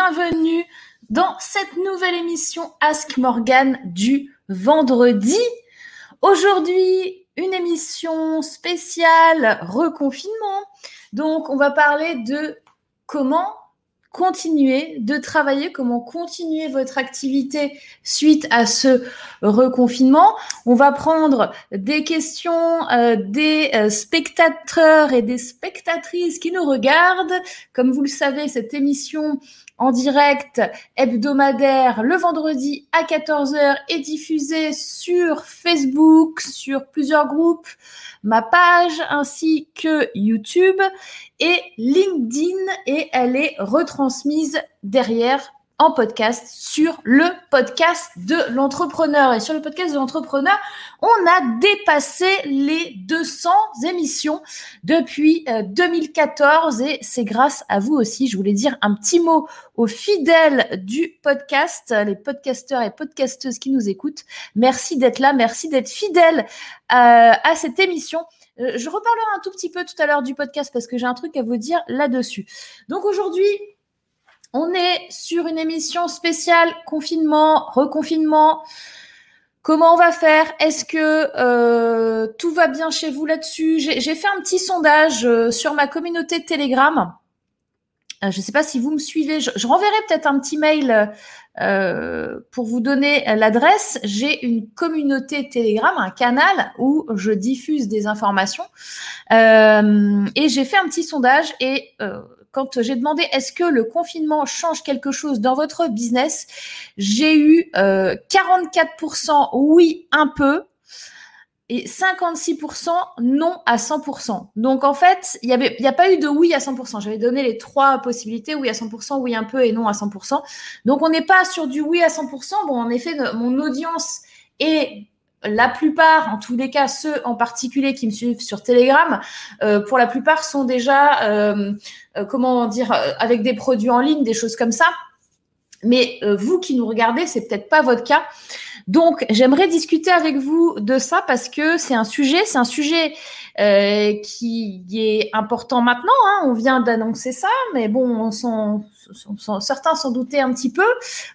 bienvenue dans cette nouvelle émission Ask Morgan du vendredi. Aujourd'hui, une émission spéciale reconfinement. Donc, on va parler de comment continuer de travailler, comment continuer votre activité suite à ce reconfinement. On va prendre des questions euh, des euh, spectateurs et des spectatrices qui nous regardent. Comme vous le savez, cette émission en direct hebdomadaire le vendredi à 14h est diffusée sur Facebook, sur plusieurs groupes, ma page ainsi que YouTube. Et LinkedIn et elle est retransmise derrière en podcast sur le podcast de l'entrepreneur. Et sur le podcast de l'entrepreneur, on a dépassé les 200 émissions depuis 2014 euh, et c'est grâce à vous aussi. Je voulais dire un petit mot aux fidèles du podcast, les podcasteurs et podcasteuses qui nous écoutent. Merci d'être là, merci d'être fidèles euh, à cette émission. Euh, je reparlerai un tout petit peu tout à l'heure du podcast parce que j'ai un truc à vous dire là-dessus. Donc aujourd'hui, on est sur une émission spéciale confinement, reconfinement. Comment on va faire? Est-ce que euh, tout va bien chez vous là-dessus? J'ai fait un petit sondage euh, sur ma communauté Telegram. Euh, je ne sais pas si vous me suivez. Je, renverrai peut-être un petit mail pour vous donner l'adresse. J'ai une communauté Telegram, un canal où je diffuse des informations. et j'ai fait un petit sondage et quand j'ai demandé est-ce que le confinement change quelque chose dans votre business, j'ai eu 44% euh, oui un peu et 56% non à 100%. Donc en fait, il n'y a pas eu de oui à 100%. J'avais donné les trois possibilités, oui à 100%, oui un peu et non à 100%. Donc on n'est pas sur du oui à 100%. Bon, en effet, mon audience est la plupart, en tous les cas ceux en particulier qui me suivent sur Telegram, euh, pour la plupart sont déjà, euh, euh, comment dire, avec des produits en ligne, des choses comme ça. Mais vous qui nous regardez, c'est peut-être pas votre cas. Donc, j'aimerais discuter avec vous de ça parce que c'est un sujet, c'est un sujet qui est important maintenant. Hein. On vient d'annoncer ça, mais bon, on s'en certains s'en doutaient un petit peu.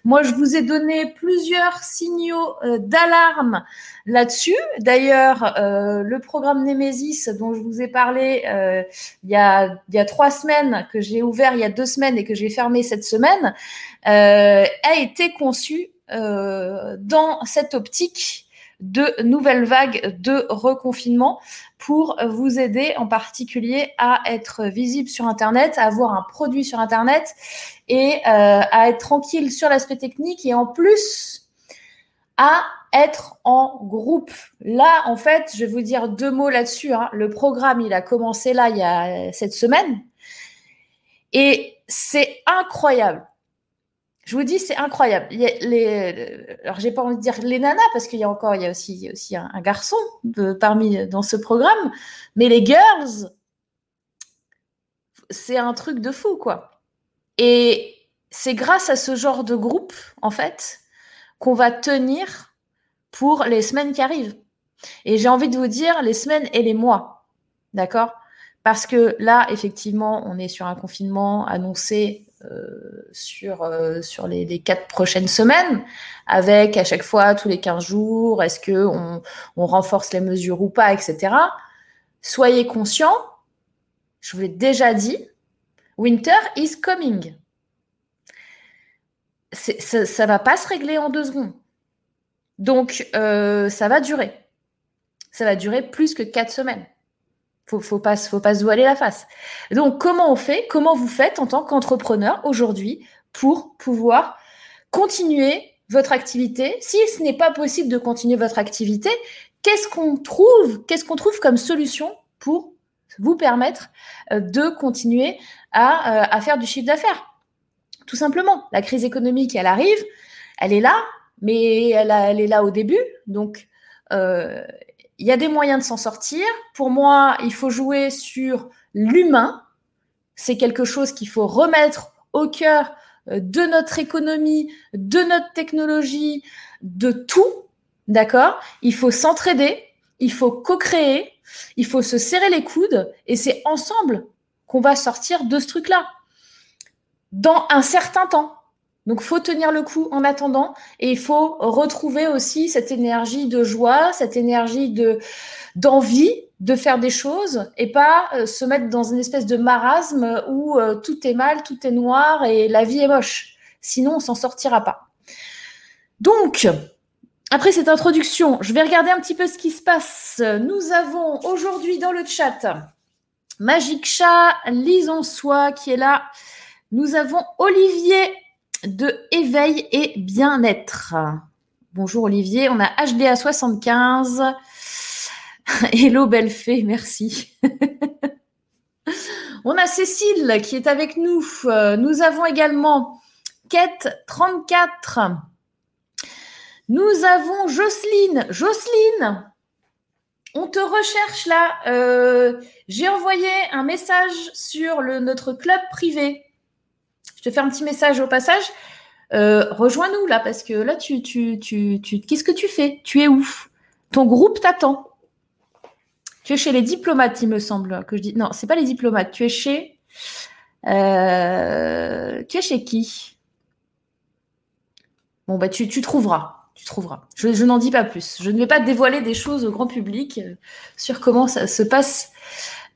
Moi, je vous ai donné plusieurs signaux euh, d'alarme là-dessus. D'ailleurs, euh, le programme Nemesis dont je vous ai parlé euh, il, y a, il y a trois semaines, que j'ai ouvert il y a deux semaines et que j'ai fermé cette semaine, a été conçu dans cette optique de nouvelles vagues de reconfinement pour vous aider en particulier à être visible sur Internet, à avoir un produit sur Internet et euh, à être tranquille sur l'aspect technique et en plus à être en groupe. Là, en fait, je vais vous dire deux mots là-dessus. Hein. Le programme, il a commencé là il y a cette semaine et c'est incroyable. Je vous dis, c'est incroyable. Il y a alors, j'ai pas envie de dire les nanas parce qu'il y a encore, il y a aussi, aussi un, garçon parmi dans ce programme, mais les girls, c'est un truc de fou, quoi. Et c'est grâce à ce genre de groupe, en fait, qu'on va tenir pour les semaines qui arrivent. Et j'ai envie de vous dire les semaines et les mois, d'accord? Parce que là, effectivement, on est sur un confinement annoncé sur, euh, sur les, quatre prochaines semaines, avec à chaque fois, tous les 15 jours, est-ce qu'on on renforce les mesures ou pas, etc. Soyez conscients, je vous l'ai déjà dit, winter is coming. ça ne va pas se régler en deux secondes. Donc, euh, ça va durer. Ça va durer plus que quatre semaines. Faut, faut pas, faut pas se voiler la face. Donc, comment on fait Comment vous faites en tant qu'entrepreneur aujourd'hui pour pouvoir continuer votre activité? Si ce n'est pas possible de continuer votre activité, qu'est-ce qu'on trouve comme solution pour vous permettre euh, de continuer à, euh, à faire du chiffre d'affaires? Tout simplement, la crise économique, elle arrive, elle est là, mais elle, elle est là au début. Donc, euh, il y a des moyens de s'en sortir. Pour moi, il faut jouer sur l'humain. C'est quelque chose qu'il faut remettre au cœur euh, de notre économie, de notre technologie, de tout. D'accord? Il faut s'entraider, il faut co-créer, il faut se serrer les coudes et c'est ensemble qu'on va sortir de ce truc-là dans un certain temps. Donc, faut tenir le coup en attendant et il faut retrouver aussi cette énergie de joie, cette énergie de d'envie de faire des choses et pas euh, se mettre dans une espèce de marasme où euh, tout est mal, tout est noir et la vie est moche. Sinon, on s'en sortira pas. Donc, après cette introduction, je vais regarder un petit peu ce qui se passe. Nous avons aujourd'hui dans le chat Magic Chat, Lise en soi qui est là. Nous avons Olivier de Éveil et Bien-être. Bonjour Olivier, on a HDA75. Hello belle fée, merci. on a Cécile qui est avec nous. Nous avons également Quête 34. Nous avons Jocelyne. Jocelyne, on te recherche là. Euh, j'ai envoyé un message sur notre club privé. Je te fais un petit message au passage. Euh, rejoins-nous là parce que là, tu, tu, tu, tu qu'est-ce que tu fais? Tu es où? Ton groupe t'attend. Tu es chez les diplomates, il me semble que je dis. Non, c'est pas les diplomates. Tu es chez. Euh, tu es chez qui? Bon bah tu, tu trouveras tu trouveras. Je, n'en dis pas plus. Je ne vais pas dévoiler des choses au grand public euh, sur comment ça se passe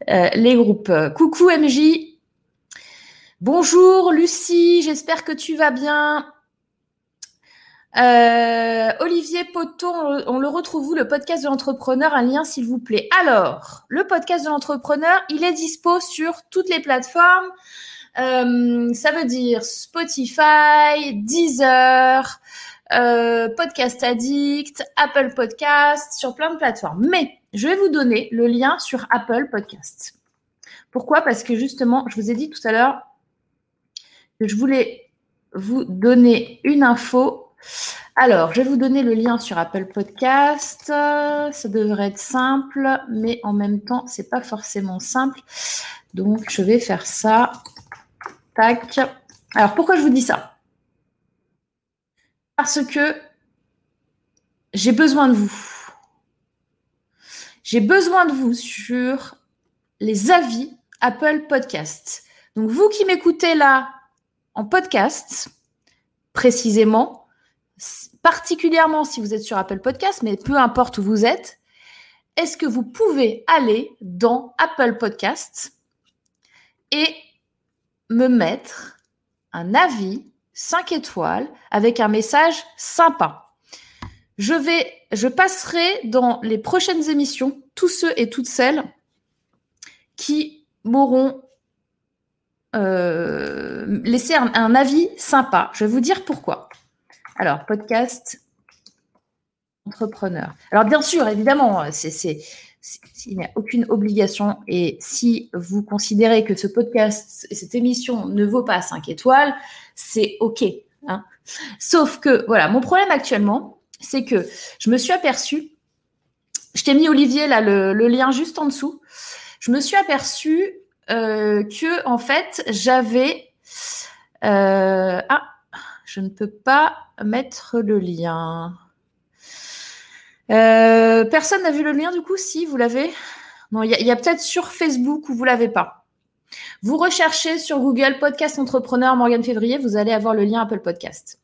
les groupes. Coucou MJ. Bonjour Lucie, j'espère que tu vas bien. Euh, Olivier Poton, on le retrouve où le podcast de l'entrepreneur? Un lien s'il vous plaît. Alors, le podcast de l'entrepreneur, il est dispo sur toutes les plateformes. ça veut dire Spotify, Deezer, euh, Podcast Addict, Apple Podcast, sur plein de plateformes. Mais je vais vous donner le lien sur Apple Podcast. Pourquoi? Parce que justement, je vous ai dit tout à l'heure je voulais vous donner une info. Alors, je vais vous donner le lien sur Apple Podcast. Ça devrait être simple, mais en même temps, c'est pas forcément simple. Donc, je vais faire ça. Tac. Alors, pourquoi je vous dis ça? Parce que j'ai besoin de vous. J'ai besoin de vous sur les avis Apple Podcast. Donc vous qui m'écoutez là podcast, précisément, particulièrement si vous êtes sur Apple Podcast, mais peu importe où vous êtes, est-ce que vous pouvez aller dans Apple Podcast et me mettre un avis 5 étoiles avec un message sympa? Je vais, je passerai dans les prochaines émissions tous ceux et toutes celles qui m'auront euh, laissé un, avis sympa. Je vais vous dire pourquoi. Alors, podcast entrepreneur. Alors, bien sûr, évidemment, il n'y a aucune obligation. Et si vous considérez que ce podcast et cette émission ne vaut pas 5 étoiles, c'est OK. Hein. Sauf que, voilà, mon problème actuellement, c'est que je me suis aperçue, je t'ai mis Olivier là le, lien juste en dessous, je me suis aperçue euh, que en fait j'avais euh, ah je ne peux pas mettre le lien. Euh, personne n'a vu le lien du coup Si vous l'avez? Non, il y a, peut-être sur Facebook où vous l'avez pas. Vous recherchez sur Google Podcast Entrepreneur Morgan Février, vous allez avoir le lien Apple Podcast.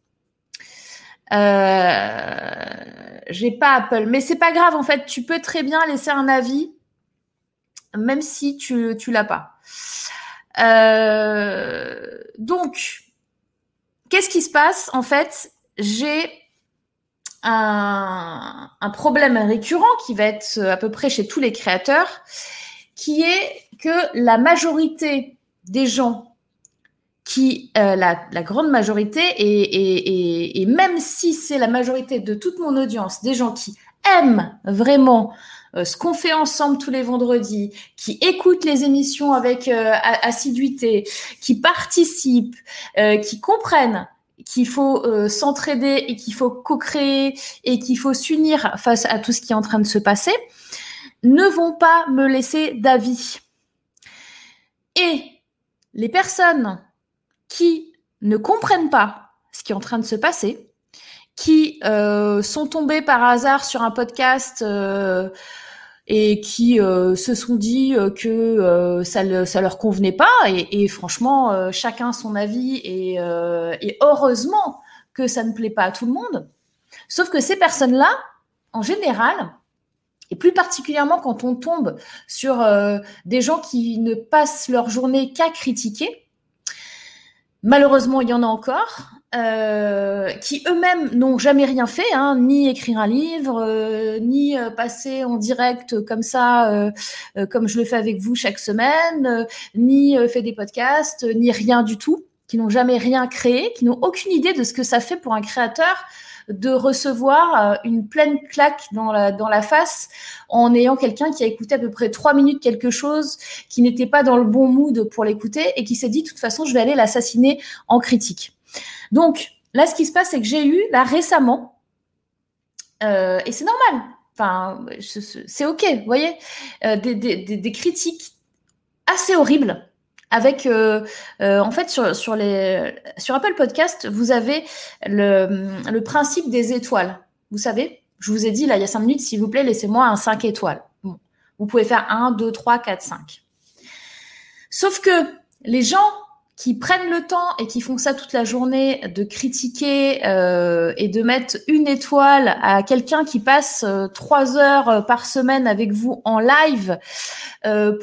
Euh, j'ai pas Apple, mais c'est pas grave en fait. Tu peux très bien laisser un avis, même si tu tu l'as pas. Euh, donc, qu'est-ce qui se passe? En fait J'ai un, problème récurrent qui va être à peu près chez tous les créateurs, qui est que la majorité des gens qui, euh, la, grande majorité, et, même si c'est la majorité de toute mon audience, des gens qui aiment vraiment euh, ce qu'on fait ensemble tous les vendredis, qui écoutent les émissions avec euh, assiduité, qui participent, qui comprennent qu'il faut s'entraider et qu'il faut co-créer et qu'il faut s'unir face à tout ce qui est en train de se passer, ne vont pas me laisser d'avis. Et les personnes qui ne comprennent pas ce qui est en train de se passer, qui euh, sont tombées par hasard sur un podcast euh, et qui se sont dit que ça, le, ça leur convenait pas. Et, et franchement, chacun son avis et, et heureusement que ça ne plaît pas à tout le monde. Sauf que ces personnes-là, en général, et plus particulièrement quand on tombe sur euh, des gens qui ne passent leur journée qu'à critiquer, malheureusement il y en a encore, euh, qui eux-mêmes n'ont jamais rien fait, hein, ni écrire un livre, euh, ni passer en direct comme ça, comme je le fais avec vous chaque semaine, ni fait des podcasts, ni rien du tout, qui n'ont jamais rien créé, qui n'ont aucune idée de ce que ça fait pour un créateur de recevoir euh, une pleine claque dans la, dans la face en ayant quelqu'un qui a écouté à peu près trois minutes quelque chose, qui n'était pas dans le bon mood pour l'écouter et qui s'est dit, de toute façon, je vais aller l'assassiner en critique. Donc, là, ce qui se passe, c'est que j'ai eu, là, récemment, euh, et c'est normal, enfin, c'est OK, vous voyez, euh, des, critiques assez horribles avec euh, en fait sur, Apple Podcast, vous avez le, principe des étoiles. Vous savez, je vous ai dit là il y a cinq minutes, s'il vous plaît, laissez-moi un 5 étoiles. Vous pouvez faire 1, 2, 3, 4, 5. Sauf que les gens qui prennent le temps et qui font ça toute la journée de critiquer euh, et de mettre une étoile à quelqu'un qui passe euh, trois heures euh, par semaine avec vous en live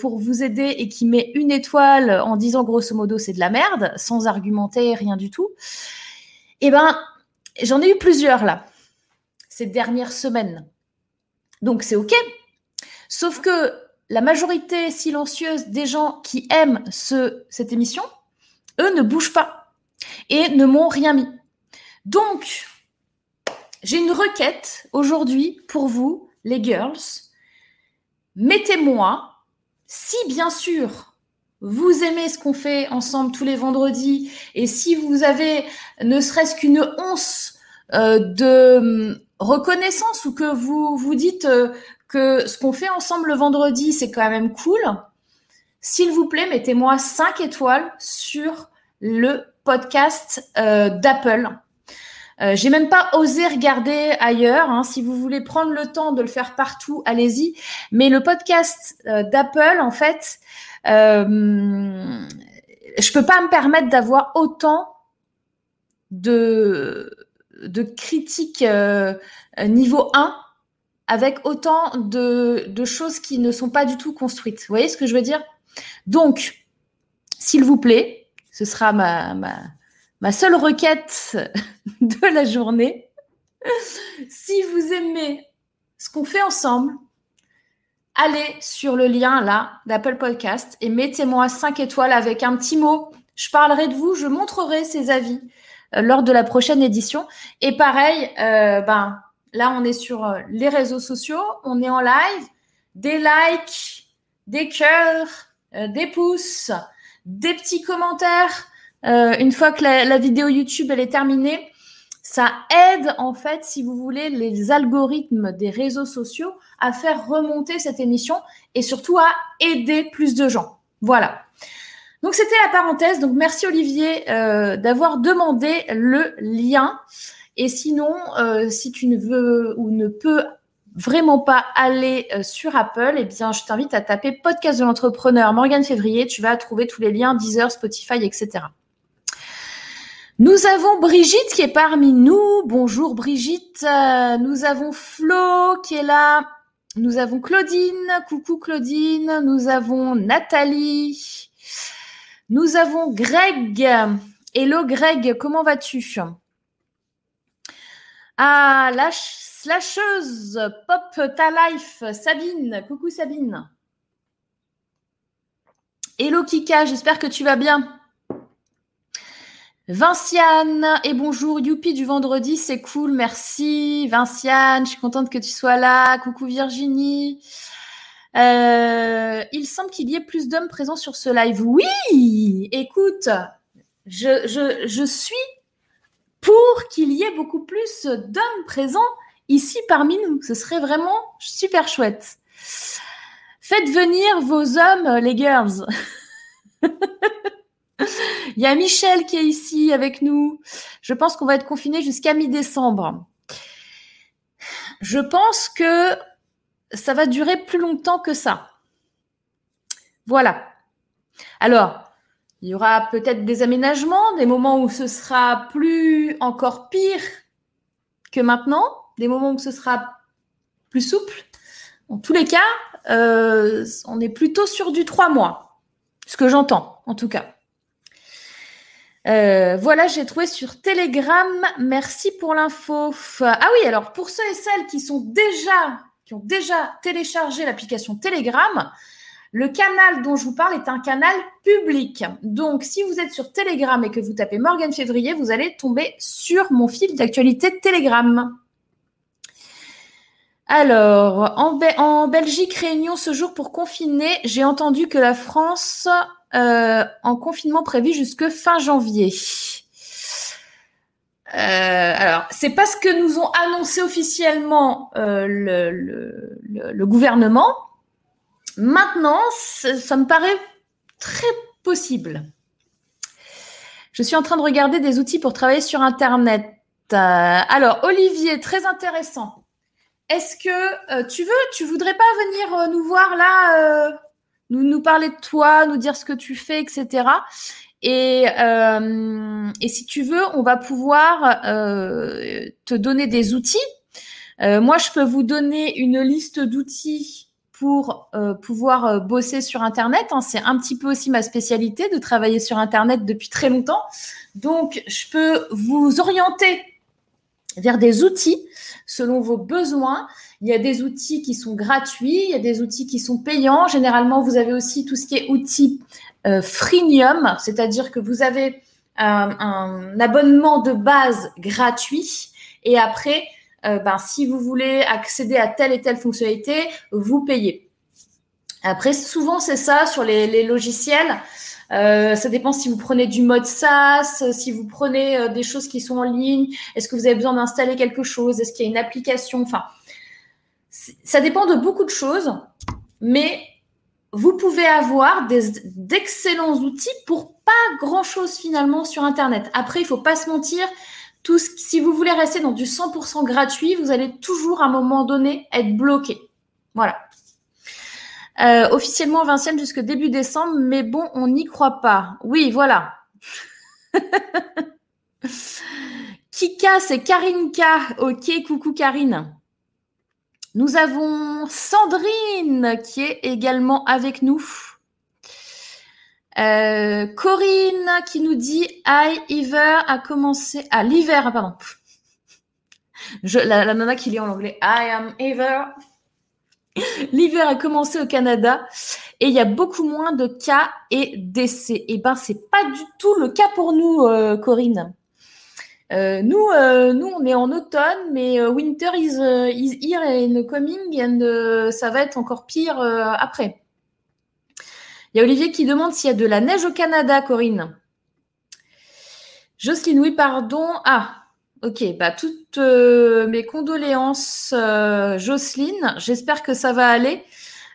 pour vous aider et qui met une étoile en disant grosso modo c'est de la merde, sans argumenter rien du tout, eh ben j'en ai eu plusieurs là ces dernières semaines. Donc c'est ok. Sauf que la majorité silencieuse des gens qui aiment ce, cette émission, eux ne bougent pas et ne m'ont rien mis. Donc, j'ai une requête aujourd'hui pour vous, les girls. Mettez-moi, si bien sûr vous aimez ce qu'on fait ensemble tous les vendredis et si vous avez ne serait-ce qu'une once euh, de hum, reconnaissance ou que vous vous dites euh, que ce qu'on fait ensemble le vendredi, c'est quand même cool, s'il vous plaît, mettez-moi 5 étoiles sur le podcast euh, d'Apple. Euh, j'ai même pas osé regarder ailleurs. Hein. Si vous voulez prendre le temps de le faire partout, allez-y. Mais le podcast euh, d'Apple, en fait, euh, je peux pas me permettre d'avoir autant de critiques niveau 1 avec autant de choses qui ne sont pas du tout construites. Vous voyez ce que je veux dire? Donc, s'il vous plaît, ce sera ma, seule requête de la journée. si vous aimez ce qu'on fait ensemble, allez sur le lien là d'Apple Podcast et mettez-moi 5 étoiles avec un petit mot. Je parlerai de vous, je montrerai ces avis euh, lors de la prochaine édition. Et pareil, euh, ben Là, on est sur euh, les réseaux sociaux, on est en live, des likes, des cœurs, des pouces, des petits commentaires. Euh, une fois que la, vidéo YouTube elle est terminée, ça aide en fait, si vous voulez, les algorithmes des réseaux sociaux à faire remonter cette émission et surtout à aider plus de gens. Voilà. Donc c'était la parenthèse. Donc merci Olivier d'avoir demandé le lien. Et sinon, euh, si tu ne veux ou ne peux vraiment pas aller euh, sur Apple, eh bien, je t'invite à taper podcast de l'entrepreneur Morgane Février. Tu vas trouver tous les liens Deezer, Spotify, etc. Nous avons Brigitte qui est parmi nous. Bonjour Brigitte. Euh, nous avons Flo qui est là. Nous avons Claudine. Coucou Claudine. Nous avons Nathalie. Nous avons Greg. Hello Greg, comment vas-tu? Ah, la slasheuse, Pop Ta Life, Sabine. Coucou Sabine. Hello Kika, j'espère que tu vas bien. Vinciane, et bonjour, youpi du vendredi, c'est cool, merci. Vinciane, je suis contente que tu sois là. Coucou Virginie. Euh, il semble qu'il y ait plus d'hommes présents sur ce live. Oui, écoute, je, suis pour qu'il y ait beaucoup plus d'hommes présents ici parmi nous. Ce serait vraiment super chouette. Faites venir vos hommes, les girls. Il y a Michel qui est ici avec nous. Je pense qu'on va être confinés jusqu'à mi-décembre. Je pense que ça va durer plus longtemps que ça. Voilà. Alors, il y aura peut-être des aménagements, des moments où ce sera plus encore pire que maintenant, des moments où ce sera plus souple. En tous les cas, euh, on est plutôt sur du trois mois, ce que j'entends en tout cas. Euh, voilà, j'ai trouvé sur Telegram. Merci pour l'info. Ah oui, alors pour ceux et celles qui sont déjà, qui ont déjà téléchargé l'application Telegram, le canal dont je vous parle est un canal public. Donc, si vous êtes sur Telegram et que vous tapez Morgan Février, vous allez tomber sur mon fil d'actualité Telegram. Alors, en, Belgique, réunion ce jour pour confiner. J'ai entendu que la France euh, en confinement prévu jusque fin janvier. Euh, alors, c'est pas ce que nous ont annoncé officiellement euh, le, gouvernement. Maintenant, ça me paraît très possible. Je suis en train de regarder des outils pour travailler sur Internet. alors, Olivier, très intéressant. Est-ce que euh, tu veux, tu voudrais pas venir euh, nous voir là, euh, nous, parler de toi, nous dire ce que tu fais, etc. Et, et si tu veux, on va pouvoir te donner des outils. moi, je peux vous donner une liste d'outils pour pouvoir bosser sur Internet. Hein. C'est un petit peu aussi ma spécialité de travailler sur Internet depuis très longtemps. Donc, je peux vous orienter vers des outils selon vos besoins. Il y a des outils qui sont gratuits, il y a des outils qui sont payants. Généralement, vous avez aussi tout ce qui est outils euh, freemium, c'est-à-dire que vous avez un, abonnement de base gratuit et après, euh, ben, si vous voulez accéder à telle et telle fonctionnalité, vous payez. Après, souvent, c'est ça sur les logiciels. Euh, ça dépend si vous prenez du mode SaaS, si vous prenez euh, des choses qui sont en ligne. Est-ce que vous avez besoin d'installer quelque chose? Est-ce qu'il y a une application? Enfin, ça dépend de beaucoup de choses, mais vous pouvez avoir d'excellents outils pour pas grand-chose finalement sur Internet. Après, il faut pas se mentir. Tout si vous voulez rester dans du 100% gratuit, vous allez toujours à un moment donné être bloqué. Voilà. Euh, officiellement Vincennes jusque début décembre, mais bon, on n'y croit pas. Oui, voilà. Kika, c'est Karinka. Ok, coucou Karine. Nous avons Sandrine qui est également avec nous. Euh, Corinne qui nous dit I hiver a commencé. Ah, l'hiver, pardon. La, la nana qui lit en anglais I am ever. L'hiver a commencé au Canada et il y a beaucoup moins de cas et décès. Et eh ben, c'est pas du tout le cas pour nous, euh, Corinne. Euh, nous, euh, nous, on est en automne, mais winter is, is here and coming, and ça va être encore pire après. Il y a Olivier qui demande s'il y a de la neige au Canada, Corinne. Jocelyne, oui, pardon. Ah, Ok, bah toutes euh, mes condoléances, euh, Jocelyne. J'espère que ça va aller.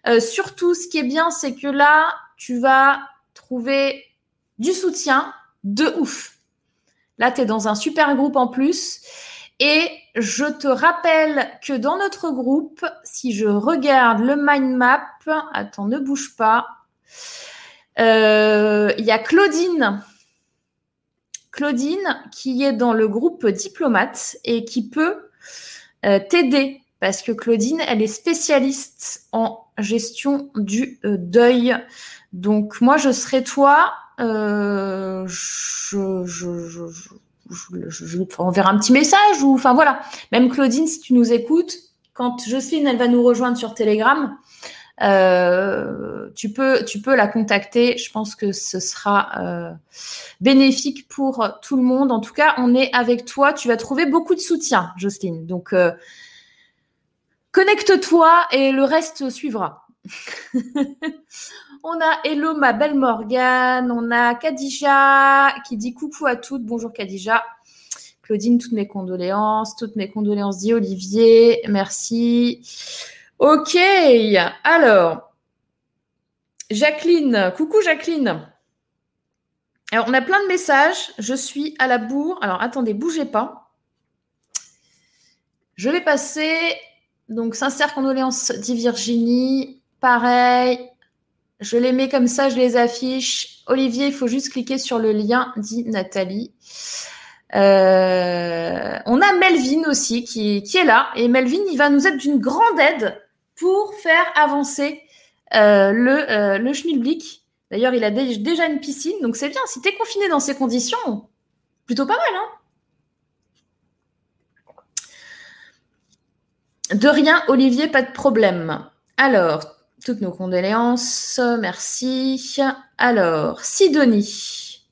Euh, surtout, ce qui est bien, c'est que là, tu vas trouver du soutien de ouf. Là, tu es dans un super groupe en plus. Et je te rappelle que dans notre groupe, si je regarde le mind map, attends, ne bouge pas. Il y a Claudine Claudine, qui est dans le groupe diplomate et qui peut euh, t'aider parce que Claudine, elle est spécialiste en gestion du euh, deuil. Donc moi, je serai toi. Euh, je, je, je, un petit message ou enfin voilà. Même Claudine, si tu nous écoutes, quand Jocelyne, elle va nous rejoindre sur Telegram, euh, tu, peux, tu peux la contacter. Je pense que ce sera euh, bénéfique pour tout le monde. En tout cas, on est avec toi. Tu vas trouver beaucoup de soutien, Jocelyne. Donc, euh, connecte-toi et le reste suivra. on a Hello, ma belle Morgane. On a Kadija qui dit coucou à toutes. Bonjour Kadija. Claudine, toutes mes condoléances. Toutes mes condoléances, dit Olivier. Merci. Ok, alors, Jacqueline, coucou Jacqueline. Alors, on a plein de messages. Je suis à la bourre. Alors, attendez, bougez pas. Je vais passer Donc, sincère condoléances, dit Virginie. Pareil. Je les mets comme ça, je les affiche. Olivier, il faut juste cliquer sur le lien, dit Nathalie. Euh, on a Melvin aussi qui, qui, est là. Et Melvin, il va nous être d'une grande aide pour faire avancer euh, le, euh, le schmilblick. D'ailleurs, il a déjà une piscine, donc c'est bien. Si tu es confiné dans ces conditions, plutôt pas mal. Hein de rien, Olivier, pas de problème. Alors, toutes nos condoléances, merci. Alors, Sidonie.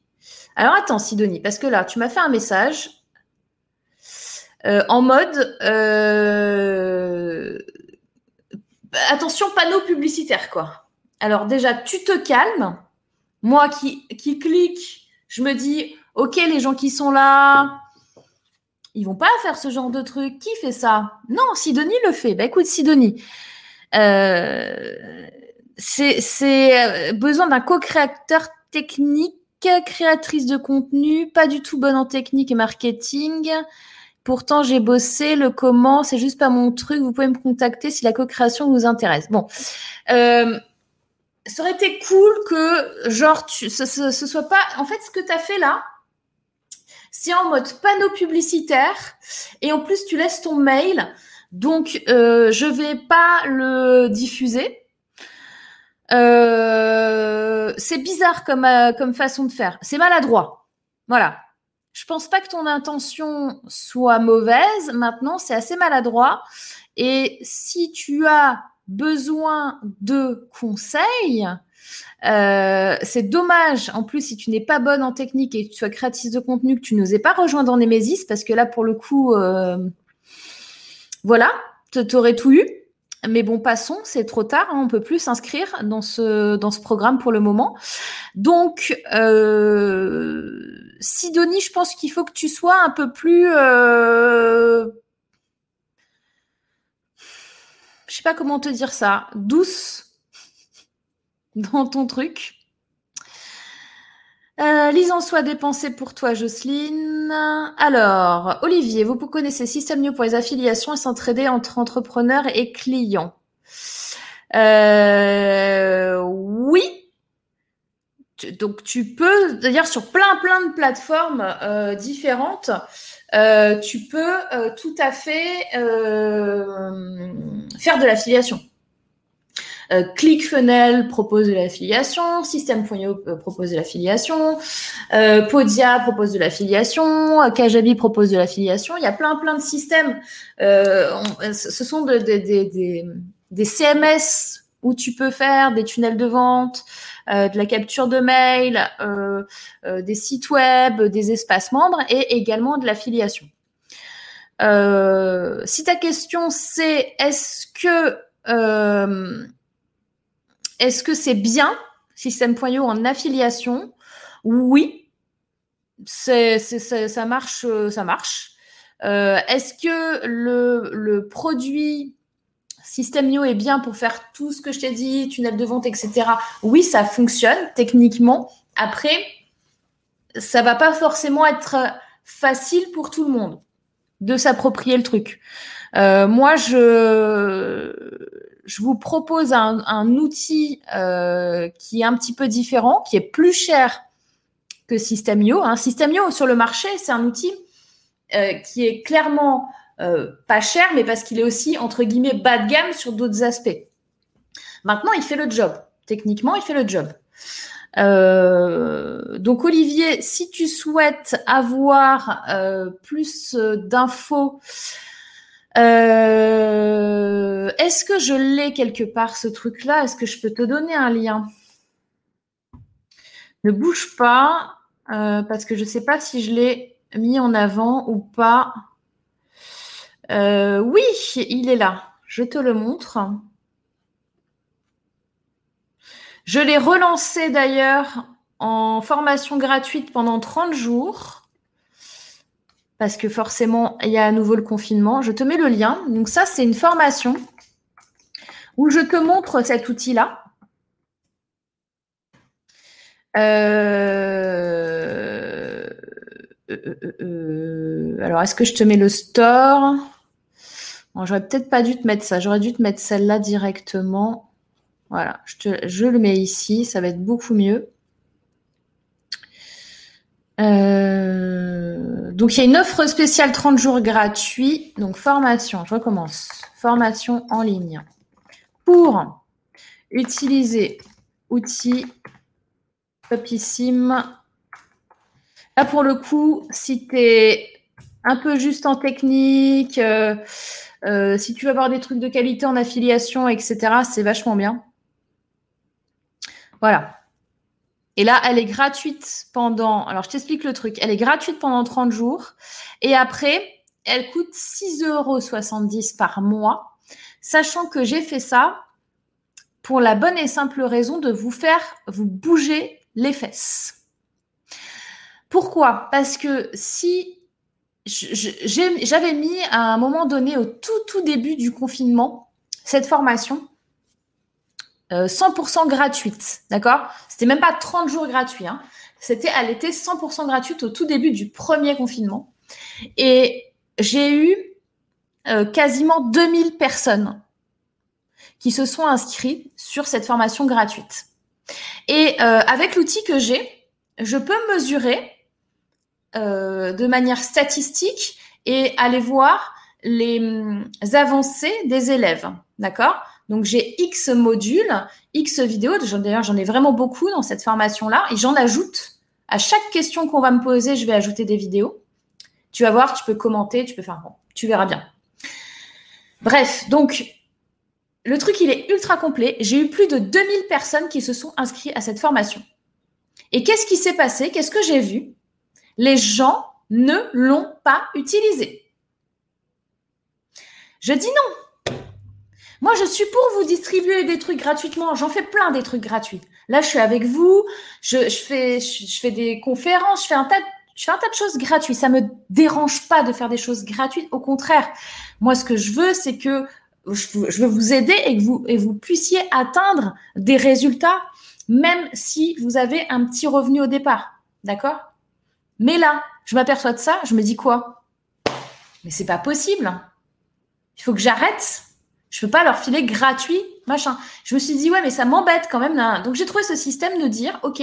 Alors, attends, Sidonie, parce que là, tu m'as fait un message euh, en mode euh, attention, panneau publicitaire, quoi. Alors, déjà, tu te calmes. Moi qui, clique, je me dis, OK, les gens qui sont là, ils vont pas faire ce genre de truc. Qui fait ça? Non, Sidonie le fait. Bah écoute, Sidonie, euh, c'est euh, besoin d'un co-créateur technique, créatrice de contenu, pas du tout bonne en technique et marketing. Pourtant, j'ai bossé le comment, c'est juste pas mon truc. Vous pouvez me contacter si la co-création vous intéresse. Bon, euh, ça aurait été cool que, genre, ce, ce, soit pas. En fait, ce que tu as fait là, c'est en mode panneau publicitaire et en plus, tu laisses ton mail. Donc, euh, je vais pas le diffuser. Euh, c'est bizarre comme, euh, comme façon de faire. C'est maladroit. Voilà. Je pense pas que ton intention soit mauvaise. Maintenant, c'est assez maladroit. Et si tu as besoin de conseils, euh, c'est dommage, en plus, si tu n'es pas bonne en technique et que tu sois créatrice de contenu, que tu n'osais pas rejoindre dans Nemesis, parce que là, pour le coup, euh, voilà, tu aurais tout eu. Mais bon, passons, c'est trop tard, hein, on peut plus s'inscrire dans ce, dans ce programme pour le moment. Donc, euh, Sidonie, je pense qu'il faut que tu sois un peu plus... Euh, je sais pas comment te dire ça, douce dans ton truc. Euh, en soit dépensé pour toi, Jocelyne. Alors, Olivier, vous connaissez System pour les affiliations et s'entraider entre entrepreneurs et clients. Euh, oui. Donc, tu peux, d'ailleurs, sur plein, plein de plateformes euh, différentes, euh, tu peux tout à fait faire de l'affiliation. Euh, ClickFunnels propose de l'affiliation, System.io euh, propose de l'affiliation, euh, Podia propose de l'affiliation, Kajabi propose de l'affiliation. Il y a plein plein de systèmes. ce sont des CMS où tu peux faire des tunnels de vente, de la capture de mail, des sites web, des espaces membres et également de l'affiliation. si ta question c'est est-ce que est-ce que c'est bien System.io en affiliation? Oui, ça marche, euh, ça marche. Euh, est-ce que le, le produit System.io est bien pour faire tout ce que je t'ai dit, tunnel de vente, etc. Oui, ça fonctionne techniquement. Après, ça va pas forcément être facile pour tout le monde de s'approprier le truc. Euh, moi, je vous propose un, outil euh, qui est un petit peu différent, qui est plus cher que Systemio. Hein. Systemio sur le marché, c'est un outil euh, qui est clairement euh, pas cher, mais parce qu'il est aussi entre guillemets bas de gamme sur d'autres aspects. Maintenant, il fait le job. Techniquement, il fait le job. donc Olivier, si tu souhaites avoir plus d'infos euh, est-ce que je l'ai quelque part ce truc-là? Est-ce que je peux te donner un lien? Ne bouge pas euh, parce que je ne sais pas si je l'ai mis en avant ou pas. Euh, oui, il est là. Je te le montre. Je l'ai relancé d'ailleurs en formation gratuite pendant 30 jours parce que forcément, il y a à nouveau le confinement. Je te mets le lien. Donc ça, c'est une formation où je te montre cet outil-là. Euh, euh, alors, est-ce que je te mets le store? J'aurais peut-être pas dû te mettre ça. J'aurais dû te mettre celle-là directement. Voilà, je, le mets ici. Ça va être beaucoup mieux. Euh, donc, il y a une offre spéciale 30 jours gratuits. Donc, formation, je recommence. Formation en ligne. Pour utiliser outils Popissime. Là, pour le coup, si tu es un peu juste en technique, euh, euh, si tu veux avoir des trucs de qualité en affiliation, etc., c'est vachement bien. Voilà. Et là, elle est gratuite pendant. Alors, je t'explique le truc. Elle est gratuite pendant 30 jours. Et après, elle coûte 6,70 euros par mois. Sachant que j'ai fait ça pour la bonne et simple raison de vous faire vous bouger les fesses. Pourquoi? Parce que si j'avais mis à un moment donné, au tout, tout début du confinement, cette formation 100% euh, gratuite, d'accord? C'était même pas 30 jours gratuits, hein. C'était, elle était 100% gratuite au tout début du premier confinement. Et j'ai eu euh, quasiment 2000 personnes qui se sont inscrites sur cette formation gratuite. Et euh, avec l'outil que j'ai, je peux mesurer euh, de manière statistique et aller voir les hum, avancées des élèves. D'accord? Donc j'ai X modules, X vidéos. D'ailleurs, j'en ai vraiment beaucoup dans cette formation-là et j'en ajoute. À chaque question qu'on va me poser, je vais ajouter des vidéos. Tu vas voir, tu peux commenter, tu peux faire tu verras bien. Bref, donc le truc, il est ultra complet. J'ai eu plus de 2000 personnes qui se sont inscrites à cette formation. Et qu'est-ce qui s'est passé? Qu'est-ce que j'ai vu? Les gens ne l'ont pas utilisé. Je dis non. Moi, je suis pour vous distribuer des trucs gratuitement. J'en fais plein des trucs gratuits. Là, je suis avec vous. Je, fais, des conférences. Je fais un tas de choses gratuites. Ça me dérange pas de faire des choses gratuites. Au contraire, moi, ce que je veux, c'est que je veux vous aider et que vous puissiez atteindre des résultats, même si vous avez un petit revenu au départ. D'accord? Mais là, je m'aperçois de ça, je me dis quoi? Mais c'est pas possible. Il faut que j'arrête. Je peux pas leur filer gratuit, machin. Je me suis dit, ouais, mais ça m'embête quand même. Donc j'ai trouvé ce système de dire, OK,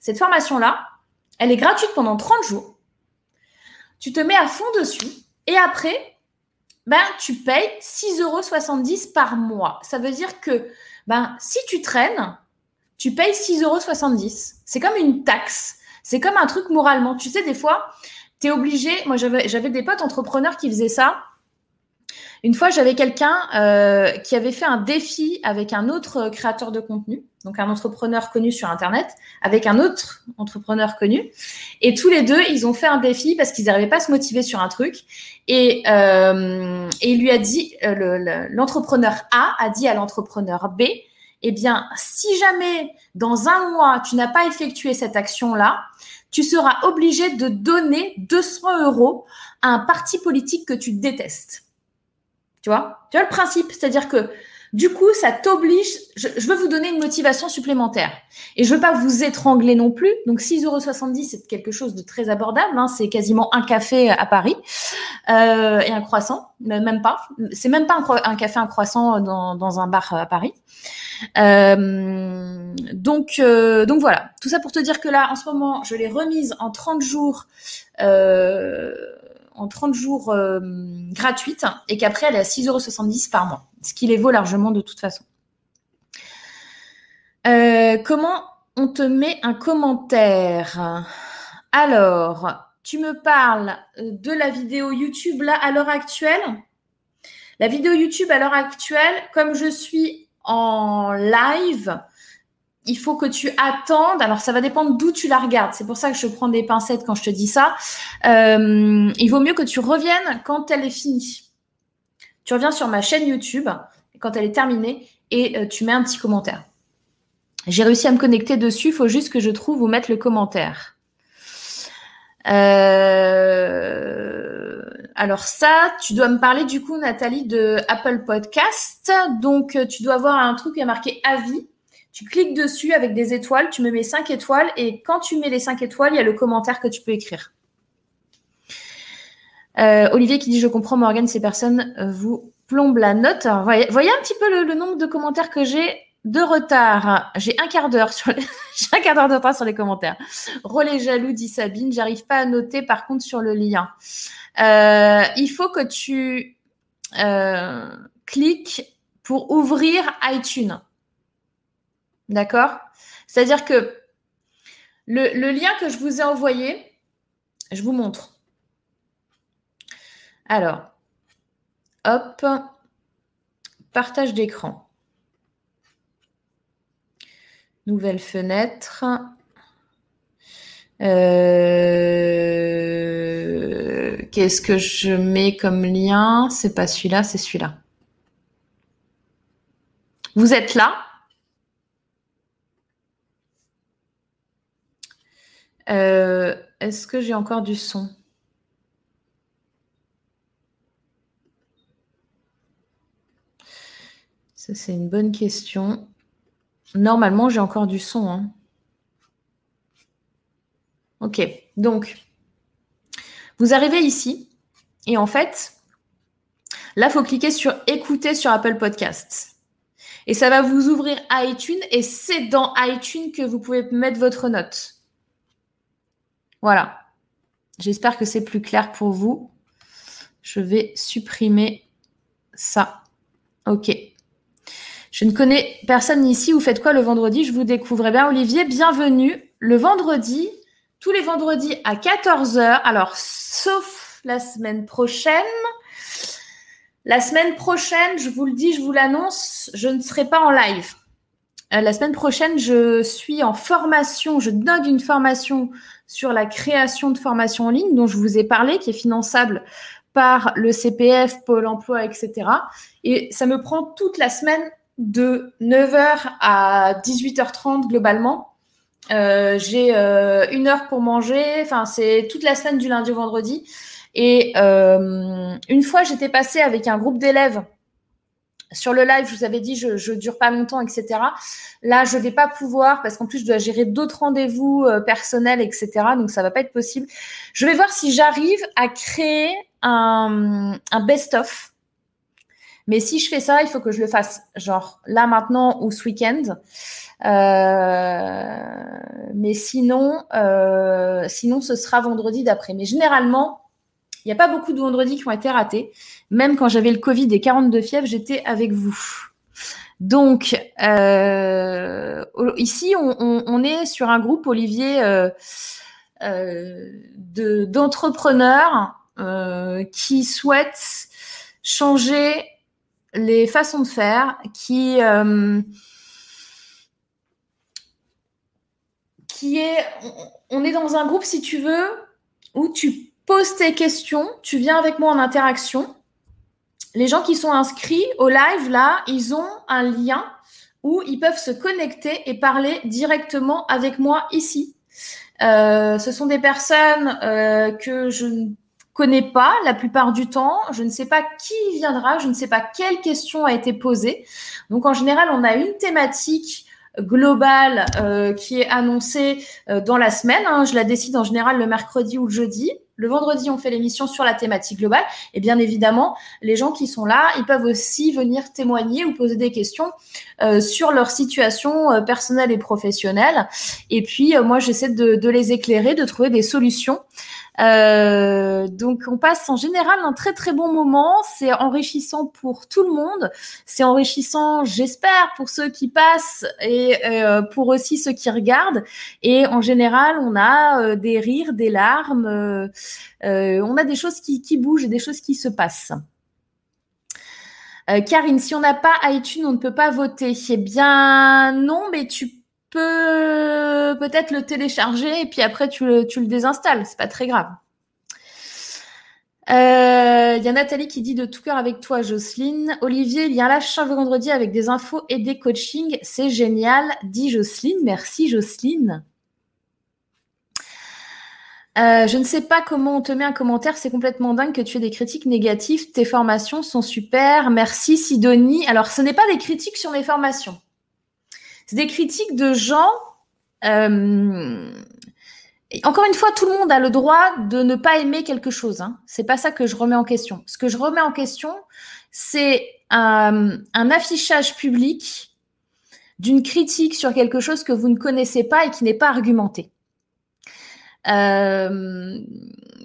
cette formation-là, elle est gratuite pendant 30 jours. Tu te mets à fond dessus. Et après, ben, tu payes 6,70 euros par mois. Ça veut dire que ben, si tu traînes, tu payes 6,70 euros. C'est comme une taxe. C'est comme un truc moralement. Tu sais, des fois, tu es obligé. Moi, j'avais des potes entrepreneurs qui faisaient ça. Une fois, j'avais quelqu'un euh, qui avait fait un défi avec un autre créateur de contenu, donc un entrepreneur connu sur Internet, avec un autre entrepreneur connu. Et tous les deux, ils ont fait un défi parce qu'ils n'arrivaient pas à se motiver sur un truc. Et, euh, et il lui a dit, euh, l'entrepreneur A a dit à l'entrepreneur B, eh bien, si jamais dans un mois, tu n'as pas effectué cette action-là, tu seras obligé de donner 200 euros à un parti politique que tu détestes. Tu vois? Tu vois le principe? C'est-à-dire que du coup, ça t'oblige, je, veux vous donner une motivation supplémentaire. Et je veux pas vous étrangler non plus. Donc 6,70 euros, c'est quelque chose de très abordable. Hein. C'est quasiment un café à Paris euh, et un croissant. Même pas. C'est même pas un, café, un croissant dans, un bar à Paris. Euh, donc, euh, donc voilà. Tout ça pour te dire que là, en ce moment, je l'ai remise en 30 jours en 30 jours euh, gratuite et qu'après elle est à 6,70 euros par mois, ce qui les vaut largement de toute façon. Euh, comment on te met un commentaire? Alors, tu me parles de la vidéo YouTube là à l'heure actuelle? La vidéo YouTube à l'heure actuelle, comme je suis en live, il faut que tu attendes. Alors, ça va dépendre d'où tu la regardes. C'est pour ça que je prends des pincettes quand je te dis ça. Euh, il vaut mieux que tu reviennes quand elle est finie. Tu reviens sur ma chaîne YouTube quand elle est terminée et euh, tu mets un petit commentaire. J'ai réussi à me connecter dessus. Il faut juste que je trouve ou mettre le commentaire. Euh, alors ça, tu dois me parler du coup, Nathalie, de Apple Podcast. Donc, tu dois avoir un truc qui a marqué avis tu cliques dessus avec des étoiles, tu me mets 5 étoiles et quand tu mets les 5 étoiles, il y a le commentaire que tu peux écrire. Euh, Olivier qui dit Je comprends, Morgane, ces personnes vous plombe la note. voyez, un petit peu le, nombre de commentaires que j'ai de retard. J'ai un quart d'heure sur d'heure de retard sur les commentaires. Relais jaloux, dit Sabine. J'arrive pas à noter par contre sur le lien. Euh, il faut que tu euh, cliques pour ouvrir iTunes. D'accord? C'est-à-dire que le, lien que je vous ai envoyé, je vous montre. Alors, hop, partage d'écran. Nouvelle fenêtre. Euh, qu'est-ce que je mets comme lien? C'est pas celui-là, c'est celui-là. Vous êtes là? Euh, Est-ce que j'ai encore du son? Ça, c'est une bonne question. Normalement, j'ai encore du son. Hein. Ok, donc, vous arrivez ici et en fait, là, il faut cliquer sur écouter sur Apple Podcasts. Et ça va vous ouvrir iTunes et c'est dans iTunes que vous pouvez mettre votre note. Voilà. J'espère que c'est plus clair pour vous. Je vais supprimer ça. OK. Je ne connais personne ici. Vous faites quoi le vendredi? Je vous découvre. Bien, Olivier, bienvenue. Le vendredi, tous les vendredis à 14h. Alors, sauf la semaine prochaine. La semaine prochaine, je vous le dis, je vous l'annonce, je ne serai pas en live. Euh, la semaine prochaine, je suis en formation, je donne une formation sur la création de formations en ligne dont je vous ai parlé, qui est finançable par le CPF, Pôle emploi, etc. Et ça me prend toute la semaine de 9h à 18h30 globalement. Euh, j'ai euh, une heure pour manger. Enfin, c'est toute la semaine du lundi au vendredi. Et euh, une fois, j'étais passée avec un groupe d'élèves sur le live, je vous avais dit, je, je dure pas longtemps, etc. Là, je vais pas pouvoir parce qu'en plus, je dois gérer d'autres rendez-vous euh, personnels, etc. Donc, ça va pas être possible. Je vais voir si j'arrive à créer un, un best-of. Mais si je fais ça, il faut que je le fasse genre là maintenant ou ce week-end. Euh, mais sinon, euh, sinon, ce sera vendredi d'après. Mais généralement, il n'y a pas beaucoup de vendredis qui ont été ratés. Même quand j'avais le Covid et 42 fièvres, j'étais avec vous. Donc, euh, ici, on, est sur un groupe, Olivier, euh, euh, d'entrepreneurs qui souhaitent changer les façons de faire, qui, qui est, on est dans un groupe, si tu veux, où tu pose tes questions, tu viens avec moi en interaction. Les gens qui sont inscrits au live, là, ils ont un lien où ils peuvent se connecter et parler directement avec moi ici. Euh, ce sont des personnes euh, que je ne connais pas la plupart du temps. Je ne sais pas qui viendra, je ne sais pas quelle question a été posée. Donc en général, on a une thématique globale euh, qui est annoncée dans la semaine. Hein. Je la décide en général le mercredi ou le jeudi. Le vendredi, on fait l'émission sur la thématique globale. Et bien évidemment, les gens qui sont là, ils peuvent aussi venir témoigner ou poser des questions euh, sur leur situation euh, personnelle et professionnelle. Et puis, euh, moi, j'essaie de, de, les éclairer, de trouver des solutions euh, donc on passe en général un très très bon moment. C'est enrichissant pour tout le monde. C'est enrichissant, j'espère, pour ceux qui passent et euh, pour aussi ceux qui regardent. Et en général, on a euh, des rires, des larmes. On a des choses qui, qui bougent des choses qui se passent. Karine, si on n'a pas iTunes, on ne peut pas voter. Eh bien, non, mais tu peut-être le télécharger et puis après tu le, désinstalles. C'est pas très grave. Il euh, y a Nathalie qui dit de tout cœur avec toi, Jocelyne. Olivier, il y a là chaque vendredi avec des infos et des coachings. C'est génial, dit Jocelyne. Merci, Jocelyne. Euh, je ne sais pas comment on te met un commentaire. C'est complètement dingue que tu aies des critiques négatives. Tes formations sont super. Merci, Sidonie. Alors, ce n'est pas des critiques sur mes formations. C'est des critiques de gens. Euh, encore une fois, tout le monde a le droit de ne pas aimer quelque chose. Hein. C'est pas ça que je remets en question. Ce que je remets en question, c'est un, affichage public d'une critique sur quelque chose que vous ne connaissez pas et qui n'est pas argumenté. Euh,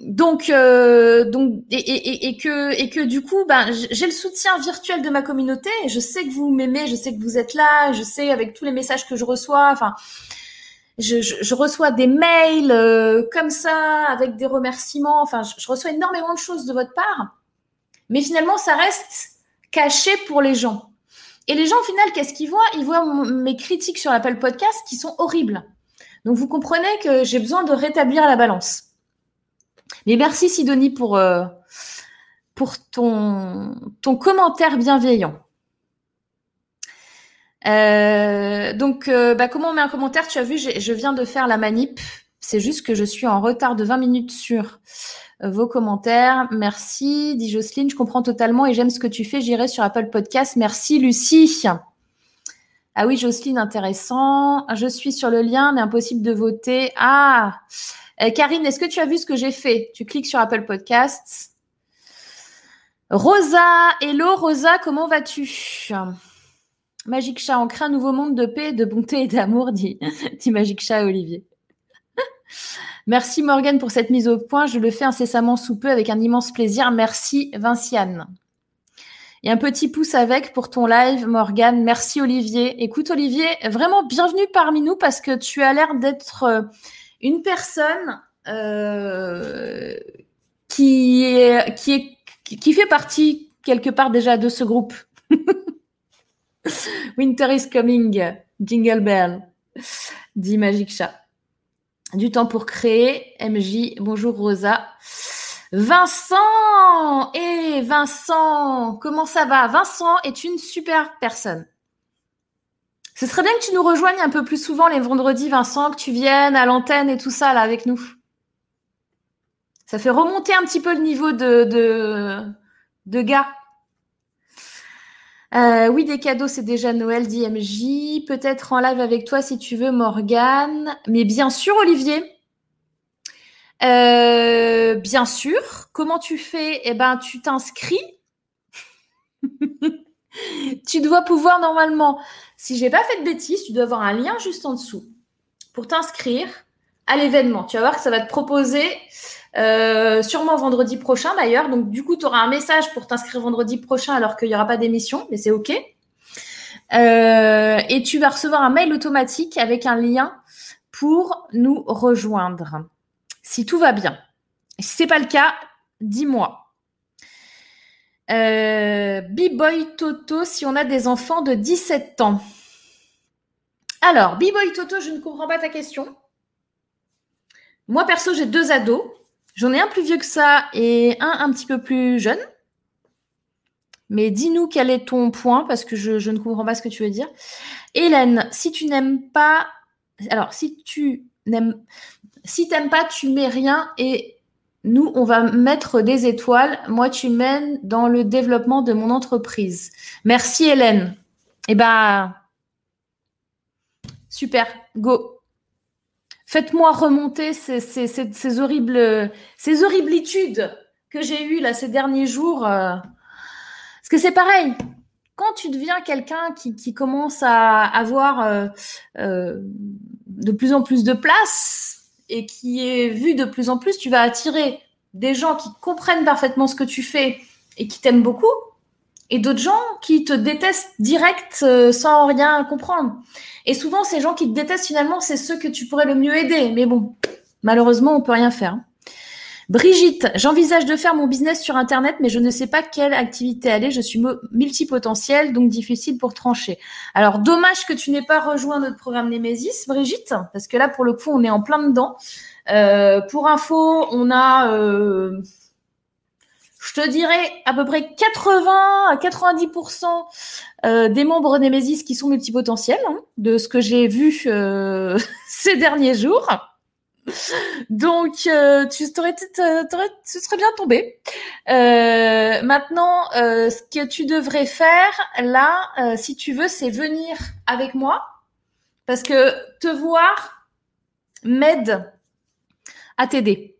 donc, euh, donc et, que, et que du coup, ben, j'ai le soutien virtuel de ma communauté. Et je sais que vous m'aimez, je sais que vous êtes là, je sais avec tous les messages que je reçois. Enfin, je, reçois des mails euh, comme ça avec des remerciements. Enfin, je, reçois énormément de choses de votre part. Mais finalement, ça reste caché pour les gens. Et les gens, au final, qu'est-ce qu'ils voient? Ils voient mes critiques sur l'Apple Podcast qui sont horribles. Donc, vous comprenez que j'ai besoin de rétablir la balance. Mais merci, Sidonie, pour, euh, ton, commentaire bienveillant. Euh, donc, euh, bah, comment on met un commentaire? Tu as vu, je viens de faire la manip. C'est juste que je suis en retard de 20 minutes sur vos commentaires. Merci, dit Jocelyne. Je comprends totalement et j'aime ce que tu fais. J'irai sur Apple Podcast. Merci, Lucie. Ah oui, Jocelyne, intéressant. Je suis sur le lien, mais impossible de voter. Ah, Karine, est-ce que tu as vu ce que j'ai fait? Tu cliques sur Apple Podcast. Rosa, hello Rosa, comment vas-tu? Magique Chat, on crée un nouveau monde de paix, de bonté et d'amour, dit, dit Magique Chat Olivier. Merci Morgane pour cette mise au point. Je le fais incessamment sous peu avec un immense plaisir. Merci Vinciane. Et un petit pouce avec pour ton live, Morgane. Merci Olivier. Écoute Olivier, vraiment bienvenue parmi nous parce que tu as l'air d'être euh, une personne euh, qui, qui fait partie quelque part déjà de ce groupe. Winter is coming, Jingle Bell, dit Magic Chat. Du temps pour créer, MJ, bonjour Rosa. Vincent Et eh, Vincent, comment ça va? Vincent est une super personne. Ce serait bien que tu nous rejoignes un peu plus souvent les vendredis, Vincent, que tu viennes à l'antenne et tout ça avec nous. Ça fait remonter un petit peu le niveau de, de, de gars. Euh, oui, des cadeaux, c'est déjà Noël, DMJ. Peut-être en live avec toi si tu veux, Morgane. Mais bien sûr, Olivier. Euh, bien sûr. Comment tu fais? Eh ben, tu t'inscris. tu dois pouvoir normalement, si j'ai pas fait de bêtises, tu dois avoir un lien juste en dessous pour t'inscrire à l'événement. Tu vas voir que ça va te proposer euh, sûrement vendredi prochain d'ailleurs. Donc du coup, tu auras un message pour t'inscrire vendredi prochain alors qu'il n'y aura pas d'émission, mais c'est OK. Euh, et tu vas recevoir un mail automatique avec un lien pour nous rejoindre. Si tout va bien. Si ce n'est pas le cas, dis-moi. Euh, B-Boy Toto, si on a des enfants de 17 ans. Alors, B-Boy Toto, je ne comprends pas ta question. Moi, perso, j'ai deux ados. J'en ai un plus vieux que ça et un un petit peu plus jeune. Mais dis-nous quel est ton point parce que je, ne comprends pas ce que tu veux dire. Hélène, si tu n'aimes pas, alors si tu n'aimes, si t'aimes pas, tu mets rien et nous, on va mettre des étoiles. Moi, tu mènes dans le développement de mon entreprise. Merci Hélène. Eh ben, super, go. Faites-moi remonter ces, horribles, ces horriblitudes que j'ai eues là ces derniers jours. Euh. parce que c'est pareil. Quand tu deviens quelqu'un qui, commence à avoir euh, euh, de plus en plus de place et qui est vu de plus en plus, tu vas attirer des gens qui comprennent parfaitement ce que tu fais et qui t'aiment beaucoup, et d'autres gens qui te détestent direct sans rien comprendre. Et souvent, ces gens qui te détestent, finalement, c'est ceux que tu pourrais le mieux aider. Mais bon, malheureusement, on peut rien faire. Brigitte, j'envisage de faire mon business sur Internet, mais je ne sais pas quelle activité aller. Je suis multipotentielle, donc difficile pour trancher. Alors, dommage que tu n'aies pas rejoint notre programme Nemesis, Brigitte, parce que là, pour le coup, on est en plein dedans. Euh, pour info, on a... Euh, je te dirais à peu près 80 à 90% euh, des membres Nemesis qui sont multipotentiels, hein, de ce que j'ai vu euh, ces derniers jours. Donc, euh, tu, serais, tu serais bien tombé. maintenant, ce que tu devrais faire, là, si tu veux, c'est venir avec moi. Parce que te voir m'aide à t'aider.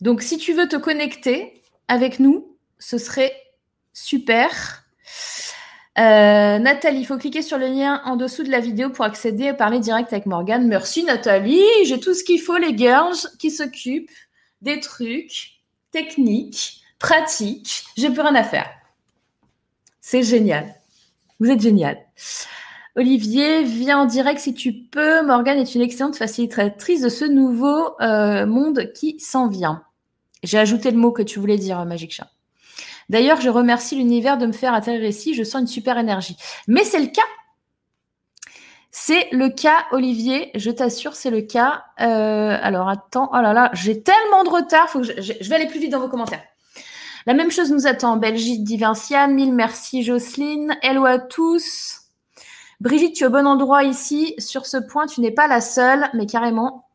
Donc, si tu veux te connecter, avec nous, ce serait Super. Euh, Nathalie, il faut cliquer sur le lien en dessous de la vidéo pour accéder et parler direct avec Morgane. Merci Nathalie, j'ai tout ce qu'il faut, les girls qui s'occupent des trucs techniques, pratiques. J'ai plus rien à faire. C'est génial. Vous êtes génial. Olivier, viens en direct si tu peux. Morgane est une excellente facilitatrice de ce nouveau euh, monde qui s'en vient. J'ai ajouté le mot que tu voulais dire, Magic Chat. D'ailleurs, je remercie l'univers de me faire atterrir ici. Je sens une super énergie. Mais c'est le cas. C'est le cas, Olivier. Je t'assure, c'est le cas. Euh, alors, attends. Oh là là, j'ai tellement de retard. Que je, vais aller plus vite dans vos commentaires. La même chose nous attend en Belgique, Divinciane. Mille merci, Jocelyne. Hello à tous. Brigitte, tu es au bon endroit ici. Sur ce point, tu n'es pas la seule, mais carrément.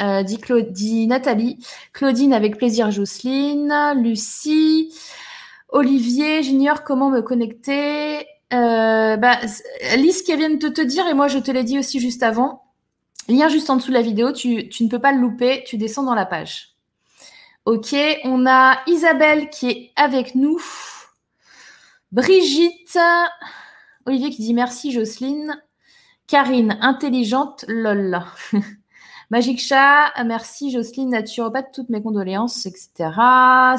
Euh, dit Nathalie. Claudine, avec plaisir, Jocelyne. Lucie. Olivier, j'ignore comment me connecter? Euh, bah, lis ce qu'elle vient de te dire et moi je te l'ai dit aussi juste avant. Lien juste en dessous de la vidéo, tu, tu, ne peux pas le louper, tu descends dans la page. Ok, on a Isabelle qui est avec nous. Brigitte. Olivier qui dit merci Jocelyne. Karine, intelligente, lol. Magic Chat, merci Jocelyne, naturopathe, toutes mes condoléances, etc.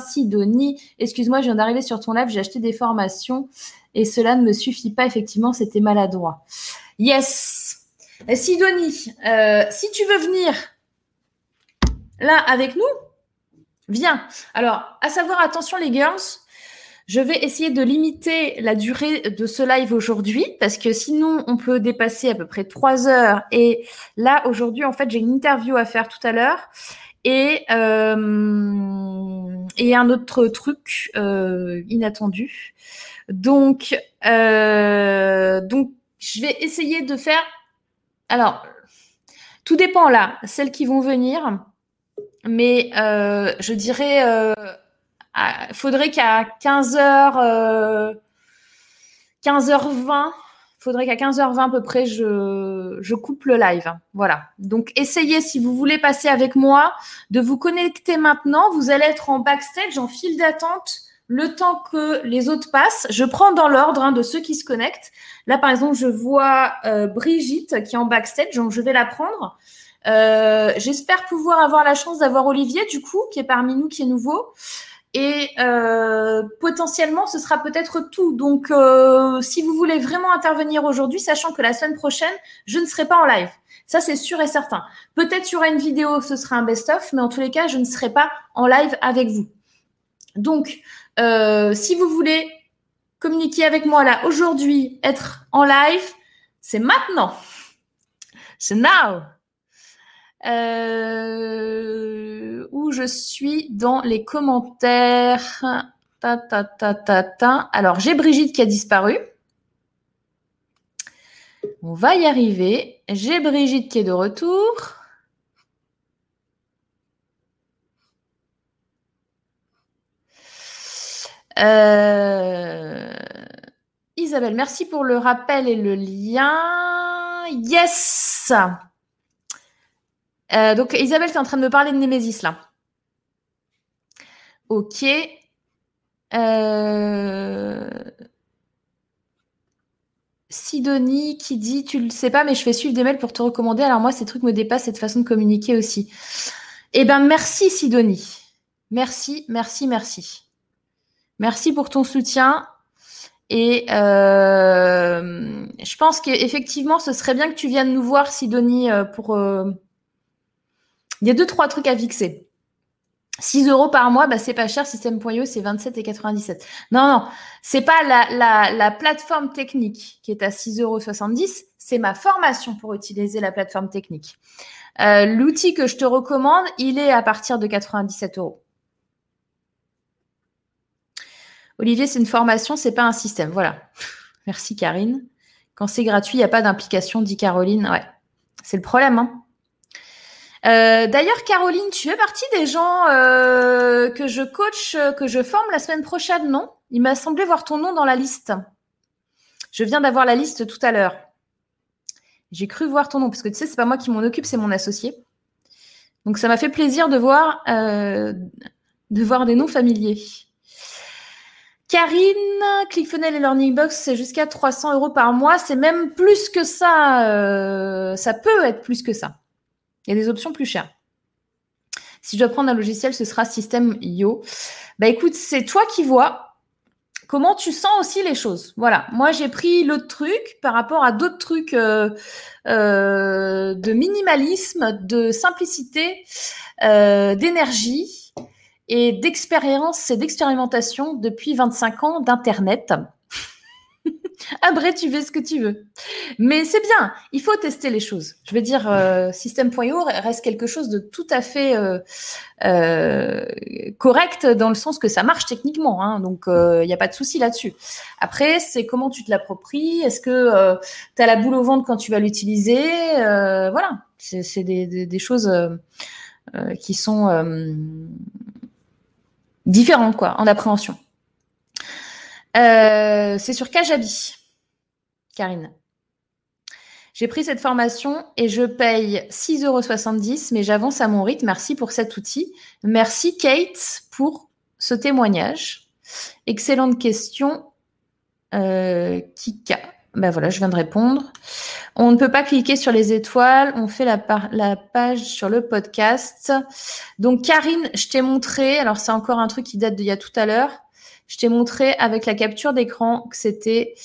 Sidonie, excuse-moi, je viens d'arriver sur ton live, j'ai acheté des formations et cela ne me suffit pas, effectivement, c'était maladroit. Yes. Sidonie, euh, si tu veux venir là avec nous, viens. Alors, à savoir, attention les girls, je vais essayer de limiter la durée de ce live aujourd'hui parce que sinon on peut dépasser à peu près trois heures. Et là aujourd'hui, en fait, j'ai une interview à faire tout à l'heure et euh, et un autre truc euh, inattendu. Donc euh, donc je vais essayer de faire. Alors tout dépend là, celles qui vont venir, mais je dirais euh, il faudrait qu'à 15h, 15h20, faudrait qu'à 15h20 à peu près, je, je coupe le live. Voilà. Donc, essayez, si vous voulez passer avec moi, de vous connecter maintenant. Vous allez être en backstage, en file d'attente, le temps que les autres passent. Je prends dans l'ordre hein, de ceux qui se connectent. Là, par exemple, je vois euh, Brigitte qui est en backstage, donc je vais la prendre. Euh, J'espère pouvoir avoir la chance d'avoir Olivier, du coup, qui est parmi nous, qui est nouveau. Et euh, potentiellement, ce sera peut-être tout. Donc, euh, si vous voulez vraiment intervenir aujourd'hui, sachant que la semaine prochaine, je ne serai pas en live. Ça, c'est sûr et certain. Peut-être aura une vidéo, ce sera un best-of, mais en tous les cas, je ne serai pas en live avec vous. Donc, euh, si vous voulez communiquer avec moi là aujourd'hui, être en live, c'est maintenant. C'est now. Euh, où je suis dans les commentaires. Ta, ta, ta, ta, ta. Alors, j'ai Brigitte qui a disparu. On va y arriver. J'ai Brigitte qui est de retour. Euh... Isabelle, merci pour le rappel et le lien. Yes! Euh, donc, Isabelle, tu es en train de me parler de Némésis, là. Ok. Euh... Sidonie qui dit Tu le sais pas, mais je fais suivre des mails pour te recommander. Alors, moi, ces trucs me dépassent, cette façon de communiquer aussi. Eh bien, merci, Sidonie. Merci, merci, merci. Merci pour ton soutien. Et euh, je pense qu'effectivement, ce serait bien que tu viennes nous voir, Sidonie, pour. Il y a deux, trois trucs à fixer. 6 euros par mois, bah, c'est pas cher. Système.io, c'est 27,97. Non, non, c'est pas la, la, plateforme technique qui est à 6,70 euros. C'est ma formation pour utiliser la plateforme technique. Euh, l'outil que je te recommande, il est à partir de 97 euros. Olivier, c'est une formation, c'est pas un système. Voilà. Merci Karine. Quand c'est gratuit, il n'y a pas d'implication, dit Caroline. Ouais, c'est le problème. Hein. Euh, d'ailleurs, Caroline, tu fais partie des gens euh, que je coach, euh, que je forme la semaine prochaine, non? Il m'a semblé voir ton nom dans la liste. Je viens d'avoir la liste tout à l'heure. J'ai cru voir ton nom, parce que tu sais, c'est pas moi qui m'en occupe, c'est mon associé. Donc ça m'a fait plaisir de voir, de voir des noms familiers. Karine, ClickFunnels et Learning Box, c'est jusqu'à 300 euros par mois. C'est même plus que ça. Ça peut être plus que ça. Il y a des options plus chères. Si je dois prendre un logiciel, ce sera System Yo. Bah écoute, c'est toi qui vois comment tu sens aussi les choses. Voilà. Moi, j'ai pris l'autre truc par rapport à d'autres trucs euh, euh, de minimalisme, de simplicité, d'énergie et d'expérience et d'expérimentation depuis 25 ans d'Internet. Après, tu fais ce que tu veux. Mais c'est bien, il faut tester les choses. Je veux dire, euh, System.io reste quelque chose de tout à fait euh, euh, correct dans le sens que ça marche techniquement. Hein, donc, il n'y a pas de souci là-dessus. Après, c'est comment tu te l'appropries? Est-ce que tu as la boule au ventre quand tu vas l'utiliser? Voilà, c'est des, des, choses qui sont différentes quoi, en appréhension. Euh, c'est sur Kajabi, Karine. J'ai pris cette formation et je paye 6,70 euros, mais j'avance à mon rythme. Merci pour cet outil. Merci Kate pour ce témoignage. Excellente question. Euh, Kika. Ben voilà, je viens de répondre. On ne peut pas cliquer sur les étoiles. On fait la, la page sur le podcast. Donc, Karine, je t'ai montré. Alors, c'est encore un truc qui date d'il y a tout à l'heure. Je t'ai montré avec la capture d'écran que c'était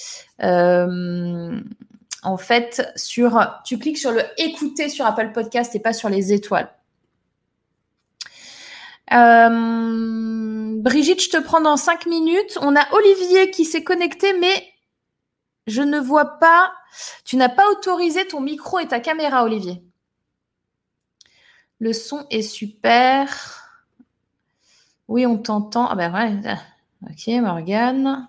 euh, en fait sur. Tu cliques sur le écouter sur Apple Podcast et pas sur les étoiles. Euh, Brigitte, je te prends dans cinq minutes. On a Olivier qui s'est connecté, mais je ne vois pas. Tu n'as pas autorisé ton micro et ta caméra, Olivier. Le son est super. Oui, on t'entend. Ah ben ouais. Ok, Morgane.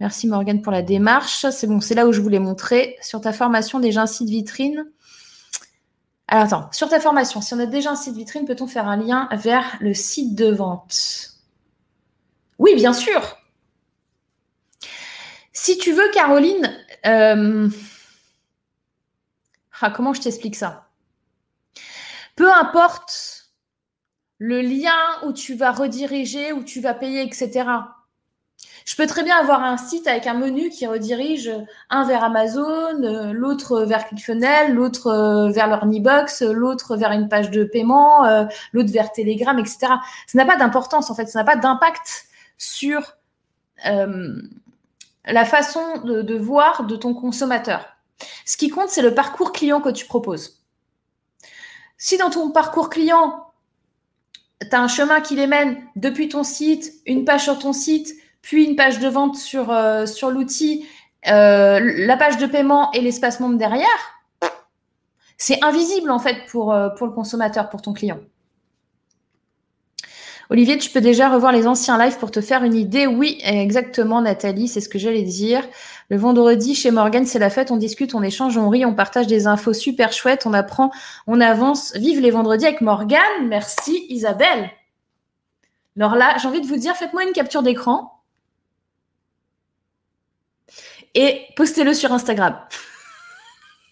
Merci Morgane pour la démarche. C'est bon, c'est là où je voulais montrer. Sur ta formation, déjà un site vitrine. Alors attends, sur ta formation, si on a déjà un site vitrine, peut-on faire un lien vers le site de vente? Oui, bien sûr. Si tu veux, Caroline, euh, ah, comment je t'explique ça? Peu importe le lien où tu vas rediriger, où tu vas payer, etc. Je peux très bien avoir un site avec un menu qui redirige un vers Amazon, l'autre vers ClickFunnels, l'autre euh, vers l'Ornibox, l'autre vers une page de paiement, euh, l'autre vers Telegram, etc. Ça n'a pas d'importance en fait, ça n'a pas d'impact sur la façon de, voir de ton consommateur. Ce qui compte, c'est le parcours client que tu proposes. Si dans ton parcours client, tu as un chemin qui les mène depuis ton site, une page sur ton site, puis une page de vente sur, euh, l'outil, euh, la page de paiement et l'espace membre derrière, c'est invisible en fait pour, euh, pour le consommateur, pour ton client. Olivier, tu peux déjà revoir les anciens lives pour te faire une idée. Oui, exactement, Nathalie, c'est ce que j'allais dire. Le vendredi, chez Morgan, c'est la fête, on discute, on échange, on rit, on partage des infos super chouettes, on apprend, on avance. Vive les vendredis avec Morgan. Merci, Isabelle. Alors là, j'ai envie de vous dire, faites-moi une capture d'écran et postez-le sur Instagram.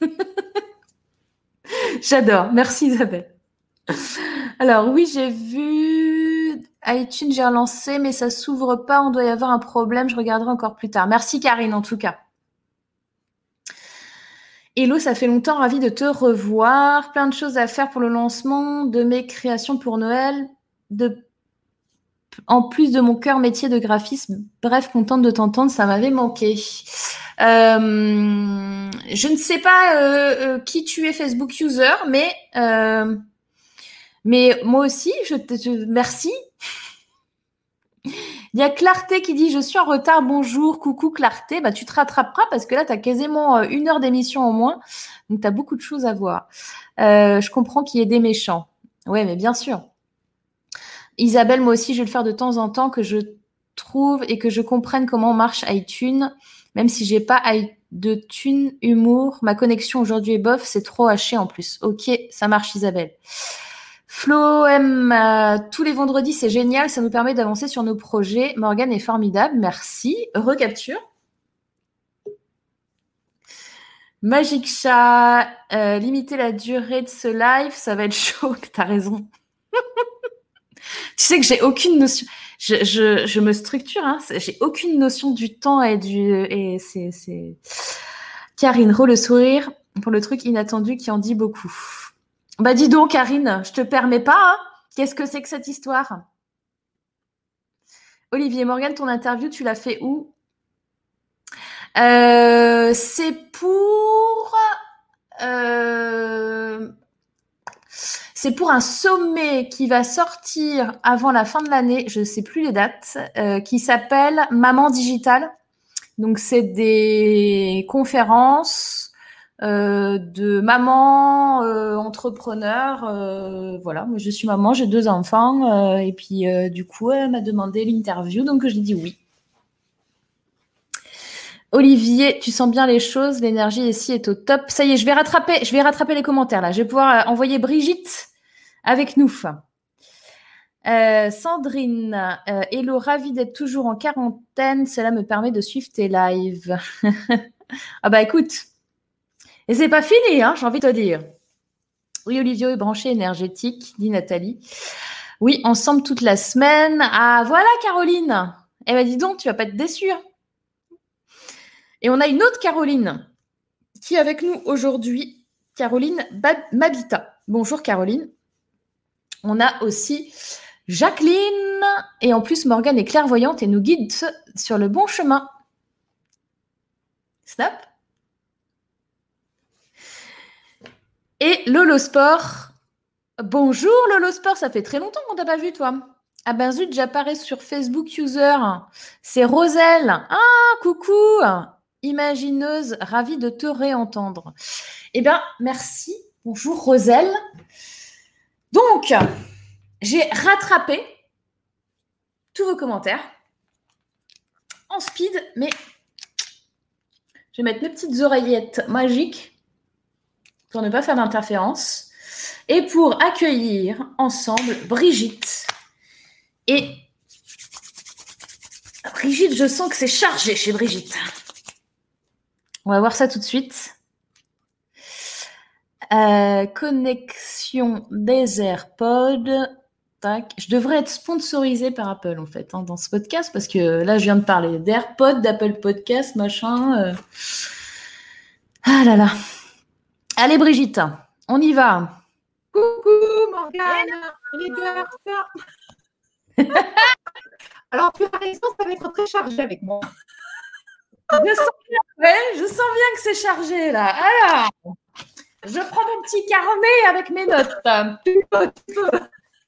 J'adore. Merci, Isabelle. Alors oui, j'ai vu iTunes, j'ai relancé, mais ça s'ouvre pas. On doit y avoir un problème. Je regarderai encore plus tard. Merci Karine, en tout cas. Hello, ça fait longtemps, ravi de te revoir. Plein de choses à faire pour le lancement de mes créations pour Noël. En plus de mon cœur métier de graphisme. Bref, contente de t'entendre, ça m'avait manqué. Euh, je ne sais pas euh, euh, qui tu es Facebook user, mais mais moi aussi, je te merci. Il y a Clarté qui dit Je suis en retard, bonjour, coucou Clarté. Bah, tu te rattraperas parce que là, tu as quasiment euh, une heure d'émission au moins. Donc, tu as beaucoup de choses à voir. Euh, je comprends qu'il y ait des méchants. Oui, mais bien sûr. Isabelle, moi aussi, je vais le faire de temps en temps, que je trouve et que je comprenne comment marche iTunes, même si j'ai pas de thune humour. Ma connexion aujourd'hui est bof, c'est trop haché en plus. Ok, ça marche, Isabelle. Flo M, euh, tous les vendredis, c'est génial, ça nous permet d'avancer sur nos projets. Morgane est formidable, merci. Recapture. Magic Chat, euh, limiter la durée de ce live, ça va être chaud, t'as raison. Tu sais que j'ai aucune notion. Je, me structure, hein. J'ai aucune notion du temps et du et c'est. Karine, re le sourire pour le truc inattendu qui en dit beaucoup. Bah dis donc, Karine, je te permets pas. Hein Qu'est-ce que c'est que cette histoire? Olivier Morgan, ton interview, tu l'as fait où? Euh, C'est pour. Euh, c'est pour un sommet qui va sortir avant la fin de l'année, je ne sais plus les dates, euh, qui s'appelle Maman Digital. Donc, c'est des conférences euh, de maman euh, entrepreneur. Euh, voilà, moi je suis maman, j'ai deux enfants, et puis du coup, elle m'a demandé l'interview, donc j'ai dit oui. Olivier, tu sens bien les choses, l'énergie ici est au top. Ça y est, je vais rattraper, je vais rattraper les commentaires là. Je vais pouvoir envoyer Brigitte avec nous. Sandrine, hello, ravie d'être toujours en quarantaine. Cela me permet de suivre tes lives. ah bah écoute, et c'est pas fini, hein, j'ai envie de te dire. Oui, Olivier est branché énergétique, dit Nathalie. Oui, ensemble toute la semaine. Ah, voilà, Caroline. Eh bien, dis donc, tu vas pas être déçue. Hein. Et on a une autre Caroline qui est avec nous aujourd'hui, Caroline Mabita. Bonjour, Caroline. On a aussi Jacqueline. Et en plus, Morgane est clairvoyante et nous guide sur le bon chemin. Snap Et Lolo Sport. Bonjour Lolo Sport, ça fait très longtemps qu'on t'a pas vu toi. Ah ben zut, j'apparais sur Facebook User. C'est Roselle. Ah, coucou Imagineuse, ravie de te réentendre. Eh bien, merci. Bonjour Roselle. Donc, j'ai rattrapé tous vos commentaires en speed, mais je vais mettre mes petites oreillettes magiques pour ne pas faire d'interférence et pour accueillir ensemble Brigitte. Et Brigitte, je sens que c'est chargé chez Brigitte. On va voir ça tout de suite. Euh, connexion des AirPods. Tac. Je devrais être sponsorisée par Apple en fait hein, dans ce podcast parce que là je viens de parler d'AirPods, d'Apple Podcast, machin. Euh. Ah là là. Allez, Brigitte, on y va. Coucou, Morgane. Alors, tu as raison, ça va être très chargé avec moi. Je sens bien, je sens bien que c'est chargé là. Alors, je prends mon petit carnet avec mes notes.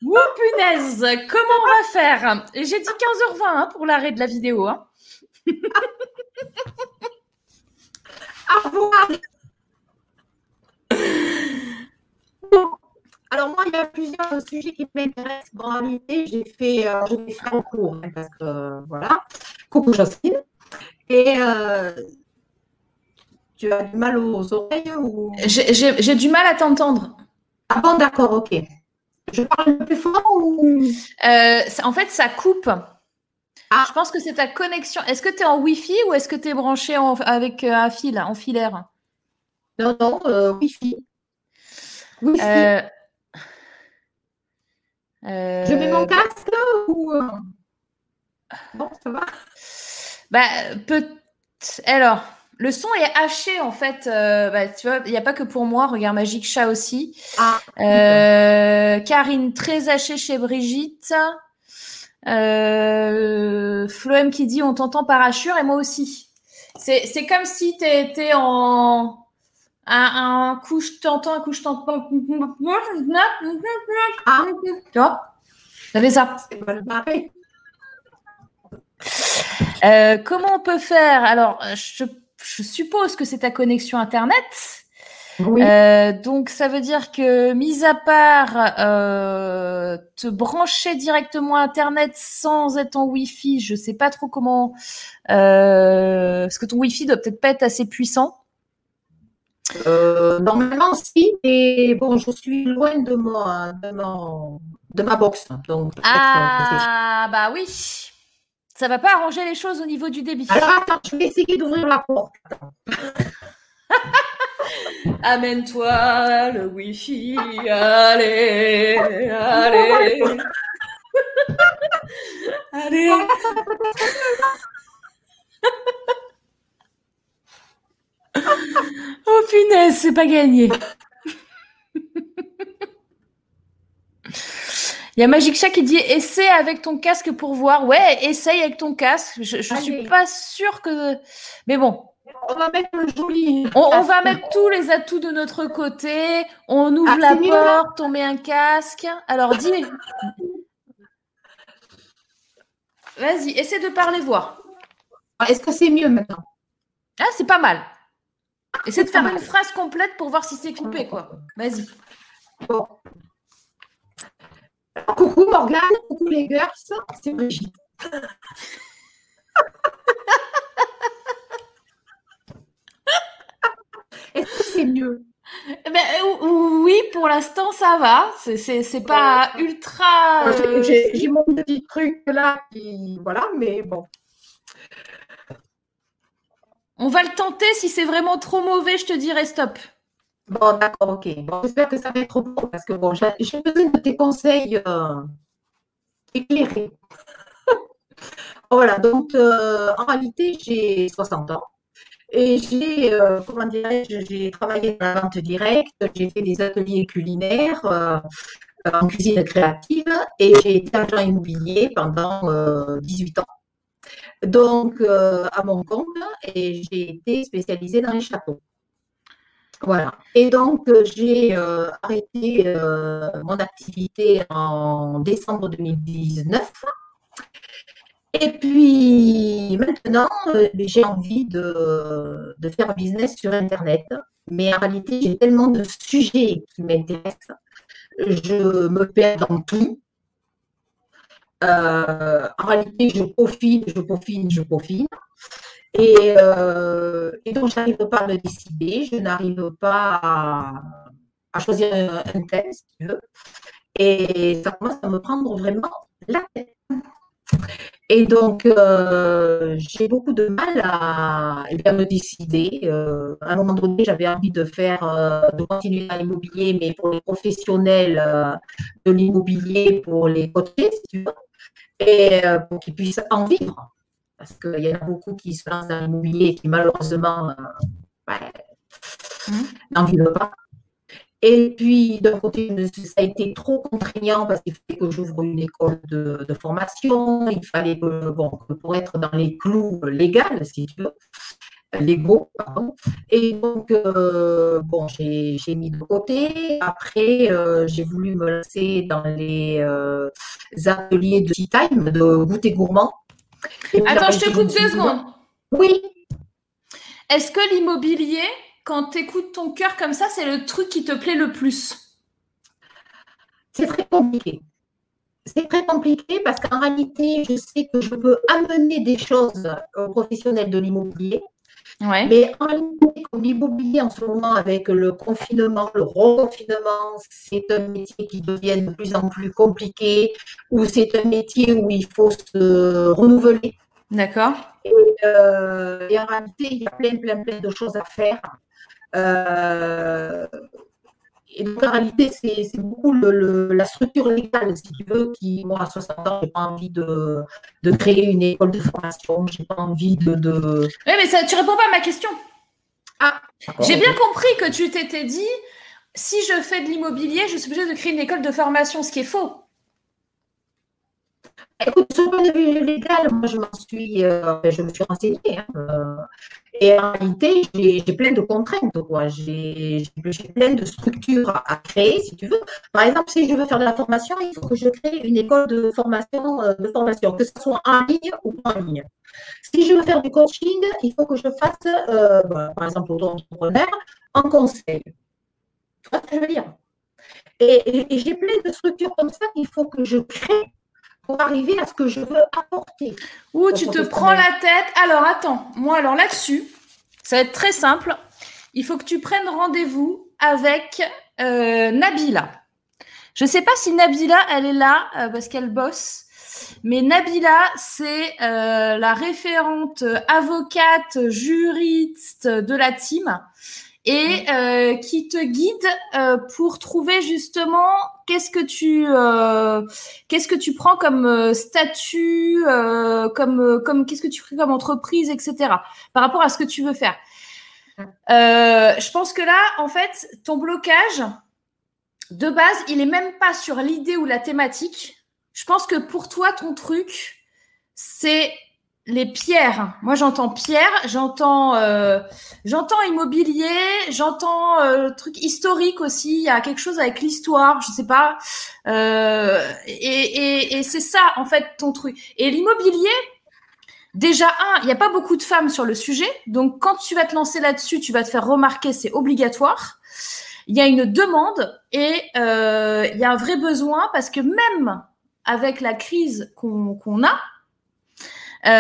Ouh, punaise, comment on va faire? J'ai dit 15h20 hein, pour l'arrêt de la vidéo. Hein. Au revoir. Alors moi, il y a plusieurs sujets qui m'intéressent. En réalité, j'ai fait, euh, fait en cours, hein, parce que euh, voilà. Coucou Jocelyne. Et euh, tu as du mal aux oreilles ou? J'ai du mal à t'entendre. Ah bon, d'accord, ok. Je parle plus fort ou? Euh, En fait, ça coupe. Ah. Je pense que c'est ta connexion. Est-ce que tu es en Wi-Fi ou est-ce que tu es branché avec un fil, en filaire? Non, non, Wi-Fi. Euh, je mets mon euh, casque ou. Euh, bon, ça va? Bah, peut. Alors, le son est haché en fait. bah, tu vois, il n'y a pas que pour moi. Regarde Magique Chat aussi. Ah, Karine très haché chez Brigitte. Euh, Floem qui dit on t'entend par Assure et moi aussi. C'est comme si tu étais en un, un coup je t'entends, un coup je t'entends. Ah. Tu vois J'avais ça. Euh, comment on peut faire? Alors, je, je, suppose que c'est ta connexion Internet. Oui. Euh, donc, ça veut dire que, mis à part euh, te brancher directement à Internet sans être en Wi-Fi, je sais pas trop comment. Euh, parce que ton Wi-Fi doit peut-être pas être assez puissant. Euh, normalement, si, et bon, je suis loin de, moi, de, de ma box. Donc, ah, bah oui. Ça va pas arranger les choses au niveau du débit. Alors, attends, je vais essayer d'ouvrir la porte. Amène-toi le Wi-Fi, allez, allez. Allez. oh punaise, c'est pas gagné. Il y a Magic Chat qui dit essaie avec ton casque pour voir. Ouais, essaye avec ton casque. Je, je suis pas sûre que. Mais bon. On va mettre le joli. On, va mettre tous les atouts de notre côté. On ouvre Ah, la mieux, porte, on met un casque. Alors dis. Vas-y, essaie de parler, voir. Est-ce que c'est mieux maintenant? Ah, c'est pas mal. Essaie de faire une phrase complète pour voir si c'est coupé, quoi. Vas-y. Bon. Coucou Morgane, coucou les girls, c'est Brigitte. Est-ce que c'est mieux? Eh ben, oui, pour l'instant, ça va. C'est- pas ultra. euh, J'ai j'ai mon petit truc là qui. Voilà, mais bon. On va le tenter. Si c'est vraiment trop mauvais, je te dirai stop. Bon, d'accord, ok. Bon, j'espère que ça va être bon parce que bon, j'ai besoin de tes conseils euh, éclairés. voilà, donc euh, en réalité, j'ai 60 ans et j'ai, euh, comment j'ai travaillé dans la vente directe, j'ai fait des ateliers culinaires en cuisine créative et j'ai été agent immobilier pendant euh, 18 ans. Donc, euh, à mon compte, et j'ai été spécialisée dans les châteaux. Voilà. Et donc, euh, j'ai euh, arrêté mon activité en décembre 2019. Et puis, maintenant, euh, j'ai envie de, faire business sur Internet. Mais en réalité, j'ai tellement de sujets qui m'intéressent. Je me perds dans tout. Euh, en réalité, je peaufine, je peaufine, je peaufine. Et, euh, et donc, je n'arrive pas à me décider, je n'arrive pas à, choisir un, thème, si tu veux. Et ça commence à me prendre vraiment la tête. Et donc, euh, j'ai beaucoup de mal à, eh me décider. À un moment donné, j'avais envie de faire, de continuer dans l'immobilier, mais pour les professionnels de l'immobilier, pour les coacher, si tu veux, et euh, pour qu'ils puissent en vivre. Parce qu'il y en a beaucoup qui se lancent dans l'immobilier et qui, malheureusement, euh, ouais, Mhm. n'en vivent pas. Et puis, d'un côté, ça a été trop contraignant parce qu'il fallait que j'ouvre une école de, de formation. Il fallait que, bon, pour être dans les clous légaux, si tu veux, légaux, pardon. Et donc, euh, bon, j'ai j'ai mis de côté. Après, euh, j'ai voulu me lancer dans les euh, ateliers de tea time, de goûter gourmand. Et Attends, je te coupe deux secondes. Oui, Est-ce que l'immobilier, quand t'écoutes ton cœur comme ça, c'est le truc qui te plaît le plus? C'est très compliqué. C'est très compliqué parce qu'en réalité, je sais que je peux amener des choses aux professionnels de l'immobilier, Ouais. mais en réalité, comme l'immobilier en ce moment, avec le confinement, le reconfinement, c'est un métier qui devient de plus en plus compliqué, ou c'est un métier où il faut se renouveler. D'accord. Et, euh, et en réalité, il y a plein, plein, plein de choses à faire. Euh, et donc, en réalité, c'est beaucoup le- le- la structure légale, si tu veux, qui, moi, à 60 ans, j'ai pas envie de, de créer une école de formation, j'ai pas envie de. de... Oui, mais ça, tu réponds pas à ma question. Ah, J'ai bien compris que tu t'étais dit, si je fais de l'immobilier, je suis obligée de créer une école de formation, ce qui est faux. Écoute, sur le point de vue légal, moi, je m'en suis, euh, je me suis renseignée. hein, euh, et en réalité, j'ai plein de contraintes. J'ai plein de structures à, créer, si tu veux. Par exemple, si je veux faire de la formation, il faut que je crée une école de formation, euh, de formation, que ce soit en ligne ou en ligne. Si je veux faire du coaching, il faut que je fasse, ben, par exemple, auto-entrepreneur, en conseil. Tu vois ce que je veux dire? Et, et- et j'ai plein de structures comme ça qu'il faut que je crée pour arriver à ce que je veux apporter. Ou tu te prends la tête. Alors attends, moi alors là-dessus, ça va être très simple. Il faut que tu prennes rendez-vous avec euh, Nabila. Je ne sais pas si Nabila, elle est là euh, parce qu'elle bosse. Mais Nabila, c'est euh, la référente avocate juriste de la team. Et euh, qui te guide euh, pour trouver justement qu'est-ce que tu euh, qu'est-ce que tu prends comme statut, comme comme qu'est-ce que tu fais comme entreprise, etc. Par rapport à ce que tu veux faire. je pense que là, en fait, ton blocage de base, il est même pas sur l'idée ou la thématique. Je pense que pour toi, ton truc, c'est les pierres. Moi, j'entends pierre, j'entends, euh, j'entends immobilier, j'entends euh, truc historique aussi. Il y a quelque chose avec l'histoire, je sais pas. Euh, et, c'est ça, en fait, ton truc. Et l'immobilier, déjà un, il n'y a pas beaucoup de femmes sur le sujet, donc quand tu vas te lancer là-dessus, tu vas te faire remarquer, c'est obligatoire. Il y a une demande et euh, il y a un vrai besoin parce que même avec la crise qu'on a, il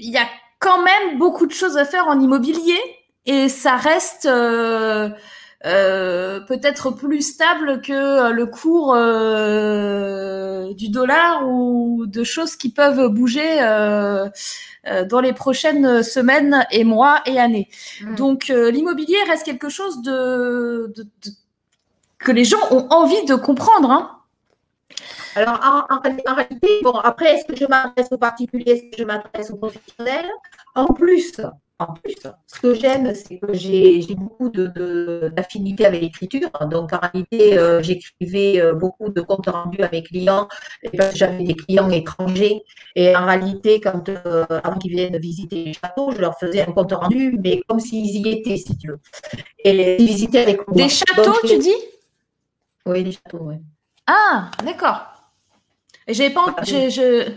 y a quand même beaucoup de choses à faire en immobilier et ça reste euh, euh, peut-être plus stable que le cours euh, du dollar ou de choses qui peuvent bouger euh, euh dans les prochaines semaines et mois et années. Mmh. Donc l'immobilier reste quelque chose de, de, de, que les gens ont envie de comprendre. Hein. Alors, en, réalité, bon, après, est-ce que je m'adresse aux particuliers, est-ce que je m'adresse aux professionnels? En plus, en plus, ce que j'aime, c'est que j'ai beaucoup d'affinité avec l'écriture. Donc, en réalité, euh, j'écrivais euh, beaucoup de comptes rendus à mes clients parce que j'avais des clients étrangers. Et en réalité, quand, euh, avant qu'ils viennent visiter les châteaux, je leur faisais un compte rendu, mais comme s'ils y étaient, si tu veux. Et ils visitaient avec moi. Des châteaux, tu dis? Oui, des châteaux, oui. Ah, d'accord. J'ai pas. Je, je...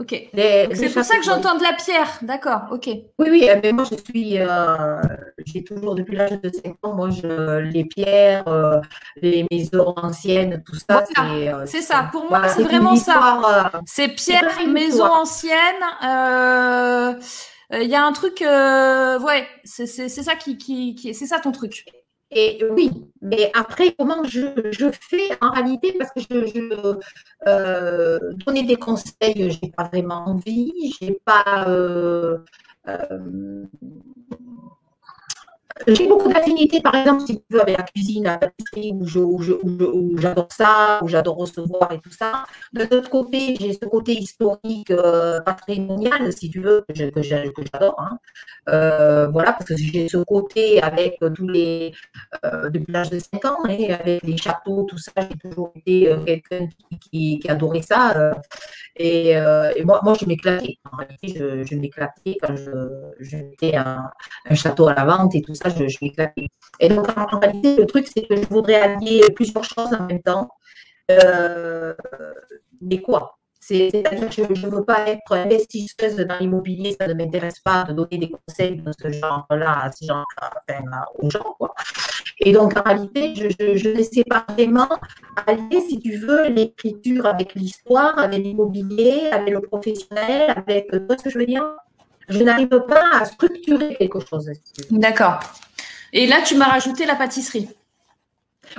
Ok. C'est pour ça que j'entends de la pierre. D'accord. Ok. Oui, oui. Euh, mais moi, je suis. Euh, j'ai toujours depuis l'âge de 5 ans, moi, je, les pierres, euh, les maisons anciennes, tout ça. c'est ça. Pour moi, c'est vraiment ça. c'est pierres, maisons anciennes. Il y a un truc. ouais. C'est ça qui, qui, qui c'est ça ton truc. Et oui, mais après, comment je, fais en réalité? Parce que je, je euh, donner des conseils, j'ai pas vraiment envie, j'ai pas. Euh, euh, j'ai beaucoup d'affinités, par exemple, si tu veux, avec la cuisine, la pâtisserie, où, j'adore ça, où j'adore recevoir et tout ça. De l'autre côté, j'ai ce côté historique, euh, patrimonial, si tu veux, que j'adore. Hein. Euh, voilà, parce que j'ai ce côté avec tous les. Euh, depuis l'âge de 5 ans, hein, avec les châteaux, tout ça, j'ai toujours été quelqu'un qui, adorait ça. Et, moi, je m'éclatais. En réalité, je, m'éclatais quand je, un, un château à la vente et tout ça je, je Et donc, en, réalité, le truc, c'est que je voudrais allier plusieurs choses en même temps. Euh, mais quoi? C'est-à-dire que je ne veux pas être investisseuse dans l'immobilier, ça ne m'intéresse pas de donner des conseils de ce genre-là à ces gens, enfin, aux gens. Quoi. Et donc, en réalité, je, je, ne sais pas vraiment allier, si tu veux, l'écriture avec l'histoire, avec l'immobilier, avec le professionnel, avec. Tu vois ce que je veux dire? Je n'arrive pas à structurer quelque chose. D'accord. Et là, tu m'as rajouté la pâtisserie.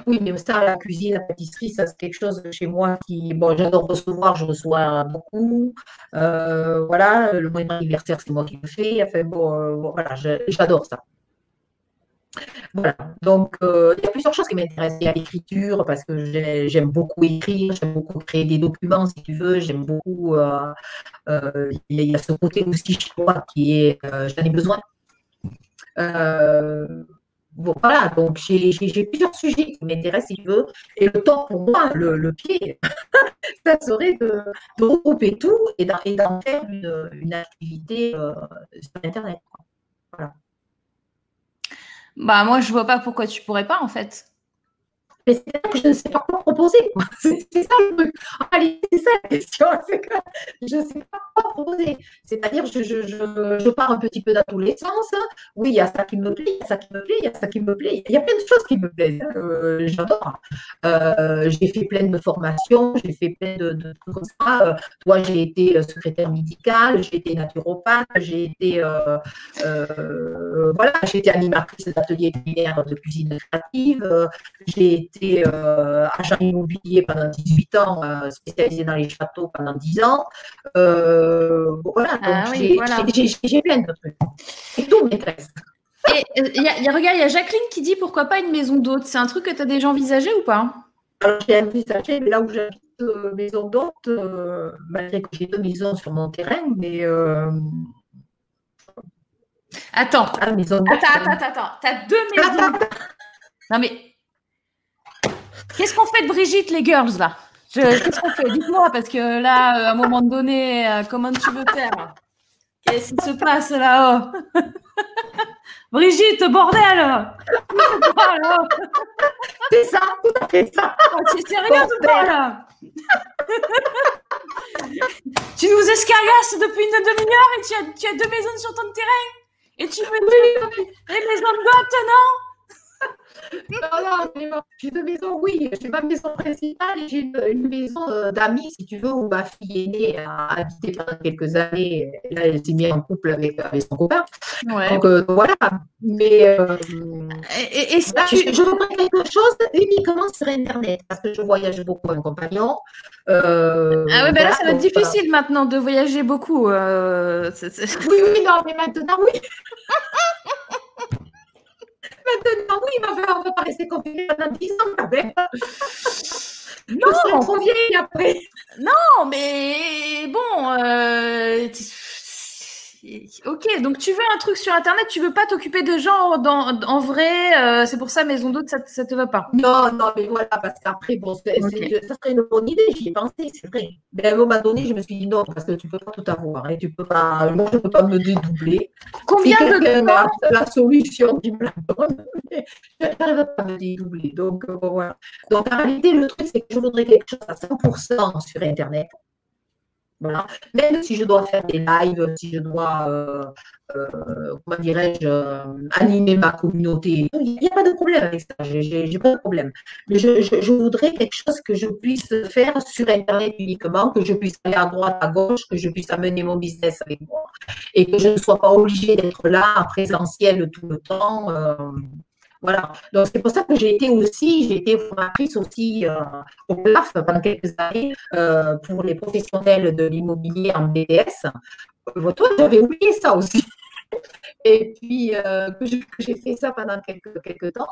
Oui, mais ça, la cuisine, la pâtisserie, ça c'est quelque chose chez moi qui, bon, j'adore recevoir, je reçois beaucoup. Euh, voilà, le moyen anniversaire, c'est moi qui le fais. Enfin, bon, euh, voilà, j'adore ça. Voilà, donc euh, il y a plusieurs choses qui m'intéressent. Il y a l'écriture, parce que j'aime beaucoup écrire, j'aime beaucoup créer des documents, si tu veux, j'aime beaucoup. il y a ce côté aussi chez moi qui est, j'en ai besoin. Euh, voilà, donc j'ai plusieurs sujets qui m'intéressent, si tu veux. Et le temps, pour moi, le, pied, ça serait de, regrouper tout et d'en faire une, activité euh, sur Internet. Voilà. Bah, moi, je vois pas pourquoi tu pourrais pas, en fait. Mais c'est que je ne sais pas quoi proposer. C'est ça le truc. En réalité, c'est ça la question. C'est que je ne sais pas quoi proposer. C'est-à-dire, je, je, je, je, pars un petit peu dans tous les sens. Oui, il y a ça qui me plaît, il y a ça qui me plaît, il y a ça qui me plaît. Il y a plein de choses qui me plaisent. Euh, J'adore. Euh, j'ai fait plein de formations, j'ai fait plein de, trucs comme ça. Euh, toi, j'ai été secrétaire médicale, j'ai été naturopathe, j'ai été, voilà, j'ai été animatrice d'ateliers de cuisine créative, j'ai été euh, agent immobilier pendant 18 ans, euh, spécialisé dans les châteaux pendant 10 ans. Euh, voilà, donc ah j'ai plein de trucs. Et tout m'intéresse? Et euh, y a, y a- regarde, il y a Jacqueline qui dit pourquoi pas une maison d'hôte. C'est un truc que tu as déjà envisagé ou pas? Alors, j'ai envisagé, mais là où j'habite, euh, maison d'hôte, euh, malgré que j'ai deux maisons sur mon terrain, mais Attends, ah, attends, attends, attends, attends. T'as deux maisons. Non mais, qu'est-ce qu'on fait de Brigitte, les girls là? Qu'est-ce qu'on fait? Dites-moi parce que là, euh, à un moment donné, euh, comment tu veux faire? Qu'est-ce qui se passe là-haut? Brigitte, bordel! Là, C'est ça, tout à fait ça. ou pas là. Tu nous escargasses depuis une demi-heure et tu as, tu as deux maisons sur ton terrain. Et tu me dis les maisons de goth, non? Non, non, mais bon, j'ai deux maisons, oui. J'ai ma maison principale et j'ai une, une maison euh, d'amis, si tu veux, où ma fille aînée a habité pendant quelques années. Et Là, elle s'est mise en couple avec, avec son copain. Ouais. Donc, euh, voilà. Mais euh, Et, et- et si là, tu- je, je voudrais quelque chose uniquement sur Internet parce que je voyage beaucoup avec mon compagnon. Ah ouais, ben là, ça va être voilà. difficile maintenant de voyager beaucoup. Oui, oui, non, mais maintenant, oui. maintenant, oui, enfin, on ne va pas rester confiné pendant 10 ans quand même. Je serai trop vieille après. Non, mais bon. euh, Ok, donc tu veux un truc sur Internet, tu veux pas t'occuper de gens dans- en vrai, euh, c'est pour ça maison d'hôte, ça, ça te va pas. Non, non, mais voilà, parce qu'après, bon, ça serait une bonne idée, j'y ai pensé, c'est vrai. Mais à un moment donné, je me suis dit non, parce que tu peux pas tout avoir. Hein, tu peux pas, moi, je ne peux pas me dédoubler. Combien Si de temps a la solution qui me la donne, je n'arrive pas à me dédoubler. Donc, euh, voilà. Donc, en réalité, le truc, c'est que je voudrais quelque chose à 100% sur Internet. Même si je dois faire des lives, si je dois, euh, euh, comment dirais-je, euh, animer ma communauté, il n'y a pas de problème avec ça, j'ai pas de problème. Mais je, je- je voudrais quelque chose que je puisse faire sur Internet uniquement, que je puisse aller à droite, à gauche, que je puisse amener mon business avec moi et que je ne sois pas obligée d'être là en présentiel tout le temps. Voilà. Donc, c'est pour ça que j'ai été aussi, j'ai été formatrice aussi euh, au PLAF pendant quelques années euh, pour les professionnels de l'immobilier en BTS. Euh, toi, j'avais oublié ça aussi. Et puis, que j'ai fait ça pendant quelques, quelques temps.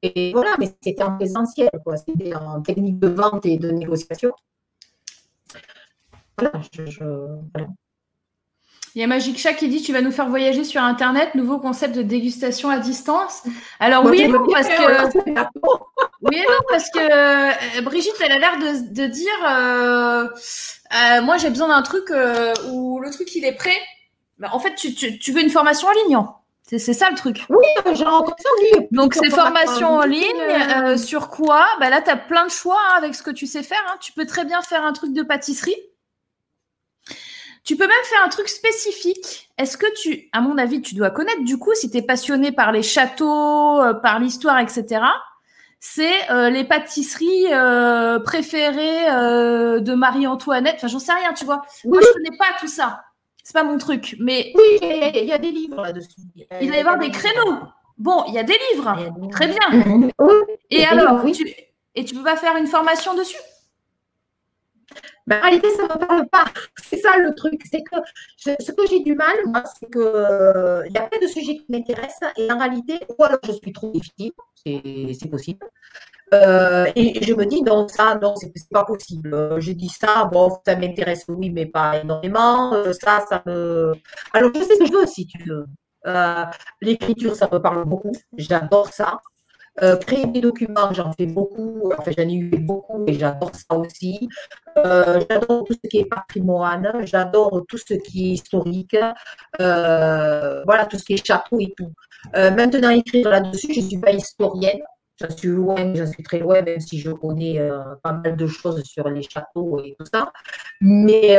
Et voilà, mais c'était en présentiel, quoi. C'était en technique de vente et de négociation. Voilà, je. Il y a Magic Chat qui dit tu vas nous faire voyager sur Internet, nouveau concept de dégustation à distance. Alors oui et non, parce que. Oui et non, parce que Brigitte, elle a l'air de, de dire euh, euh, moi j'ai besoin d'un truc euh, où le truc il est prêt. Bah, en fait, tu, tu, tu veux une formation en ligne. hein. C'est ça le truc. Oui, j'ai rencontré ça, oui. Donc c'est Plusieurs formation en ligne. sur quoi? Bah, Là, tu as plein de choix hein, avec ce que tu sais faire. hein. Tu peux très bien faire un truc de pâtisserie. Tu peux même faire un truc spécifique. Est-ce que tu, à mon avis, tu dois connaître du coup, si tu es passionné par les châteaux, euh, par l'histoire, etc., c'est euh, les pâtisseries euh, préférées euh, de Marie-Antoinette. Enfin, j'en sais rien, tu vois. Moi, je connais pas tout ça. C'est pas mon truc. Mais oui, il y a- il y a des livres là-dessus. il va y avoir des créneaux. Bon, il y a des livres. A des- Très bien. Oui, Et Et alors, oui. tu... et tu peux pas faire une formation dessus? Ben, en réalité, ça ne me parle pas. C'est ça le truc. C'est que ce que j'ai du mal, moi, c'est que euh, y a plein de sujets qui m'intéressent et en réalité, ou alors je suis trop difficile, c'est possible. Euh, et je me dis, non, ça, non, c'est pas possible. Euh, Je dis ça, bon, ça m'intéresse, oui, mais pas énormément. Euh, ça, ça me. Alors, je sais ce que je veux, si tu veux. L'écriture, ça me parle beaucoup. J'adore ça. Euh, créer des documents, j'en fais beaucoup. Enfin, j'en ai eu beaucoup et j'adore ça aussi. Euh, j'adore tout ce qui est patrimoine, j'adore tout ce qui est historique, euh, voilà, tout ce qui est château et tout. Maintenant, écrire là-dessus, je ne suis pas historienne, j'en suis loin, j'en suis très loin, même si je connais pas mal de choses sur les châteaux et tout ça. Mais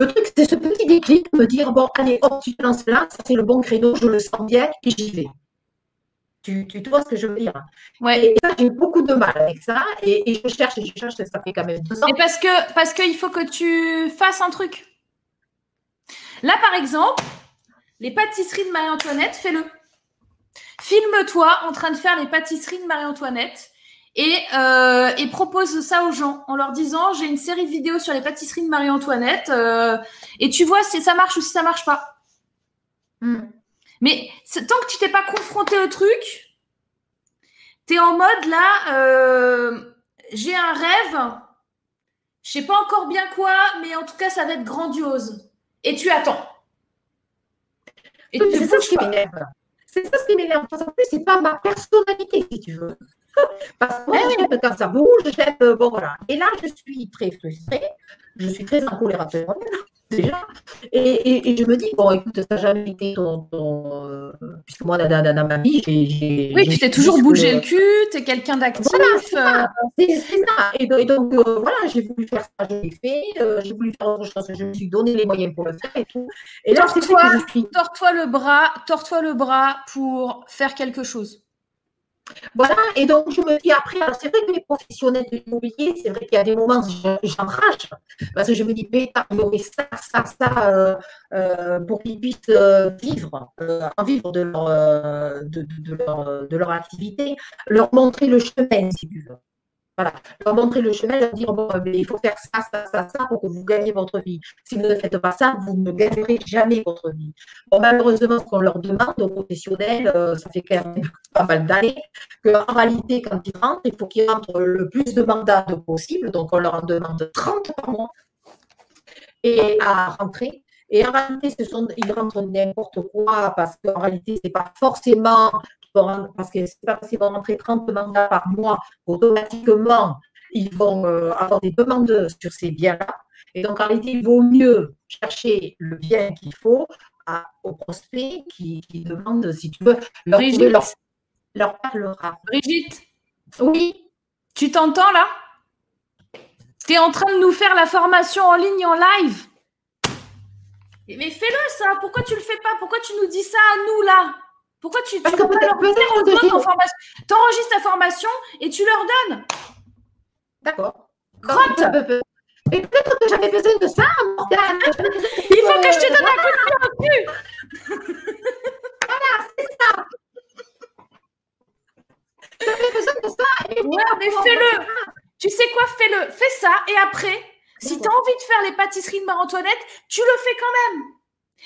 le truc, c'est ce petit déclic, me dire, bon, allez, hop, tu te lances là, ça c'est le bon créneau, je le sens bien et j'y vais. Tu, tu vois ce que je veux dire Ouais. et ça, j'ai beaucoup de mal avec ça. Et, et je cherche, et je cherche, ça fait quand même deux ans. Et parce que parce qu'il faut que tu fasses un truc. Là, par exemple, les pâtisseries de Marie-Antoinette, fais-le. Filme-toi en train de faire les pâtisseries de Marie-Antoinette et, euh, et propose ça aux gens en leur disant j'ai une série de vidéos sur les pâtisseries de Marie-Antoinette euh, et tu vois si ça marche ou si ça marche pas. Hmm. Mais tant que tu t'es pas confronté au truc, tu es en mode là, euh, j'ai un rêve, je sais pas encore bien quoi, mais en tout cas, ça va être grandiose. Et tu attends. c'est ça qui m'énerve. C'est ça ce qui m'énerve. En plus, c'est pas ma personnalité, si tu veux. Parce que moi, eh j'aime quand ça bouge, j'aime, euh, bon voilà. Et là, je suis très frustrée, je suis très en colère déjà. Et, et, je me dis, bon, écoute, ça n'a jamais été ton. Euh, puisque moi, dans, dans, ma vie, j'ai. Oui, tu t'es toujours bougé le cul, tu es quelqu'un d'actif. Voilà, c'est ça. ça. Et, donc, euh, voilà, j'ai voulu faire ça, je l'ai fait. j'ai voulu faire autre chose, je me suis donné les moyens pour le faire et tout. Et là, c'est toi, Tords-toi le bras, tords-toi le bras pour faire quelque chose. Voilà, et donc je me dis après, alors c'est vrai que les professionnels de l'immobilier, c'est vrai qu'il y a des moments où j'enrage, parce que je me dis, mais il ça, ça, ça, euh, euh, pour qu'ils puissent euh, vivre, en vivre de leur, de, leur, de leur activité, leur montrer le chemin, si tu veux. Voilà, leur montrer le chemin, leur dire bon, il faut faire ça, ça, ça, ça pour que vous gagnez votre vie. Si vous ne faites pas ça, vous ne gagnerez jamais votre vie. Bon, malheureusement, ce qu'on leur demande aux professionnels, euh, ça fait quand même pas mal d'années, qu'en réalité, quand ils rentrent, il faut qu'ils rentrent le plus de mandats possible. Donc, on leur en demande 30 par mois et à rentrer. Et en réalité, ce sont, ils rentrent n'importe quoi parce qu'en réalité, ce n'est pas forcément parce que c'est pas parce qu'ils vont rentrer 30 mandats par mois, automatiquement, ils vont euh, avoir des demandes sur ces biens-là. Et donc, en réalité, il vaut mieux chercher le bien qu'il faut à, aux prospects qui, qui, demandent, si tu veux, leur, Brigitte. leur, leur parlera. Brigitte. Oui. Tu t'entends là? Tu es en train de nous faire la formation en ligne, en live? Mais fais-le ça. Pourquoi tu le fais pas? Pourquoi tu nous dis ça à nous là? Pourquoi tu, tu Parce que peut enregistres ta formation et tu leur donnes. D'accord. Crotte Et peut-être que j'avais besoin de ça, Morgane. Il faut que je te donne un coup de pied au cul. Voilà, c'est ça. J'avais besoin de ça. Et ouais, mais fais-le. Tu sais quoi, fais-le. Fais ça et après, si tu as envie de faire les pâtisseries de Marie-Antoinette, tu le fais quand même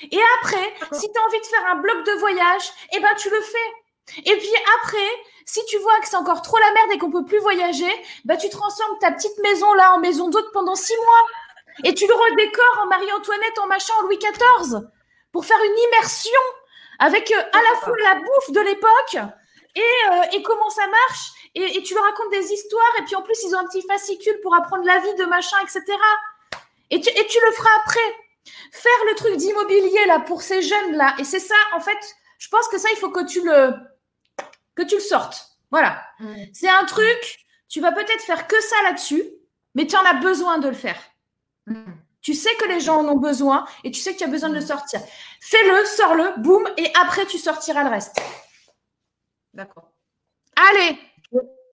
et après, si tu as envie de faire un bloc de voyage, eh ben tu le fais. Et puis après, si tu vois que c'est encore trop la merde et qu'on peut plus voyager, bah tu transformes ta petite maison là en maison d'hôte pendant six mois. Et tu le redécores en Marie-Antoinette, en machin, en Louis XIV, pour faire une immersion avec euh, à la fois la bouffe de l'époque et, euh, et, comment ça marche. Et, tu leur racontes des histoires. Et puis en plus, ils ont un petit fascicule pour apprendre la vie de machin, etc. Et tu le feras après. Faire le truc d'immobilier là pour ces jeunes là, et c'est ça en fait, je pense que ça il faut que tu le que tu le sortes. Voilà. C'est un truc, tu vas peut-être faire que ça là-dessus, mais tu en as besoin de le faire. Tu sais que les gens en ont besoin et tu sais que tu as besoin de le sortir. Fais-le, sors-le, boum, et après tu sortiras le reste. D'accord. Allez.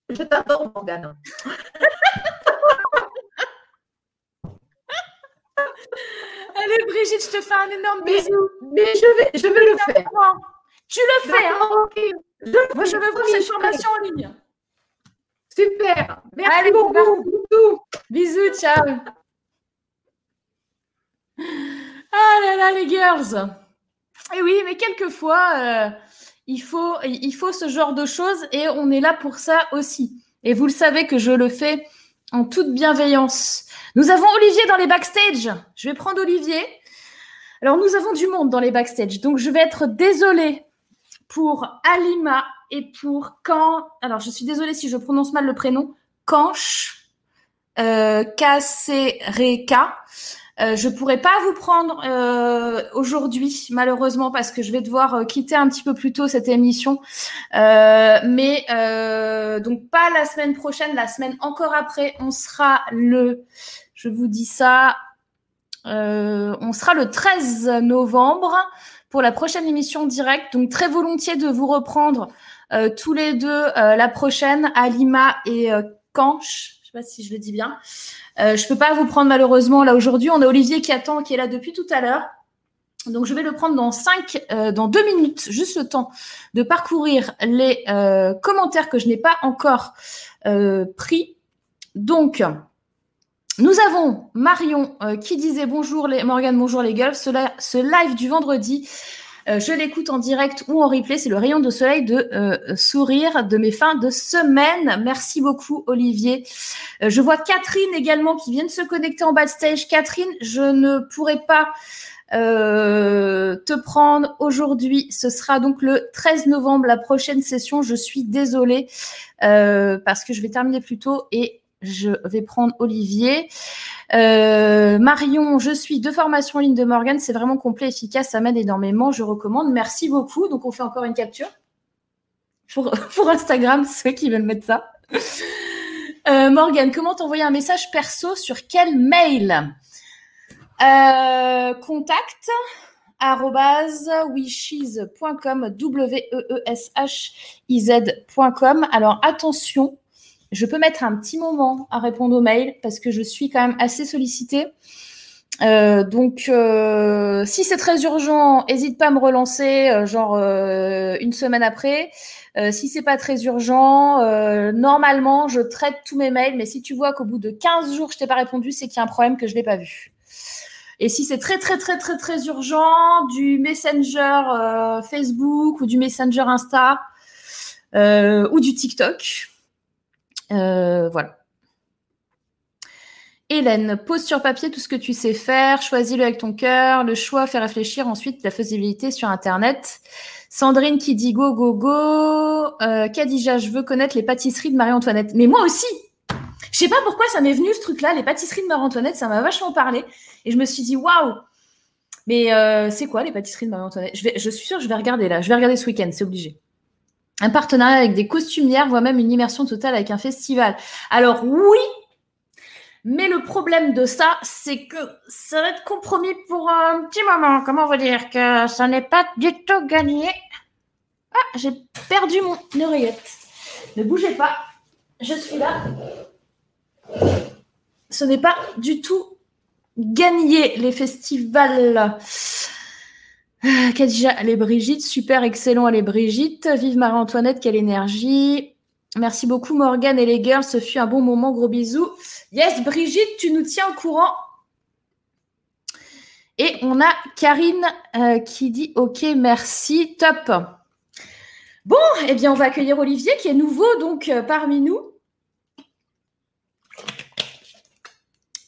Je, t'adore, Morgane. Allez, Brigitte, je te fais un énorme bisou. Mais je vais, je vais le faire. Tu le fais. Hein je Moi, je veux voir cette formation en ligne. Super. Merci Allez, beaucoup. Bisous. Bisous, ciao. Ah là là, les girls. Et eh oui, mais quelquefois, euh, il, faut, il faut ce genre de choses et on est là pour ça aussi. Et vous le savez que je le fais en toute bienveillance. Nous avons Olivier dans les backstage. Je vais prendre Olivier. Alors, nous avons du monde dans les backstage. Donc, je vais être désolée pour Alima et pour Quand. Alors, je suis désolée si je prononce mal le prénom. Kanch. Euh, Kasereka. Euh, je pourrais pas vous prendre euh, aujourd'hui, malheureusement, parce que je vais devoir euh, quitter un petit peu plus tôt cette émission. Euh, mais donc pas la semaine prochaine, la semaine encore après, on sera le je vous dis ça. Euh, on sera le 13 novembre pour la prochaine émission directe. Donc très volontiers de vous reprendre euh, tous les deux euh, la prochaine, Alima et Kanch. Je sais pas si je le dis bien. Euh, je peux pas vous prendre malheureusement là aujourd'hui. On a Olivier qui attend, qui est là depuis tout à l'heure. Donc je vais le prendre dans cinq, dans deux minutes, juste le temps de parcourir les commentaires que je n'ai pas encore pris. Donc nous avons Marion euh, qui disait bonjour les Morgane, bonjour les gueules. Ce, live du vendredi Euh, je l'écoute en direct ou en replay. C'est le rayon de soleil de euh, sourire de mes fins de semaine. Merci beaucoup, Olivier. Je vois Catherine également qui vient de se connecter en bas de stage. Catherine, je ne pourrai pas te prendre aujourd'hui. Ce sera donc le 13 novembre, la prochaine session. Je suis désolée parce que je vais terminer plus tôt et je vais prendre Olivier. Euh, Marion, je suis de formation en ligne de Morgan. C'est vraiment complet, efficace, ça m'aide énormément. Je recommande. Merci beaucoup. Donc, on fait encore une capture pour, Instagram, ceux qui veulent mettre ça. Euh, Morgan, comment t'envoyer un message perso sur quel mail? Euh, Contact wishes.com w e e s h i z.com. Alors attention, je peux mettre un petit moment à répondre aux mails parce que je suis quand même assez sollicitée. Euh, donc, euh, si c'est très urgent, n'hésite pas à me relancer, euh, genre une semaine après. si c'est pas très urgent, normalement, je traite tous mes mails. Mais si tu vois qu'au bout de 15 jours, je t'ai pas répondu, c'est qu'il y a un problème que je l'ai pas vu. Et si c'est très très très très très urgent, du Messenger Facebook ou du Messenger Insta ou du TikTok, euh, voilà. Hélène, pose sur papier tout ce que tu sais faire, choisis-le avec ton cœur, le choix fait réfléchir ensuite la faisabilité sur Internet. Sandrine qui dit go, go, go. Euh, je veux connaître les pâtisseries de Marie-Antoinette. Mais moi aussi Je sais pas pourquoi ça m'est venu ce truc-là, les pâtisseries de Marie-Antoinette, ça m'a vachement parlé. Et je me suis dit, waouh Mais euh, c'est quoi les pâtisseries de Marie-Antoinette? Je, suis sûre, je vais regarder là. Je vais regarder ce week-end, c'est obligé un partenariat avec des costumières, voire même une immersion totale avec un festival. Alors oui, mais le problème de ça, c'est que ça va être compromis pour un petit moment. Comment va dire que ça n'est pas du tout gagné? Ah, j'ai perdu mon oreillette. Ne bougez pas, je suis là. Ce n'est pas du tout gagné les festivals. Ah, Kadija, allez Brigitte, super excellent, allez Brigitte. Vive Marie-Antoinette, quelle énergie. Merci beaucoup Morgane et les girls, ce fut un bon moment, gros bisous. Yes, Brigitte, tu nous tiens au courant. Et on a Karine euh, qui dit OK, merci, top. Bon, eh bien, on va accueillir Olivier qui est nouveau donc euh, parmi nous.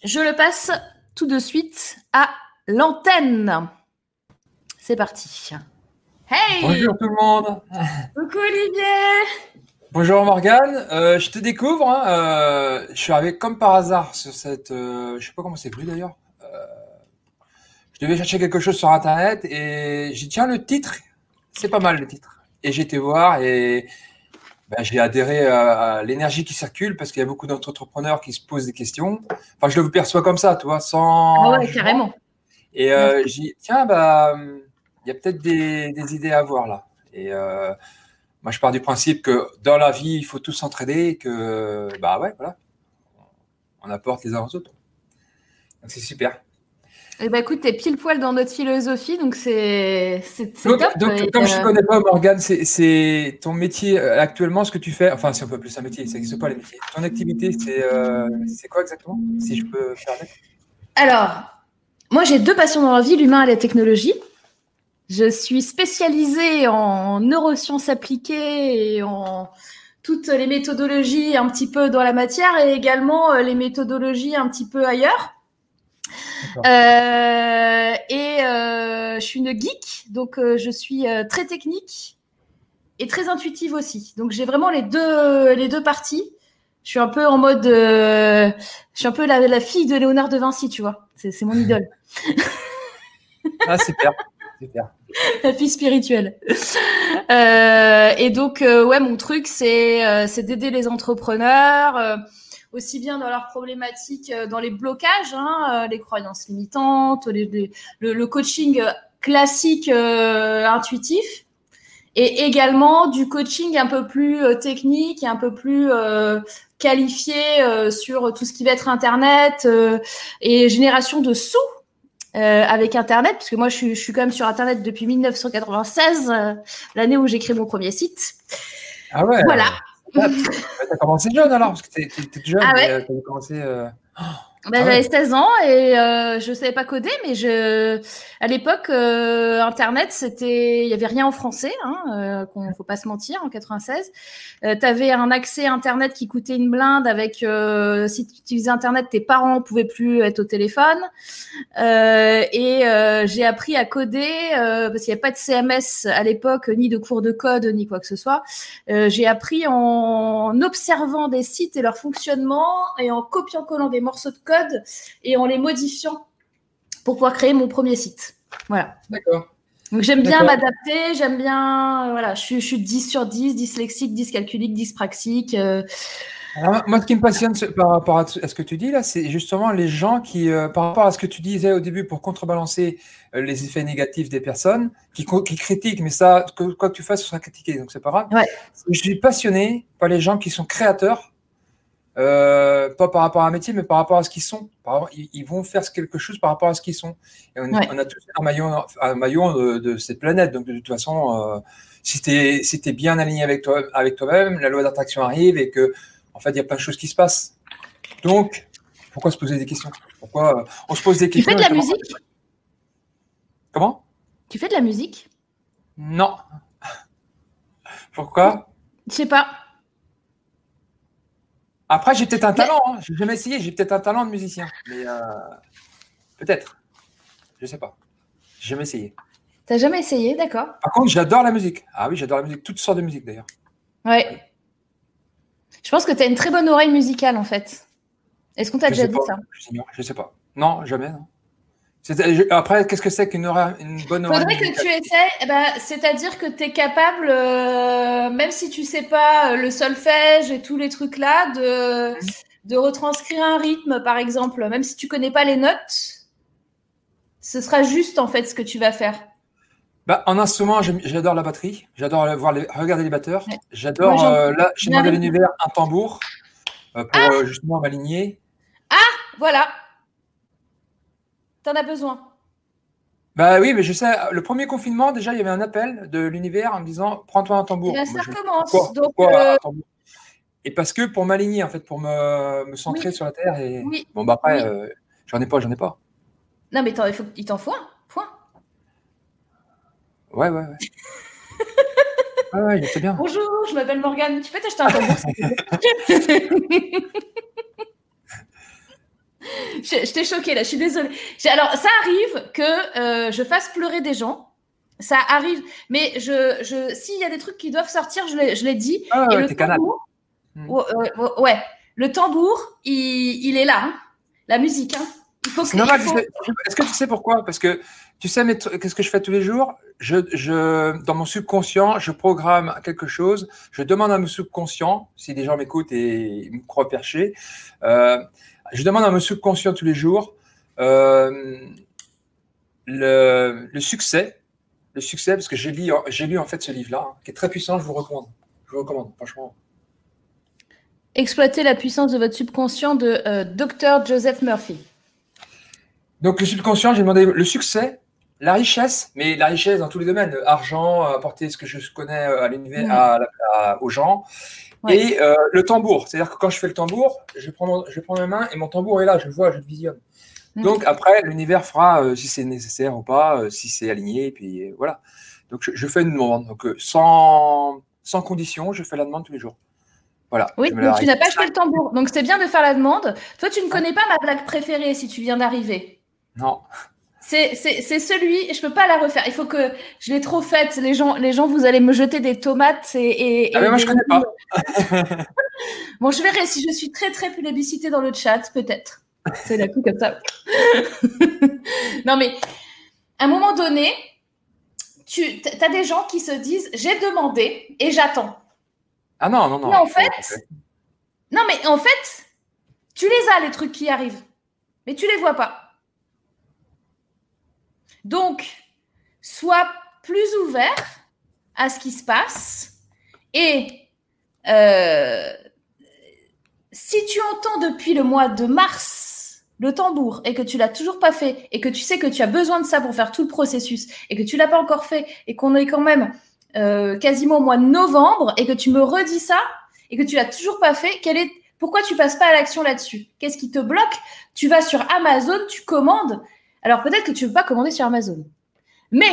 Je le passe tout de suite à l'antenne. C'est parti. Hey Bonjour tout le monde Coucou Olivier Bonjour Morgane, euh, je te découvre, hein, euh, je suis arrivé comme par hasard sur cette... Euh, je sais pas comment c'est plus d'ailleurs. je devais chercher quelque chose sur internet et j'ai tiens le titre, c'est pas mal le titre. Et j'ai été voir et ben, j'ai adhéré à, l'énergie qui circule parce qu'il y a beaucoup d'entrepreneurs qui se posent des questions. Enfin, je le perçois comme ça, tu vois, sans... Ah ouais, carrément. Et j'ai dit, tiens, bah il y a peut-être des, idées à avoir là. Et euh, moi, je pars du principe que dans la vie, il faut tous s'entraider et que, bah ouais, voilà, on apporte les uns aux autres. Donc, c'est super. Eh ben, écoute, tu es pile poil dans notre philosophie, donc c'est top. Donc, comme je ne euh, connais pas, Morgane, c'est ton métier euh, actuellement, ce que tu fais, enfin, c'est un peu plus un métier, ça n'existe pas les métiers. Ton activité, c'est quoi exactement, si je peux faire Alors, moi, j'ai deux passions dans la vie, l'humain et la technologie. Je suis spécialisée en neurosciences appliquées et en toutes les méthodologies un petit peu dans la matière et également euh, les méthodologies un petit peu ailleurs. Euh, et euh, je suis une geek, donc je suis très technique et très intuitive aussi. Donc j'ai vraiment les deux les deux parties. Je suis un peu en mode, je suis un peu la, la, fille de Léonard de Vinci, tu vois. C'est mon idole. ah super. La fille spirituelle. Euh, et donc, euh, ouais, mon truc, c'est euh, d'aider les entrepreneurs, aussi bien dans leurs problématiques, dans les blocages, hein, les croyances limitantes, le, coaching classique intuitif, et également du coaching un peu plus technique et un peu plus qualifié sur tout ce qui va être Internet et génération de sous euh, avec Internet, parce que moi, je suis, quand même sur Internet depuis 1996, euh, l'année où j'ai créé mon premier site. Ah ouais Voilà. Ah, tu as commencé jeune alors, parce que tu étais jeune, ah ouais. tu as commencé. Ben, Ah ouais. J'avais 16 ans et euh, je savais pas coder, mais je, à l'époque, euh, Internet, c'était, il y avait rien en français, hein, euh, qu'on faut pas se mentir, en 96. Euh, tu avais un accès Internet qui coûtait une blinde avec, euh, si tu utilisais Internet, tes parents pouvaient plus être au téléphone. Euh, et euh, j'ai appris à coder euh, parce qu'il n'y avait pas de CMS à l'époque, ni de cours de code, ni quoi que ce soit. Euh, j'ai appris en observant des sites et leur fonctionnement et en copiant-collant des morceaux de code et en les modifiant pour pouvoir créer mon premier site. Voilà. D'accord. Donc j'aime bien m'adapter, j'aime bien, euh, voilà, je suis, je suis 10 sur 10, dyslexique, dyscalculique, dyspraxique. euh, Alors, moi, ce qui me passionne ce- par rapport à ce à ce que tu dis là, c'est justement les gens qui, euh, par rapport à ce que tu disais au début pour contrebalancer euh, les effets négatifs des personnes, qui, qui critiquent, mais ça, que- quoi que tu fasses, ce sera critiqué, donc c'est pas grave. Ouais. Je suis passionné par les gens qui sont créateurs, euh, pas par rapport à un métier, mais par rapport à ce qu'ils sont. Par rapport- ils, ils vont faire quelque chose par rapport à ce qu'ils sont. Et on, Ouais. on a tous un maillon, un maillon de, de cette planète, donc de toute façon, euh, si tu es, si bien aligné avec toi, avec toi-même, la loi d'attraction arrive et que en fait, il y a plein de choses qui se passent. Donc, pourquoi se poser des questions? Pourquoi euh, on se pose des Tu questions fais de la musique? Comment? Tu fais de la musique? Non. Pourquoi? Je sais pas. Après, j'ai peut-être un talent. Hein. J'ai jamais essayé. J'ai peut-être un talent de musicien, mais euh, peut-être. Je sais pas. J'ai jamais essayé. T'as jamais essayé, d'accord Par contre, j'adore la musique. Ah oui, j'adore la musique. Toutes sortes de musique d'ailleurs. Ouais. Je pense que tu as une très bonne oreille musicale en fait. Est-ce qu'on t'a déjà dit pas. ça? Je Je sais pas. Non, jamais. non. Après, qu'est-ce que c'est qu'une oreille- une bonne oreille Faudrait que tu essaies, eh ben, c'est-à-dire que tu es capable, euh, même si tu sais pas euh, le solfège et tous les trucs là, de, Mhm. de retranscrire un rythme par exemple, même si tu connais pas les notes, ce sera juste en fait ce que tu vas faire. Bah, en instrument, j'adore la batterie. J'adore voir les, regarder les batteurs. Ouais. J'adore, Moi, euh, là, chez bien Modèle les- Univers, un tambour euh, pour Ah justement m'aligner. Voilà. T'en as besoin. Bah oui, mais je sais, le premier confinement, déjà, il y avait un appel de l'univers en me disant Prends-toi un tambour. Et Moi, ça recommence. Donc, pourquoi euh, Et parce que pour m'aligner, en fait, pour me, me centrer Oui. sur la terre. Et... oui. Bon, bah après, Oui. euh, j'en ai pas, j'en ai pas. Non, mais il faut- il t'en faut un. Point. Ouais, ouais, ouais. ouais, bien. Bonjour, je m'appelle Morgane. Tu peux t'acheter un tambour Je, je t'ai choqué là, je suis désolée. Alors, ça arrive que euh, je fasse pleurer des gens. Ça arrive. Mais je, je, s'il y a des trucs qui doivent sortir, je les, je les dis. Ah, ouais, le tambour, Hmm. ouais, ouais, ouais, ouais. le tambour, il, il est là. hein. La musique, hein. Il faut que. Normal. faut- Est-ce que tu sais pourquoi? Parce que tu sais, mais qu'est-ce que je fais tous les jours? Je, je, Dans mon subconscient, je programme quelque chose. Je demande à mon subconscient, si des gens m'écoutent et ils me croient perché, euh, je demande à mon subconscient tous les jours euh, le, le succès. Le succès, parce que j'ai lu, j'ai lu en fait ce livre-là, hein, qui est très puissant, je vous recommande. Je vous recommande, franchement. Exploiter la puissance de votre subconscient de euh, Dr. Joseph Murphy. Donc, le subconscient, j'ai demandé le succès, la richesse, mais la richesse dans tous les domaines, euh, argent, apporter ce que je connais euh, à l'univers, à à- aux gens, Ouais. et euh, le tambour. C'est-à-dire que quand je fais le tambour, je prends, mon- je prends mes mains et mon tambour est là, je le vois, je le visionne. Mhm. Donc, après, l'univers fera euh, si c'est nécessaire ou pas, euh, si c'est aligné, et puis voilà. Donc, je, je fais une demande. Donc, sans, sans condition, je fais la demande tous les jours. Voilà. Oui, donc tu n'as pas acheté le tambour. Donc c'est bien de faire la demande. Toi, tu ne connais pas ma blague préférée si tu viens d'arriver. Non. C'est celui, je peux pas la refaire. Il faut que je l'ai trop faite. Les gens, les gens, vous allez me jeter des tomates et. et- Ah, mais moi, je connais pas. Bon, je verrai si je suis très très plébiscitée dans le chat, peut-être. C'est la coup comme ça. non mais, à un moment donné, tu as des gens qui se disent j'ai demandé et j'attends. Ah non, non, non. Mais en fait, Non, mais en fait, tu les as, les trucs qui arrivent, mais tu les vois pas. Donc, sois plus ouvert à ce qui se passe et euh, si tu entends depuis le mois de mars le tambour et que tu l'as toujours pas fait et que tu sais que tu as besoin de ça pour faire tout le processus et que tu l'as pas encore fait et qu'on est quand même euh, quasiment au mois de novembre et que tu me redis ça et que tu l'as toujours pas fait, quel est Pourquoi tu passes pas à l'action là-dessus? Qu'est-ce qui te bloque? Tu vas sur Amazon, tu commandes. Alors peut-être que tu ne veux pas commander sur Amazon. Mais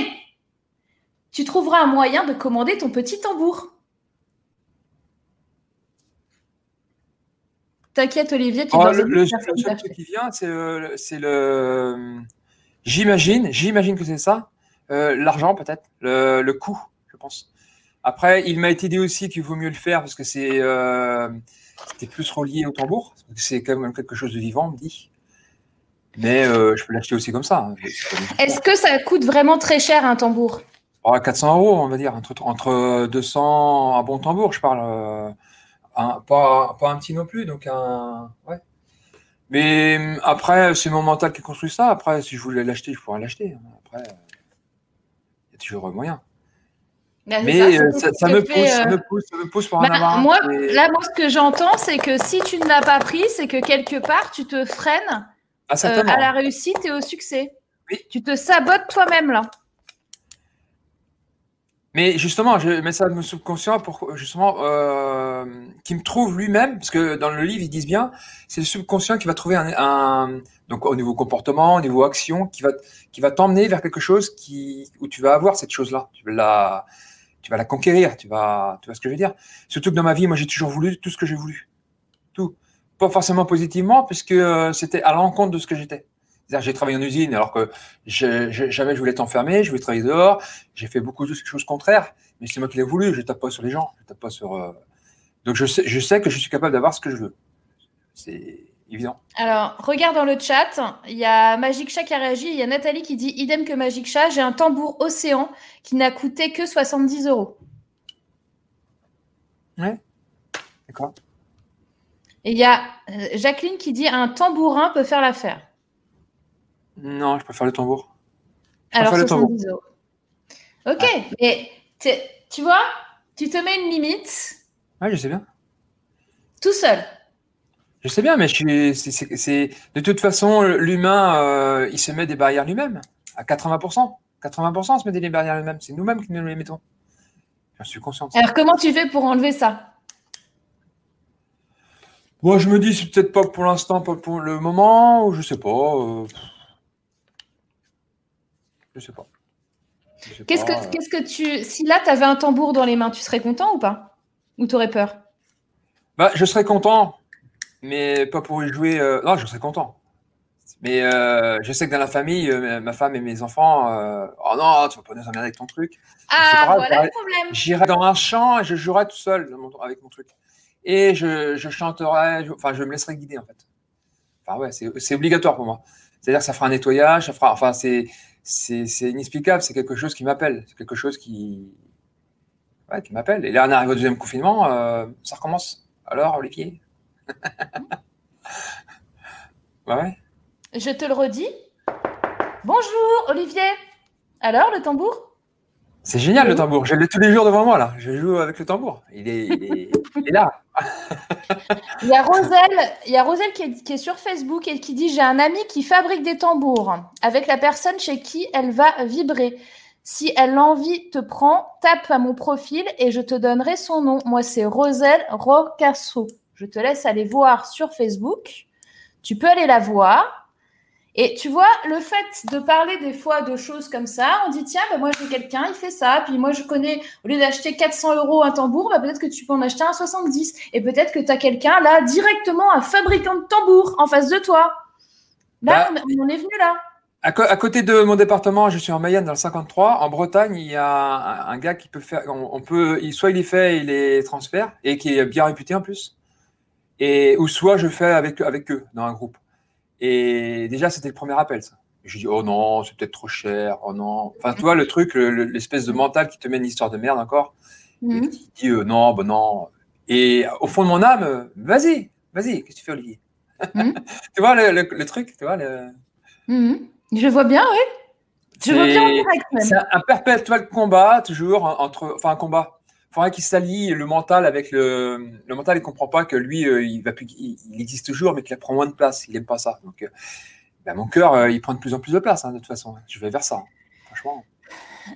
tu trouveras un moyen de commander ton petit tambour. T'inquiète, Olivier, tu Oh, le, le seul truc qui vient, c'est le, c'est le- J'imagine, j'imagine que c'est ça. Euh, L'argent, peut-être. Le, le coût, je pense. Après, il m'a été dit aussi qu'il vaut mieux le faire parce que c'est euh, c'était plus relié au tambour. C'est quand même quelque chose de vivant, on me dit. Mais euh, je peux l'acheter aussi comme ça. hein. Est-ce que ça coûte vraiment très cher un tambour? Oh, 400 euros, on va dire, entre, entre 200, un bon tambour, je parle. euh, un- pas, pas un petit non plus, donc un. Ouais. Mais hum, après, c'est mon mental qui construit ça. Après, si je voulais l'acheter, je pourrais l'acheter. hein. Après, il y a toujours moyen. Bah, Mais ça, euh, me pousse, ça euh, me pousse, ça me pousse pour en bah, avoir un. moi, Et- là, moi, ce que j'entends, c'est que si tu ne l'as pas pris, c'est que quelque part, tu te freines Ah, euh, à la réussite et au succès. Oui. Tu te sabotes toi-même, là. Mais justement, je mets ça de mon subconscient pour justement euh, qu'il me trouve lui-même, parce que dans le livre ils disent bien, c'est le subconscient qui va trouver un, un- donc au niveau comportement, au niveau action, qui va qui va t'emmener vers quelque chose qui où tu vas avoir cette chose-là, tu vas la tu vas la conquérir, tu vas tu vois ce que je veux dire? Surtout que dans ma vie, moi j'ai toujours voulu tout ce que j'ai voulu, tout, pas forcément positivement, puisque euh, c'était à l'encontre de ce que j'étais. J'ai travaillé en usine alors que je- je- jamais je voulais être enfermé, je voulais travailler dehors. J'ai fait beaucoup de choses contraires, mais c'est moi qui l'ai voulu. Je tape pas sur les gens, je tape pas sur. euh, Donc je sais, je sais que je suis capable d'avoir ce que je veux. C'est évident. Alors, regarde dans le chat, il y a Magic Chat qui a réagi, il y a Nathalie qui dit idem que Magic Chat, j'ai un tambour océan qui n'a coûté que 70 euros. D'accord. Et il y a euh, Jacqueline qui dit un tambourin peut faire l'affaire. Non, je préfère le tambour. Je Alors, le tambour. 70 euros. Ok, mais tu vois, tu te mets une limite Ouais, je sais bien. tout seul. Je sais bien, mais je suis. c'est- De toute façon, l'humain, euh, il se met des barrières lui-même. À 80%. 80% on se met des barrières lui-même. C'est nous-mêmes qui nous les mettons. J'en suis conscient. de ça. Alors, comment tu fais pour enlever ça? Moi, je me dis, c'est peut-être pas pour l'instant, pas pour le moment, ou je sais pas. euh, Je sais pas. Qu'est-ce que, euh. qu'est-ce que tu. Si là, tu avais un tambour dans les mains, tu serais content ou pas? Ou tu aurais peur? Bah, je serais content, mais pas pour y jouer. euh, Non, je serais content. Mais euh, je sais que dans la famille, ma femme et mes enfants, oh non, tu vas pas nous emmerder avec ton truc. Ah, pas voilà le problème. J'irai dans un champ et je jouerai tout seul avec mon truc. Et je, je chanterai, je- enfin, je me laisserai guider en fait. Enfin, ouais, c'est obligatoire pour moi. C'est-à-dire que ça fera un nettoyage, ça fera, enfin, c'est c'est c'est inexplicable, c'est quelque chose qui m'appelle, c'est quelque chose qui, ouais, qui m'appelle. Et là, on arrive au deuxième confinement, euh, ça recommence. Alors, Olivier? Bah ouais. Je te le redis. Bonjour, Olivier. Alors, le tambour? C'est génial le tambour. Je l'ai tous les jours devant moi là. Je joue avec le tambour. Il est, il est, il Il y a Roselle, qui est sur Facebook et qui dit J'ai un ami qui fabrique des tambours avec la personne chez qui elle va vibrer. Si elle l'envie te prend, tape à mon profil et je te donnerai son nom. Moi, c'est Roselle Rocasso. Je te laisse aller voir sur Facebook. Tu peux aller la voir. Et tu vois, le fait de parler des fois de choses comme ça, on dit tiens, bah, moi j'ai quelqu'un, il fait ça, puis moi je connais, au lieu d'acheter 400 euros un tambour, bah, peut-être que tu peux en acheter un 70. Et peut-être que tu as quelqu'un là, directement un fabricant de tambours en face de toi. Là, Bah, on, on est venu là. À, côté de mon département, je suis en Mayenne dans le 53. En Bretagne, il y a un, un gars qui peut faire. On, on peut, il- soit il les fait, il les transfère et qui est bien réputé en plus. Et ou soit je fais avec avec eux dans un groupe. Et déjà, c'était le premier appel. Ça. Et je dis oh non, c'est peut-être trop cher. Oh non. Enfin, tu vois le truc, le- le- l'espèce de mental qui te met une histoire de merde encore. et Mhm. qui dit euh, non, ben non. Et au fond de mon âme, vas-y, vas-y, qu'est-ce que tu fais, Olivier? Mhm. Tu vois le, le- le truc, tu vois le... Mhm. Je vois bien, oui. Je vois bien en direct même. C'est un, un perpétuel combat, toujours, en- entre. Enfin, un combat faudrait qu'il s'allie le mental avec le. Le mental, il ne comprend pas que lui, euh, il, va plus... il existe toujours, mais qu'il prend moins de place. Il aime pas ça. Donc, euh, ben, mon cœur, euh, il prend de plus en plus de place, hein, de toute façon. Je vais vers ça, hein, franchement.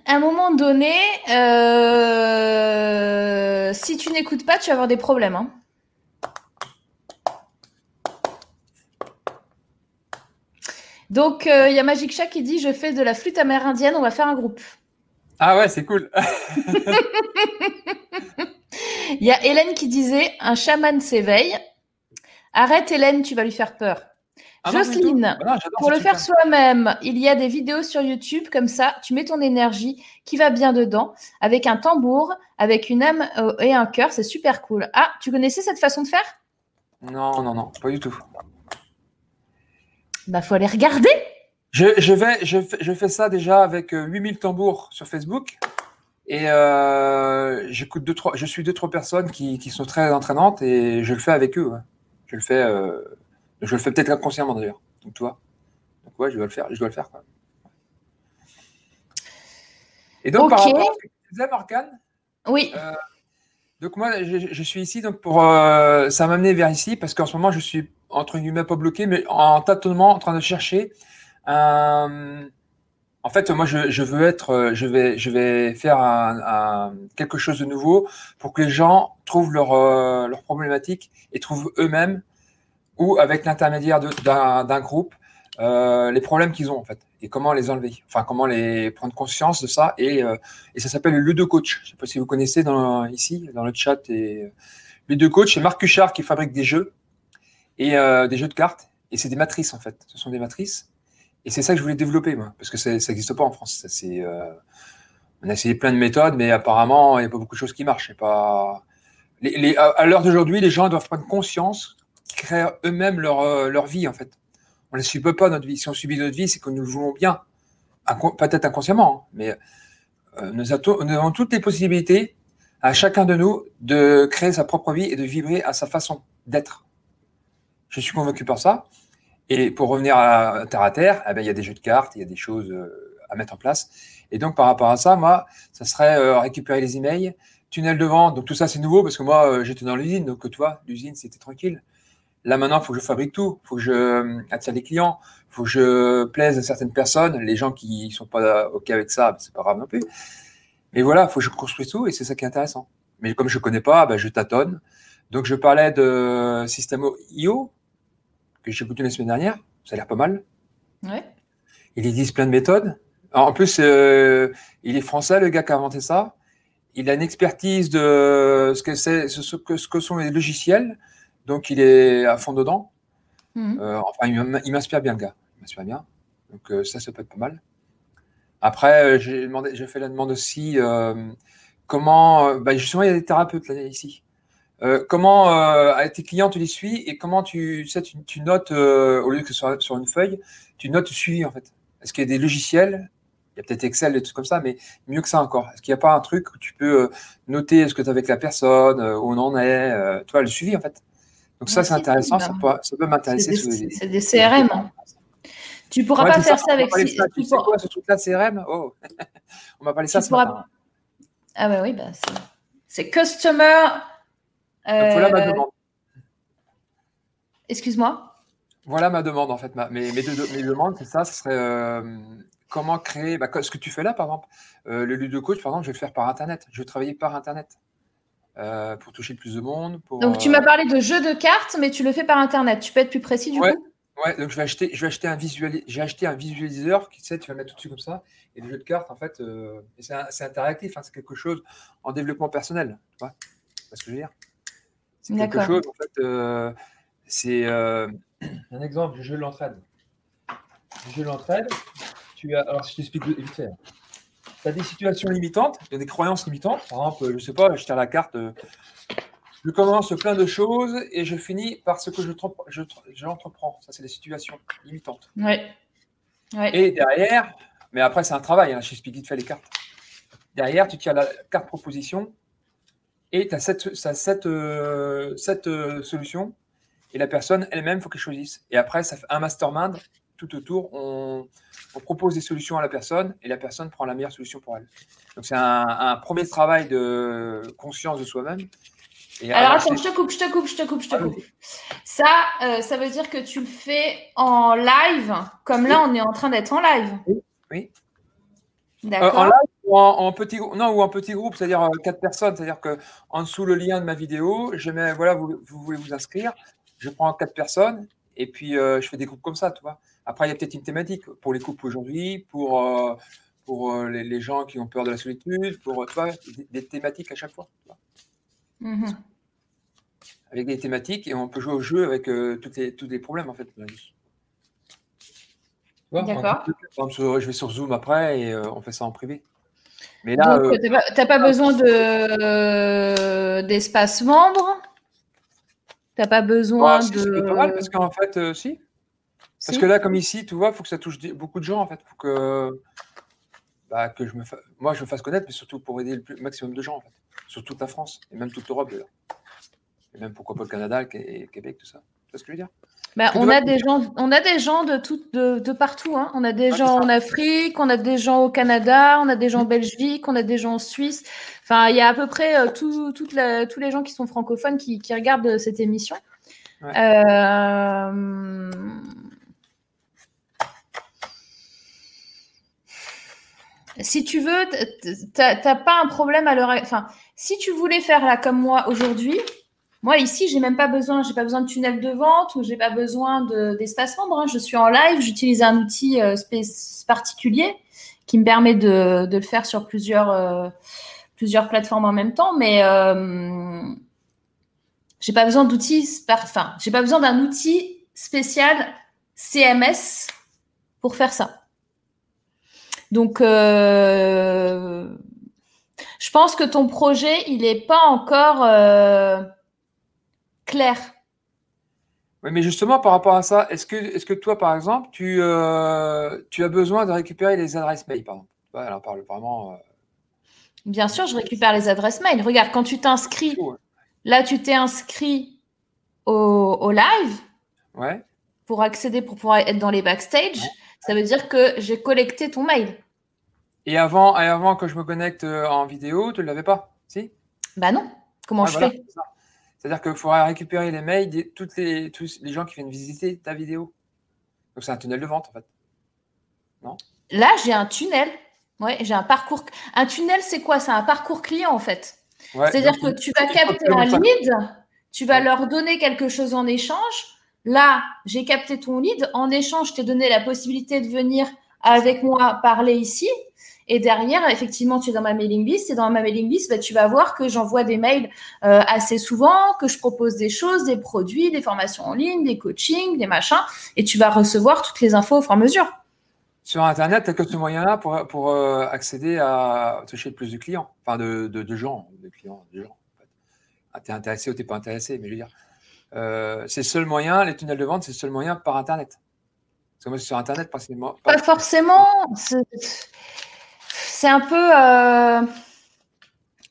À un moment donné, si tu n'écoutes pas, tu vas avoir des problèmes. Hein. Donc, il y a Magic Chat qui dit Je fais de la flûte amérindienne, on va faire un groupe. Ah ouais, c'est cool. Il y a Hélène qui disait Un chaman s'éveille. Arrête, Hélène, tu vas lui faire peur. Ah Jocelyne, bah pour le faire soi-même, il y a des vidéos sur YouTube comme ça, tu mets ton énergie qui va bien dedans, avec un tambour, avec une âme euh, et un cœur, c'est super cool. Ah, tu connaissais cette façon de faire? Non, non, non, pas du tout. Bah, faut aller regarder. Je, vais, je, je, fais ça déjà avec 8000 euh, tambours sur Facebook. Et euh, j'écoute deux, trois, je suis deux, trois personnes qui, qui, sont très entraînantes et je le fais avec eux. Je le fais. Euh, je le fais peut-être inconsciemment d'ailleurs. Donc, tu vois. Donc, ouais, je dois le faire. Je dois le faire. Et donc, par rapport à ce que tu disais, Morgane Oui. Euh, donc, moi, je, suis ici donc pour. Ça m'a amené vers ici parce qu'en ce moment, je suis entre guillemets pas bloqué, mais en tâtonnement, en train de chercher un. En fait, moi, je, veux être, je vais, je vais faire quelque chose de nouveau pour que les gens trouvent leur, euh, leur problématique et trouvent eux-mêmes ou avec l'intermédiaire d'un groupe euh, les problèmes qu'ils ont en fait et comment les enlever, enfin comment les prendre conscience de ça et, euh, et ça s'appelle le Ludo Coach. Je sais pas si vous connaissez ici dans le chat et Ludo Coach, c'est Marc Cuchard qui fabrique des jeux et euh, des jeux de cartes et c'est des matrices en fait. Ce sont des matrices et c'est ça que je voulais développer moi parce que ça n'existe pas en France. C'est on a essayé plein de méthodes mais apparemment il n'y a pas beaucoup de choses qui marchent. Pas à l'heure d'aujourd'hui, les gens doivent prendre conscience créent eux-mêmes leur, euh, vie, en fait. On ne subit pas, notre vie. Si on subit notre vie, c'est que nous le voulons bien. Peut-être inconsciemment, hein, mais euh, nous, avons toutes les possibilités à chacun de nous de créer sa propre vie et de vibrer à sa façon d'être. Je suis convaincu par ça. Et pour revenir à terre à terre, eh ben, il y a des jeux de cartes, il y a des choses euh, à mettre en place. Et donc, par rapport à ça, moi, ça serait récupérer les emails, tunnel de vente. Donc, tout ça, c'est nouveau parce que moi, j'étais dans l'usine. Donc, toi, l'usine, c'était tranquille. Là maintenant, il faut que je fabrique tout. Il faut que je euh, attire les clients. Il faut que je plaise à certaines personnes. Les gens qui sont pas OK avec ça, c'est pas grave non plus. Mais voilà, il faut que je construise tout et c'est ça qui est intéressant. Mais comme je connais pas, ben, je tâtonne. Donc je parlais de System.io que j'ai écouté la semaine dernière. Ça a l'air pas mal. Ouais. Il existe plein de méthodes. En plus, euh, il est français, le gars qui a inventé ça. Il a une expertise de ce que, c'est, ce que, ce que sont les logiciels. Donc, il est à fond dedans. Mhm. Euh, enfin, il m'inspire bien, le gars. Il m'inspire bien. Donc, euh, ça, ça peut être pas mal. Après, j'ai demandé, j'ai fait la demande aussi comment. Bah, justement, il y a des thérapeutes là, ici. Comment avec tes clients tu les suis et comment tu sais tu, notes au lieu que sur, sur une feuille tu notes suivi en fait est-ce qu'il y a des logiciels? Il y a peut-être Excel et tout comme ça mais mieux que ça encore est-ce qu'il n'y a pas un truc où tu peux noter ce que tu as avec la personne où on en est tu vois le suivi en fait donc ça, c'est intéressant, ça peut, m'intéresser. C'est des, CRM. Hein. Tu pourras pas faire ça, avec... Ça. Tu sais quoi, ce truc-là, CRM oh. On m'a parlé ça ce matin. Ah bah oui, bah, c'est Customer... Euh... voilà ma demande. Excuse-moi Voilà ma demande, en fait. mes, mes, deux, mes demandes, c'est ça, ce serait... Euh, comment créer bah, ce que tu fais là, par exemple, euh, le lieu de coach, par exemple, je vais le faire par Internet. Je vais travailler par Internet. Euh, pour toucher le plus de monde. donc, tu m'as euh, parlé de jeu de cartes, mais tu le fais par Internet. Tu peux être plus précis du coup? Ouais, donc je vais acheter, je vais acheter un j'ai acheté un visualiseur qui, tu sais, tu vas mettre tout dessus comme ça. Et le jeu de cartes, en fait, euh, c'est interactif, hein, c'est quelque chose en développement personnel. Tu vois ce que je veux dire? C'est quelque chose, en fait, c'est un exemple du jeu de l'entraide. Le jeu de l'entraide, tu as, alors si je t'explique vite fait, tu as des situations limitantes, a des croyances limitantes. Par exemple, je ne sais pas, je tire la carte, euh, je commence plein de choses et je finis par ce que je, je, j'entreprends. Ça, c'est des situations limitantes. Ouais. Et derrière, mais après, c'est un travail, hein, chez Speaky, tu fais les cartes. Derrière, tu tires la carte proposition et tu as cette, cette, euh, euh, solution et la personne elle-même, il faut qu'elle choisisse. Et après, ça fait un mastermind tout autour. On, on propose des solutions à la personne et la personne prend la meilleure solution pour elle. Donc c'est un, premier travail de conscience de soi-même. Alors attends, je te coupe, je te coupe, je te coupe, je te ah, coupe. Ça, euh, ça veut dire que tu le fais en live, comme là on est en train d'être en live. Oui. D'accord. Euh, en live ou en, petit groupe, non ou en petit groupe, c'est-à-dire euh, quatre personnes, c'est-à-dire que en dessous le lien de ma vidéo, je mets voilà, vous, vous voulez vous inscrire, je prends quatre personnes Et puis, je fais des groupes comme ça, tu vois. Après, il y a peut-être une thématique pour les couples aujourd'hui, pour, pour les, gens qui ont peur de la solitude, pour tu vois, des, thématiques à chaque fois. Mm-hmm. Avec des thématiques et on peut jouer au jeu avec toutes les, tous les problèmes en fait. D'accord. Je vais sur Zoom après et on fait ça en privé. Mais là, Donc, tu n'as pas, besoin de d'espace membre? Tu n'as pas besoin de. C'est pas mal parce qu'en fait, si. Parce que là, comme ici, tu vois, il faut que ça touche beaucoup de gens en fait. Faut que, bah, que je me moi, je me fasse connaître, mais surtout pour aider le maximum de gens en fait. Sur toute la France et même toute l'Europe Et même pourquoi pas le Canada, le Québec, tout ça. Tu vois ce que je veux dire? Bah, on, a des gens, on a des gens de, tout, de, partout. Hein. On a des gens en Afrique, on a des gens au Canada, on a des gens en Belgique, on a des gens en Suisse. Enfin, il y a à peu près euh, tout, tous les gens qui sont francophones qui, qui regardent cette émission. Euh... Si tu veux, tu n'as pas un problème à l'heure. Enfin, si tu voulais faire là comme moi aujourd'hui, moi, ici, j'ai même pas besoin, j'ai pas besoin de tunnel de vente ou j'ai pas besoin d'espace membre. Hein. Je suis en live, j'utilise un outil euh, particulier qui me permet de, le faire sur plusieurs, euh, plusieurs plateformes en même temps, mais euh, j'ai pas besoin d'outils, enfin, j'ai pas besoin d'un outil spécial CMS pour faire ça. Donc, je pense que ton projet, il n'est pas encore clair. Oui, mais justement, par rapport à ça, est-ce que, est que toi, par exemple, tu, euh, tu as besoin de récupérer les adresses mail, par exemple? Ouais, parle vraiment. Euh, Bien sûr, je récupère les adresses mail. Regarde, quand tu t'inscris, là, tu t'es inscrit au, live ouais. pour accéder, pour pouvoir être dans les backstage. Ça veut dire que j'ai collecté ton mail. Et avant, et avant que je me connecte euh, en vidéo, tu ne l'avais pas? Si? Bah non. Comment je fais? C'est-à-dire qu'il faudra récupérer les mails de toutes les, tous les gens qui viennent visiter ta vidéo. Donc c'est un tunnel de vente en fait. Non? Là, j'ai un tunnel. Ouais, j'ai un parcours. Un tunnel, c'est quoi? C'est un parcours client en fait. C'est-à-dire que tu vas capter un lead, tu vas leur donner quelque chose en échange. Là, j'ai capté ton lead. En échange, je t'ai donné la possibilité de venir avec moi parler ici. Et derrière, effectivement, tu es dans ma mailing list. Et dans ma mailing list, bah, tu vas voir que j'envoie des mails euh, assez souvent, que je propose des choses, des produits, des formations en ligne, des coachings, des machins. Et tu vas recevoir toutes les infos au fur et à mesure. Sur Internet, tu as que ce moyen-là pour, pour euh, accéder à toucher plus de clients, enfin de, de, gens, de clients, de gens. Ah, tu es intéressé ou tu n'es pas intéressé, mais je veux dire, euh, c'est le seul moyen, les tunnels de vente, c'est le seul moyen par Internet. Parce que moi, sur Internet, pas, pas forcément c'est un peu. Euh,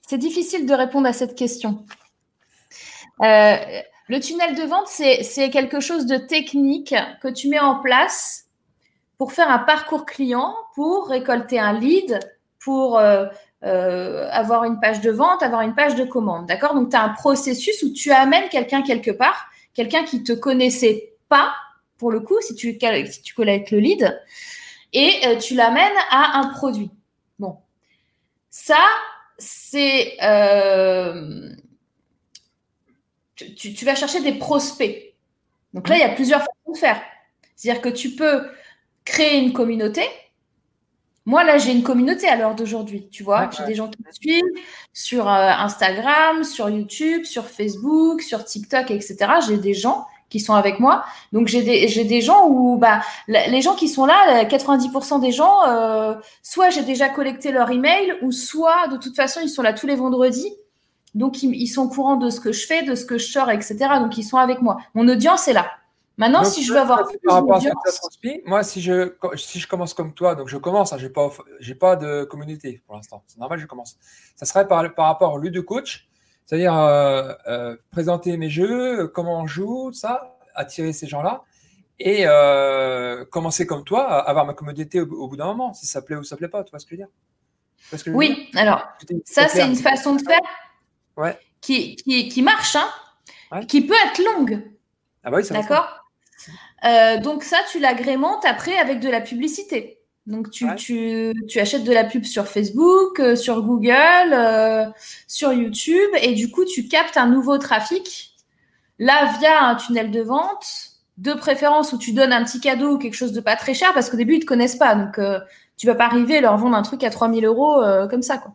c'est difficile de répondre à cette question. Euh, le tunnel de vente, c'est quelque chose de technique que tu mets en place pour faire un parcours client, pour récolter un lead, pour euh, avoir une page de vente, avoir une page de commande. D'accord? Donc, tu as un processus où tu amènes quelqu'un quelque part, quelqu'un qui ne te connaissait pas, pour le coup, si tu, si tu collectes le lead, et tu l'amènes à un produit. Ça, c'est. Euh, tu, vas chercher des prospects. Donc là, il y a plusieurs façons de faire. C'est-à-dire que tu peux créer une communauté. Moi, là, j'ai une communauté à l'heure d'aujourd'hui. Tu vois, j'ai des gens qui me suivent sur euh, Instagram, sur YouTube, sur Facebook, sur TikTok, etc. J'ai des gens qui sont avec moi. Donc j'ai des, j'ai des gens où bah, les gens qui sont là, 90% des gens, euh, soit j'ai déjà collecté leur email, ou soit de toute façon ils sont là tous les vendredis. Donc ils, sont au courant de ce que je fais, de ce que je sors, etc. Donc ils sont avec moi. Mon audience est là. Maintenant, si je veux avoir plus d'audience, moi, si je si je commence comme toi, donc je commence, hein, j'ai pas j'ai pas de communauté pour l'instant. C'est normal, je commence. Ça serait par par rapport au lieu de coach c'est-à-dire euh, euh, présenter mes jeux, comment on joue, ça, attirer ces gens-là, et euh, commencer comme toi, à avoir ma commodité au, bout d'un moment, si ça plaît ou ça plaît pas, tu vois ce que je veux dire? Oui, alors, ça, c'est une façon de faire ouais. qui, qui, marche, hein, qui peut être longue. Ah bah oui, D'accord? Donc ça, tu l'agrémentes après avec de la publicité. Donc, tu, tu, achètes de la pub sur Facebook, euh, sur Google, euh, sur YouTube, et du coup, tu captes un nouveau trafic, là, via un tunnel de vente, de préférence où tu donnes un petit cadeau ou quelque chose de pas très cher parce qu'au début, ils te connaissent pas. Donc, euh, tu vas pas arriver et leur vendre un truc à 3000 euros euh, comme ça. Quoi.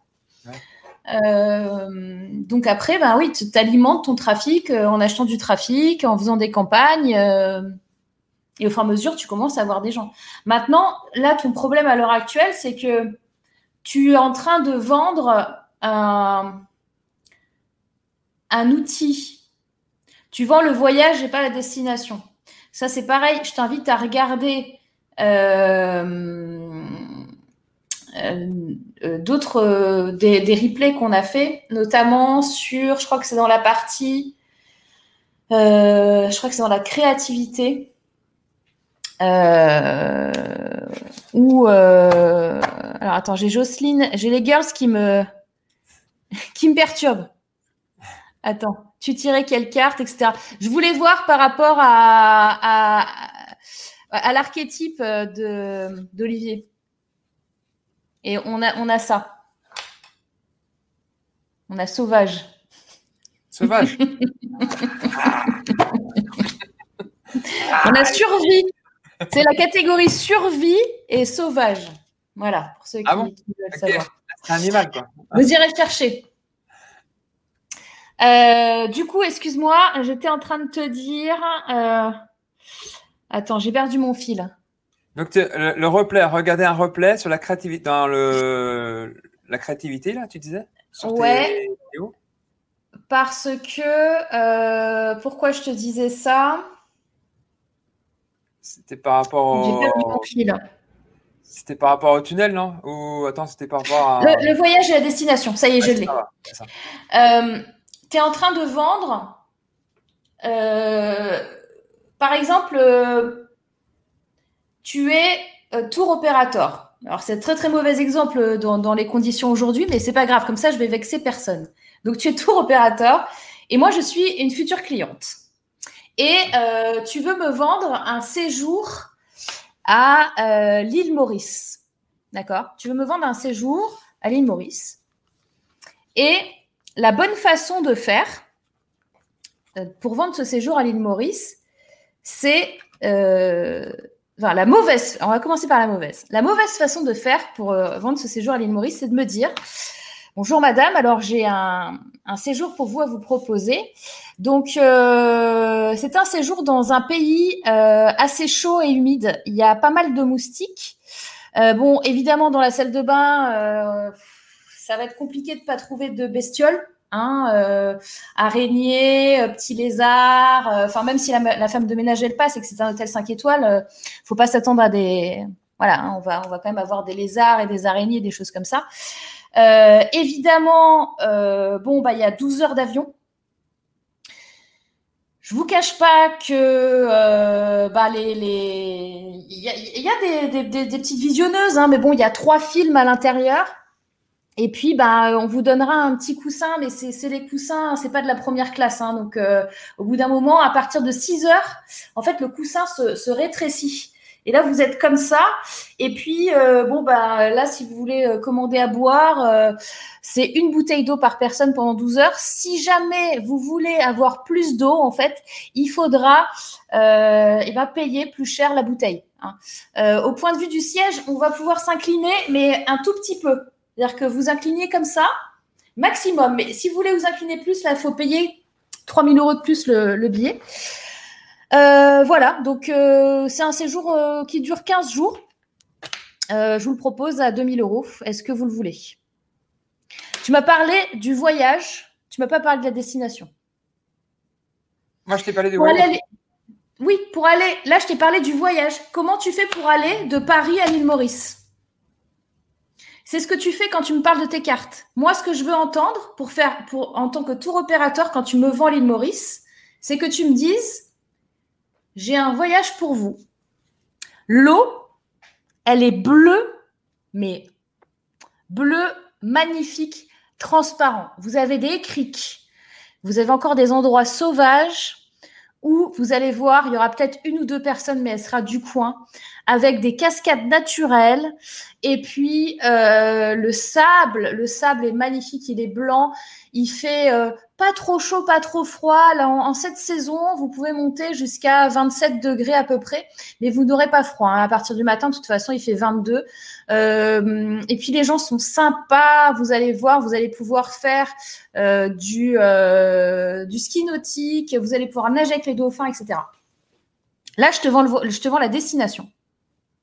Euh, donc après, ben oui, tu alimentes ton trafic en achetant du trafic, en faisant des campagnes. Et au fur et à mesure, tu commences à avoir des gens. Maintenant, là, ton problème à l'heure actuelle, c'est que tu es en train de vendre un, outil. Tu vends le voyage et pas la destination. Ça, c'est pareil. Je t'invite à regarder euh, euh, euh, d'autres des, replays qu'on a fait, notamment sur, je crois que c'est dans la partie, je crois que c'est dans la créativité. Ou alors attends, j'ai Jocelyne, j'ai les girls qui me qui me perturbent. Attends tu tirais quelle carte, etc. Je voulais voir par rapport à, à, l'archétype de, d'Olivier. Et on a, on a ça. On a sauvage. Sauvage. on a survie. C'est la catégorie survie et sauvage. Voilà, pour ceux qui, ah veulent savoir. C'est un animal, quoi. Vous irez chercher. Euh, du coup, excuse-moi, j'étais en train de te dire. Euh, attends, j'ai perdu mon fil. Donc le, replay, regarder un replay sur la créativité dans le la créativité là, tu disais? Ouais. Parce que euh, pourquoi je te disais ça? C'était par rapport au. J'ai perdu mon fil. C'était par rapport au tunnel, non? Ou attends, c'était par rapport à. Le, voyage et la destination, ça y est, je l'ai. Euh, tu es en train de vendre, euh, par exemple, euh, tu es euh, tour opérateur. Alors, c'est un très très mauvais exemple dans, les conditions aujourd'hui, mais c'est pas grave, comme ça, je vais vexer personne. Donc, tu es tour opérateur et moi, je suis une future cliente. Et tu veux me vendre un séjour à l'île Maurice. D'accord? Tu veux me vendre un séjour à l'île Maurice. Et la bonne façon de faire euh, pour vendre ce séjour à l'île Maurice, c'est euh, enfin, la mauvaise. On va commencer par la mauvaise. La mauvaise façon de faire pour euh, vendre ce séjour à l'île Maurice, c'est de me dire Bonjour madame, alors j'ai un, séjour pour vous à vous proposer. Donc c'est un séjour dans un pays assez chaud et humide. Il y a pas mal de moustiques. bon, évidemment dans la salle de bain ça va être compliqué de pas trouver de bestioles. Hein, euh, araignées, euh, petits lézards. Euh, enfin, même si la, femme de ménage elle passe et que c'est un hôtel 5 étoiles, euh, faut pas s'attendre à des. Voilà, hein, on va on va quand même avoir des lézards et des araignées, des choses comme ça. Évidemment, bon bah il y a 12 heures d'avion. Je vous cache pas que bah les les il y a, des, petites visionneuses, hein, mais bon il y a trois films à l'intérieur. Et puis, bah, on vous donnera un petit coussin, mais c'est les coussins, c'est pas de la première classe. Hein, donc, euh, au bout d'un moment, à partir de 6 heures, en fait, le coussin se, rétrécit. Et là, vous êtes comme ça. Et puis, euh, bon, bah, là, si vous voulez euh, commander à boire, c'est une bouteille d'eau par personne pendant 12 heures. Si jamais vous voulez avoir plus d'eau, en fait, il faudra et ben, payer plus cher la bouteille. Hein. au point de vue du siège, on va pouvoir s'incliner, mais un tout petit peu. C'est-à-dire que vous inclinez comme ça, maximum. Mais si vous voulez vous incliner plus, là, il faut payer 3000 euros de plus le, billet. Euh, voilà, donc euh, c'est un séjour euh, qui dure 15 jours. je vous le propose à 2000 euros. Est-ce que vous le voulez? Tu m'as parlé du voyage, tu m'as pas parlé de la destination. Moi, je t'ai parlé du voyage. Oui, pour aller. Là, je t'ai parlé du voyage. Comment tu fais pour aller de Paris à l'île Maurice? C'est ce que tu fais quand tu me parles de tes cartes. Moi, ce que je veux entendre pour faire, pour, en tant que tour opérateur, quand tu me vends l'île Maurice, c'est que tu me dises, j'ai un voyage pour vous. L'eau, elle est bleue, mais bleu magnifique, transparent. Vous avez des criques. Vous avez encore des endroits sauvages où vous allez voir, il y aura peut-être une ou deux personnes, mais elle sera du coin, avec des cascades naturelles. Et puis euh, le sable, le sable est magnifique, il est blanc, Il fait euh, pas trop chaud, pas trop froid. En, cette saison, vous pouvez monter jusqu'à 27 degrés à peu près, mais vous n'aurez pas froid. Hein. À partir du matin, de toute façon, il fait 22. Euh, et puis les gens sont sympas. Vous allez voir, vous allez pouvoir faire du, ski nautique. Vous allez pouvoir nager avec les dauphins, etc. Là, je te vends la destination.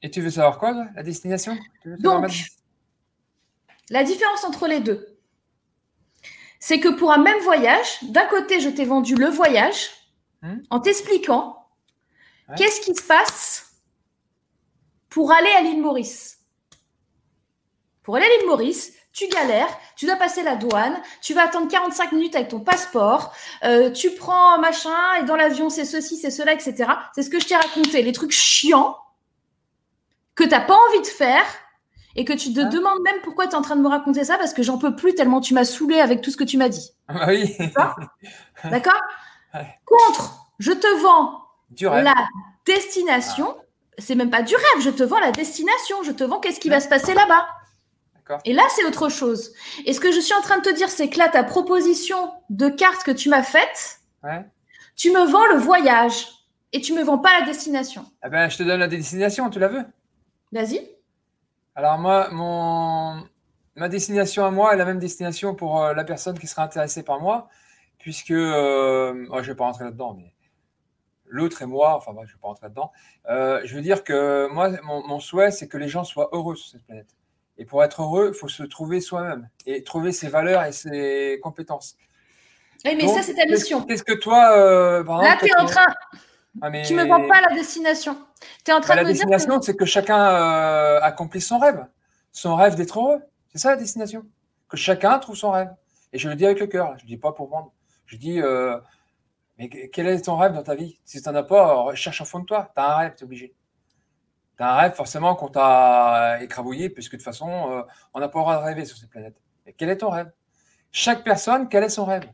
Et tu veux savoir quoi, la destination? Donc, la différence entre les deux, c'est que pour un même voyage, d'un côté, je t'ai vendu le voyage hmm? en t'expliquant qu'est-ce qui se passe pour aller à l'île Maurice. Pour aller à l'île Maurice, tu galères, tu dois passer la douane, tu vas attendre 45 minutes avec ton passeport, euh, tu prends machin, et dans l'avion, c'est ceci, c'est cela, etc. C'est ce que je t'ai raconté, les trucs chiants que tu n'as pas envie de faire et que tu te ah. demandes même pourquoi tu es en train de me raconter ça parce que j'en peux plus tellement tu m'as saoulé avec tout ce que tu m'as dit. Ah oui. D'accord? Contre, je te vends la destination. Ah. C'est même pas du rêve, je te vends la destination. Je te vends qu'est-ce qui va se passer là-bas. Et là, c'est autre chose. Et ce que je suis en train de te dire, c'est que là, ta proposition de carte que tu m'as faite, tu me vends le voyage et tu me vends pas la destination. Ah ben, je te donne la destination, tu la veux? Vas-y. Alors moi, mon... ma destination à moi est la même destination pour euh, la personne qui sera intéressée par moi, puisque euh, oh, je ne vais pas rentrer là-dedans, mais l'autre et moi, enfin je ne vais pas rentrer là-dedans. Euh, je veux dire que moi, mon, souhait, c'est que les gens soient heureux sur cette planète. Et pour être heureux, il faut se trouver soi-même et trouver ses valeurs et ses compétences. Oui, mais ça, c'est ta mission. Qu'est-ce que toi, Là, tu es en train. Ah, tu ne me vends pas la destination. Es en train bah, la destination, c'est que chacun euh, accomplisse son rêve. Son rêve d'être heureux. C'est ça la destination. Que chacun trouve son rêve. Et je le dis avec le cœur. Je ne dis pas pour vendre. Je dis, euh, mais quel est ton rêve dans ta vie? Si tu n'en as pas, cherche au fond de toi. Tu as un rêve, tu es obligé. Tu as un rêve forcément qu'on t'a écrabouillé, puisque de toute façon, euh, on n'a pas le droit de rêver sur cette planète. Et quel est ton rêve? Chaque personne, quel est son rêve?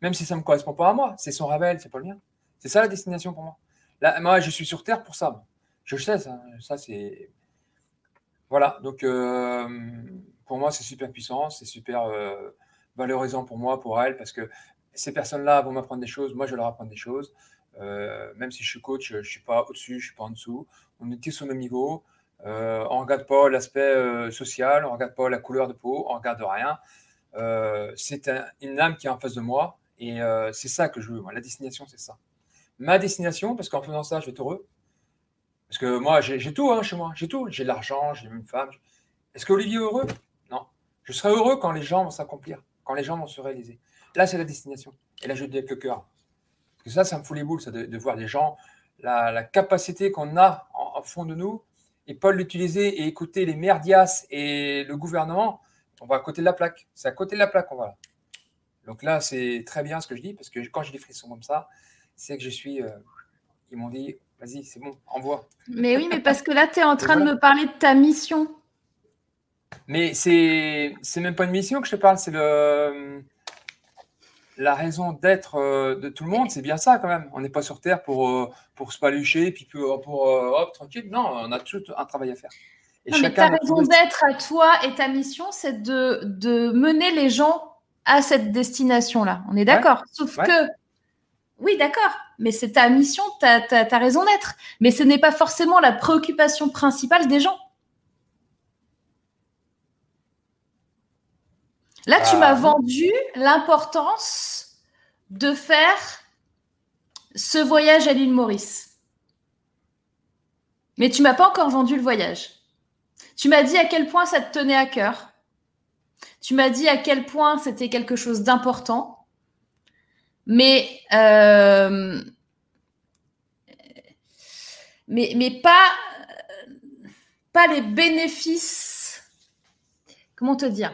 Même si ça ne me correspond pas à moi, c'est son rêve, c'est pas le mien. C'est ça la destination pour moi. Là, moi, je suis sur Terre pour ça. Je sais ça. C'est. Voilà. Donc, euh, pour moi, c'est super puissant. C'est super euh, valorisant pour moi, pour elle, parce que ces personnes-là vont m'apprendre des choses. Moi, je vais leur apprendre des choses. Euh, même si je suis coach, je ne suis pas au-dessus, je ne suis pas en dessous. On est tous au même niveau. on ne regarde pas l'aspect social, on ne regarde pas la couleur de peau, on ne regarde rien. c'est une âme qui est en face de moi et c'est ça que je veux. La destination, c'est ça ma destination, parce qu'en faisant ça, je vais être heureux. Parce que moi, j'ai tout hein, chez moi, j'ai tout. J'ai de l'argent, j'ai une femme. Est-ce que Olivier est heureux? Non. Je serai heureux quand les gens vont s'accomplir, quand les gens vont se réaliser. Là, c'est la destination. Et là, je dis avec le cœur. Parce que ça, ça me fout les boules, ça, de, voir des gens, la, capacité qu'on a en, fond de nous, et pas l'utiliser et écouter les merdias et le gouvernement, on va à côté de la plaque. C'est à côté de la plaque, on va là. Donc là, c'est très bien ce que je dis, parce que quand j'ai des frissons comme ça, c'est que je suis. Euh, ils m'ont dit, vas-y, c'est bon, envoie. Mais oui, mais parce que là, tu es en train de me parler de ta mission. Mais c'est c'est même pas une mission que je te parle, c'est le la raison d'être euh, de tout le monde, c'est bien ça quand même. On n'est pas sur Terre pour, euh, pour se palucher, puis pour, pour hop, tranquille. Non, on a tout un travail à faire. Et non, mais ta raison d'être à toi et ta mission, c'est de, de mener les gens à cette destination-là. On est d'accord Sauf que oui, d'accord, mais c'est ta mission, tu as, raison d'être. Mais ce n'est pas forcément la préoccupation principale des gens. Là, tu m'as ah. vendu l'importance de faire ce voyage à l'île Maurice. Mais tu m'as pas encore vendu le voyage. Tu m'as dit à quel point ça te tenait à cœur. Tu m'as dit à quel point c'était quelque chose d'important mais, euh, pas, les bénéfices. Comment te dire?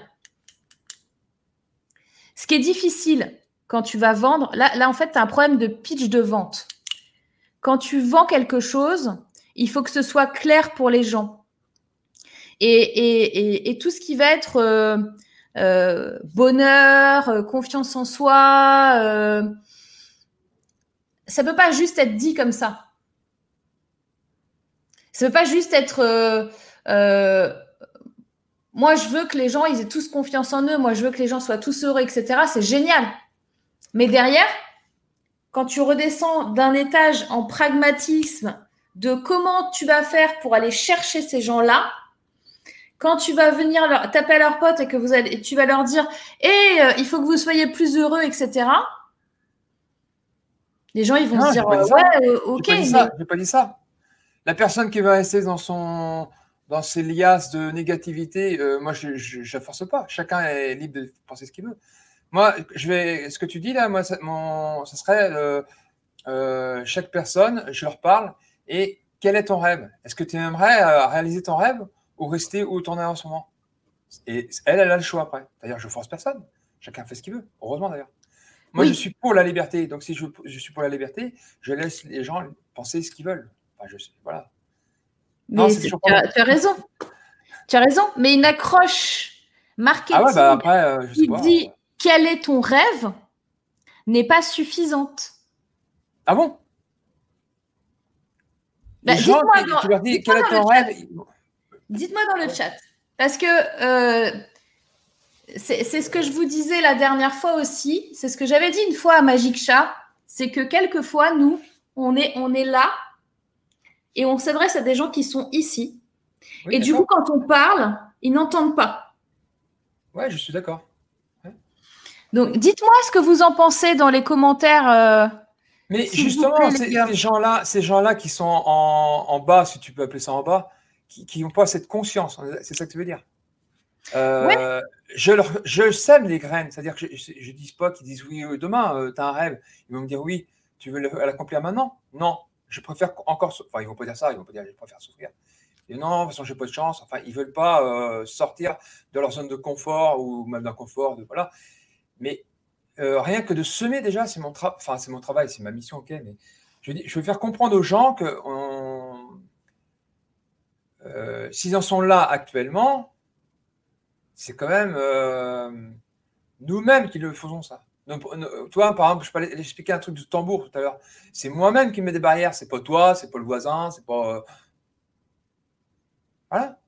Ce qui est difficile quand tu vas vendre, là, en fait, tu as un problème de pitch de vente. Quand tu vends quelque chose, il faut que ce soit clair pour les gens. Et, tout ce qui va être euh, euh, bonheur, euh, confiance en soi. Euh, ça peut pas juste être dit comme ça. Ça peut pas juste être moi, je veux que les gens, ils aient tous confiance en eux. Moi, je veux que les gens soient tous heureux, etc. C'est génial. Mais derrière, quand tu redescends d'un étage en pragmatisme de comment tu vas faire pour aller chercher ces gens-là, quand tu vas venir leur, taper à leurs potes et que vous allez, tu vas leur dire, et euh, il faut que vous soyez plus heureux, etc. Les gens, ils vont se dire, ouais, euh, ok. J'ai pas, pas, dit ça. La personne qui va rester dans son, dans ses liasses de négativité, euh, moi, je ne force pas. Chacun est libre de penser ce qu'il veut. Moi, je vais, ce que tu dis là, moi, ça, mon, ça serait chaque personne, je leur parle et quel est ton rêve? Est-ce que tu aimerais réaliser ton rêve? Ou rester où tu en es en ce moment. Et elle, elle a le choix après. D'ailleurs, je force personne. Chacun fait ce qu'il veut. Heureusement d'ailleurs. Moi, je suis pour la liberté. Donc, si je, je, suis pour la liberté, je laisse les gens penser ce qu'ils veulent. Enfin, je, voilà. Mais tu, as, raison. Tu as raison. Mais une accroche marketing ah ouais, bah après, euh, qui dit quel est ton rêve n'est pas suffisante. Ah bon? Bah, Les gens, tu leur dis quel est ton rêve Dites-moi dans le chat. Parce que euh, c'est ce que je vous disais la dernière fois aussi. C'est ce que j'avais dit une fois à Magic Chat. C'est que quelquefois, nous, on est, on est là et on s'adresse à des gens qui sont ici. et du coup, quand on parle, ils n'entendent pas. Ouais, je suis d'accord. Donc, dites-moi ce que vous en pensez dans les commentaires. Euh, Mais justement, ces, gens-là, ces gens-là qui sont en, en, bas, si tu peux appeler ça en bas, qui n'ont pas cette conscience. C'est ça que tu veux dire euh, je, leur, je sème les graines, c'est-à-dire que je ne dis pas qu'ils disent oui, euh, demain, euh, tu as un rêve. Ils vont me dire oui, tu veux l'accomplir maintenant? Non, je préfère encore. Enfin, ils vont pas dire ça, ils vont pas dire je préfère souffrir. Et non, de toute façon, j'ai pas de chance. Enfin, ils veulent pas sortir de leur zone de confort ou même d'un confort. De, voilà. Mais rien que de semer déjà, c'est mon, enfin, mon travail, c'est ma mission, ok. Mais je, je veux faire comprendre aux gens que on, euh, s'ils en sont là actuellement, c'est quand même euh, nous-mêmes qui le faisons ça. toi, par exemple, je parlais expliquer un truc de tambour tout à l'heure. C'est moi-même qui mets des barrières. C'est pas toi, c'est pas le voisin, c'est pas. Euh, voilà.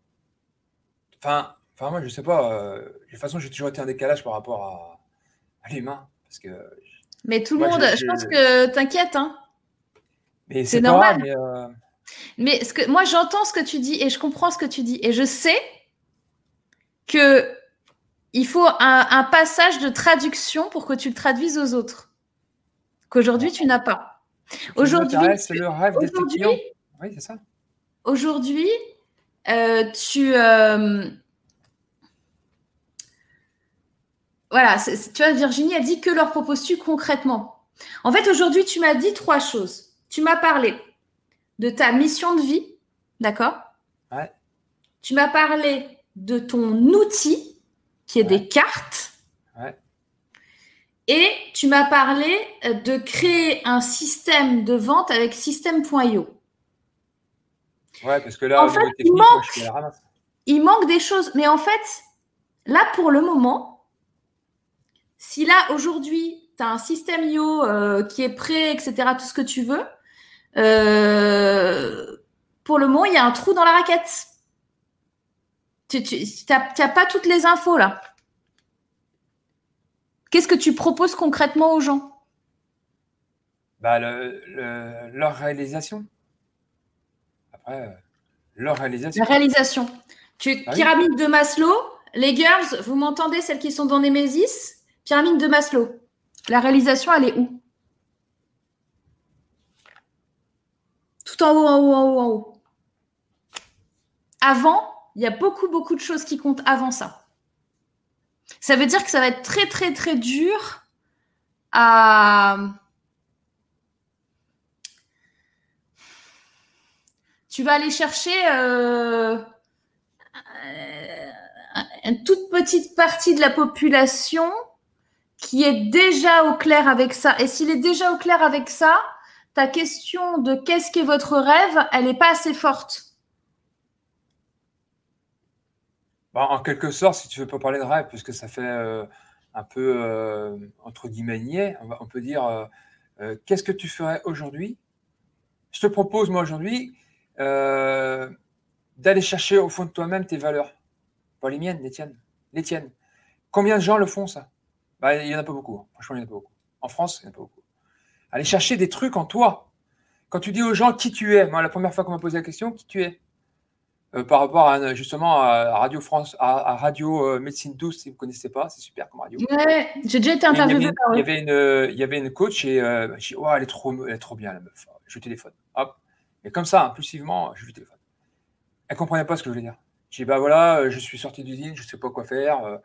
Enfin, enfin, moi, je sais pas. de toute façon, j'ai toujours été un décalage par rapport à, l'humain, parce que. Mais tout le monde, je, pense que t'inquiète, hein. Mais c'est normal. Mais ce que, moi, j'entends ce que tu dis et je comprends ce que tu dis. Et je sais que il faut un, passage de traduction pour que tu le traduises aux autres. Qu'aujourd'hui, tu n'as pas. Aujourd'hui, c'est le rêve des clients. Oui, c'est ça. Aujourd'hui, euh, tu. Euh, voilà, tu vois, Virginie a dit que leur proposes-tu concrètement? En fait, aujourd'hui, tu m'as dit trois choses. Tu m'as parlé de ta mission de vie, d'accord ouais. Tu m'as parlé de ton outil, qui est des cartes. Ouais. Et tu m'as parlé euh, de créer un système de vente avec système.io. Ouais, parce que là, en fait, il, manque, il manque des choses. Mais en fait, là, pour le moment, si là, aujourd'hui, tu as un système IO euh, qui est prêt, etc., tout ce que tu veux, pour le moment, il y a un trou dans la raquette. Tu n'as pas toutes les infos là. Qu'est-ce que tu proposes concrètement aux gens? Bah, Leur réalisation. Après, euh, leur réalisation. La réalisation. Tu, ah pyramide de Maslow. Les girls, vous m'entendez, celles qui sont dans Nemesis? Pyramide de Maslow. La réalisation, elle est où? En haut, en haut, en haut, en haut. Avant, il y a beaucoup, beaucoup de choses qui comptent avant ça. Ça veut dire que ça va être très, très, très dur à... Tu vas aller chercher euh, une toute petite partie de la population qui est déjà au clair avec ça. Et s'il est déjà au clair avec ça, ta question de qu'est-ce qu'est votre rêve, elle n'est pas assez forte. Bah, en quelque sorte, si tu veux pas parler de rêve, puisque ça fait euh, un peu euh, entre guillemets niais, on, peut dire euh, qu'est-ce que tu ferais aujourd'hui? Je te propose moi aujourd'hui d'aller chercher au fond de toi-même tes valeurs. Pas les miennes, les tiennes. Les tiennes. Combien de gens le font, ça? Bah, Il n'y en a pas beaucoup. Hein. Franchement, il n'y en a pas beaucoup. En France, il n'y en a pas beaucoup. Aller chercher des trucs en toi. Quand tu dis aux gens qui tu es, moi, la première fois qu'on m'a posé la question, qui tu es? Euh, par rapport à justement à Radio France, à, Radio euh, Médecine 12, si vous ne connaissez pas, c'est super comme radio. Ouais, j'ai déjà été interviewé par Il y avait une, il y avait une coach et euh, j'ai dit, oh, elle est trop, elle est trop bien la meuf. Je lui téléphone. Hop. Et comme ça, impulsivement, je lui téléphone. Elle comprenait pas ce que je voulais dire. J'ai dit, bah voilà, je suis sorti d'usine, je sais pas quoi faire.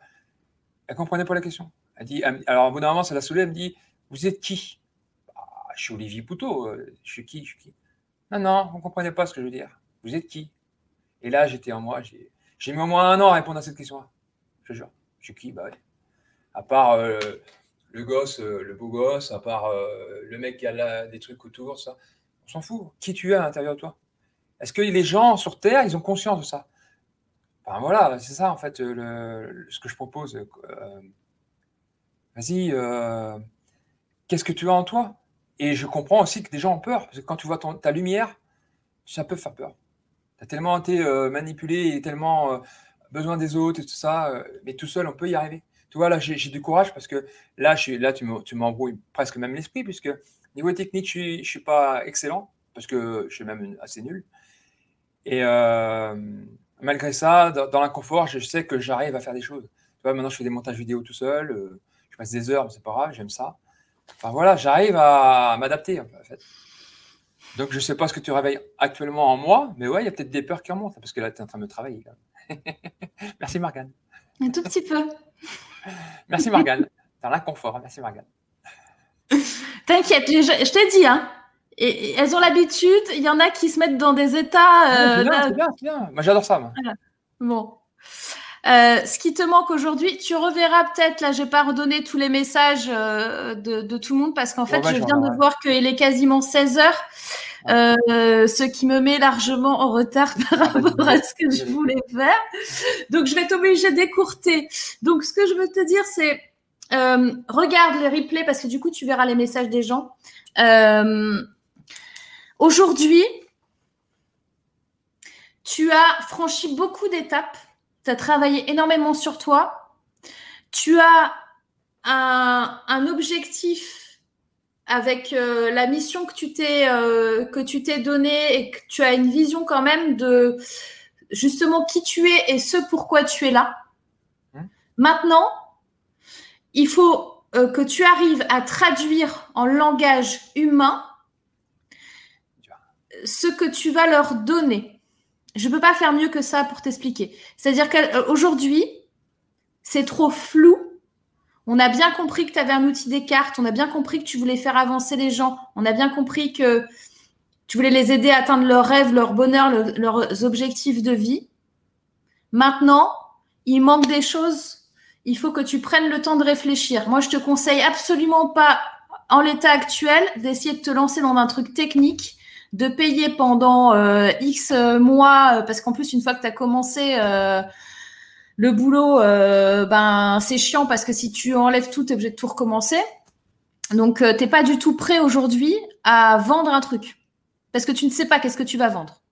Elle comprenait pas la question. Elle dit, alors au bout d'un moment, ça l'a saoulée, elle me dit, vous êtes qui? bah, Je suis Olivier Poutot. Je suis qui Je suis qui? Non, non, on comprenait pas ce que je veux dire. Vous êtes qui? Et là, j'étais en moi, j'ai mis au moins un an à répondre à cette question-là. Je jure. Je suis qui? Bah. À part euh, le gosse, euh, le beau gosse, à part euh, le mec qui a des trucs autour, ça. On s'en fout. Qui tu es à l'intérieur de toi? Est-ce que les gens sur Terre, ils ont conscience de ça? Enfin voilà, c'est ça en fait ce que je propose. Vas-y, qu'est-ce que tu as en toi? Et je comprends aussi que des gens ont peur, parce que quand tu vois ta lumière, ça peut faire peur tu as tellement été euh, manipulé et tellement euh, besoin des autres et tout ça, euh, mais tout seul, on peut y arriver. Tu vois, là, j'ai du courage parce que là, je là tu m'embrouilles presque même l'esprit, puisque niveau technique, je ne suis, pas excellent, parce que je suis même assez nul. Et malgré ça, dans, l'inconfort, je sais que j'arrive à faire des choses. Tu vois, maintenant, je fais des montages vidéo tout seul, je passe des heures, mais c'est pas grave, j'aime ça. Enfin voilà, j'arrive à m'adapter en fait. Donc, je ne sais pas ce que tu réveilles actuellement en moi, mais ouais, il y a peut-être des peurs qui remontent, parce que là, tu es en train de travailler. Merci, Morgane. Un tout petit peu. Merci, Morgane. Dans l'inconfort. Merci, Morgane. T'inquiète, je, t'ai dit, hein. Et, elles ont l'habitude, il y en a qui se mettent dans des états. Euh, c'est bien, c'est bien, Moi, j'adore ça. Moi. Bon. Euh, ce qui te manque aujourd'hui, tu reverras peut-être, là, je n'ai pas redonné tous les messages euh, de, tout le monde parce qu'en fait, je viens de voir qu'il est quasiment 16 heures, euh, ce qui me met largement en retard par ah, bah, rapport à ce que je voulais faire. Donc, je vais t'obliger d'écourter. Donc, ce que je veux te dire, c'est regarde les replays parce que du coup, tu verras les messages des gens. aujourd'hui, tu as franchi beaucoup d'étapes tu as travaillé énormément sur toi, tu as un, objectif avec euh, la mission que tu t'es euh, que tu t'es donnée et que tu as une vision quand même de justement qui tu es et ce pourquoi tu es là. Hein Maintenant, il faut euh, que tu arrives à traduire en langage humain ce que tu vas leur donner je peux pas faire mieux que ça pour t'expliquer. C'est-à-dire qu'aujourd'hui, c'est trop flou. On a bien compris que tu avais un outil des cartes, on a bien compris que tu voulais faire avancer les gens, on a bien compris que tu voulais les aider à atteindre leurs rêves, leur bonheur, leurs objectifs de vie. Maintenant, il manque des choses. Il faut que tu prennes le temps de réfléchir. Moi, je te conseille absolument pas, en l'état actuel, d'essayer de te lancer dans un truc technique de payer pendant euh, X mois, euh, parce qu'en plus, une fois que tu as commencé euh, le boulot, ben c'est chiant parce que si tu enlèves tout, tu es obligé de tout recommencer. Donc, tu n'es pas du tout prêt aujourd'hui à vendre un truc. Parce que tu ne sais pas qu'est-ce que tu vas vendre.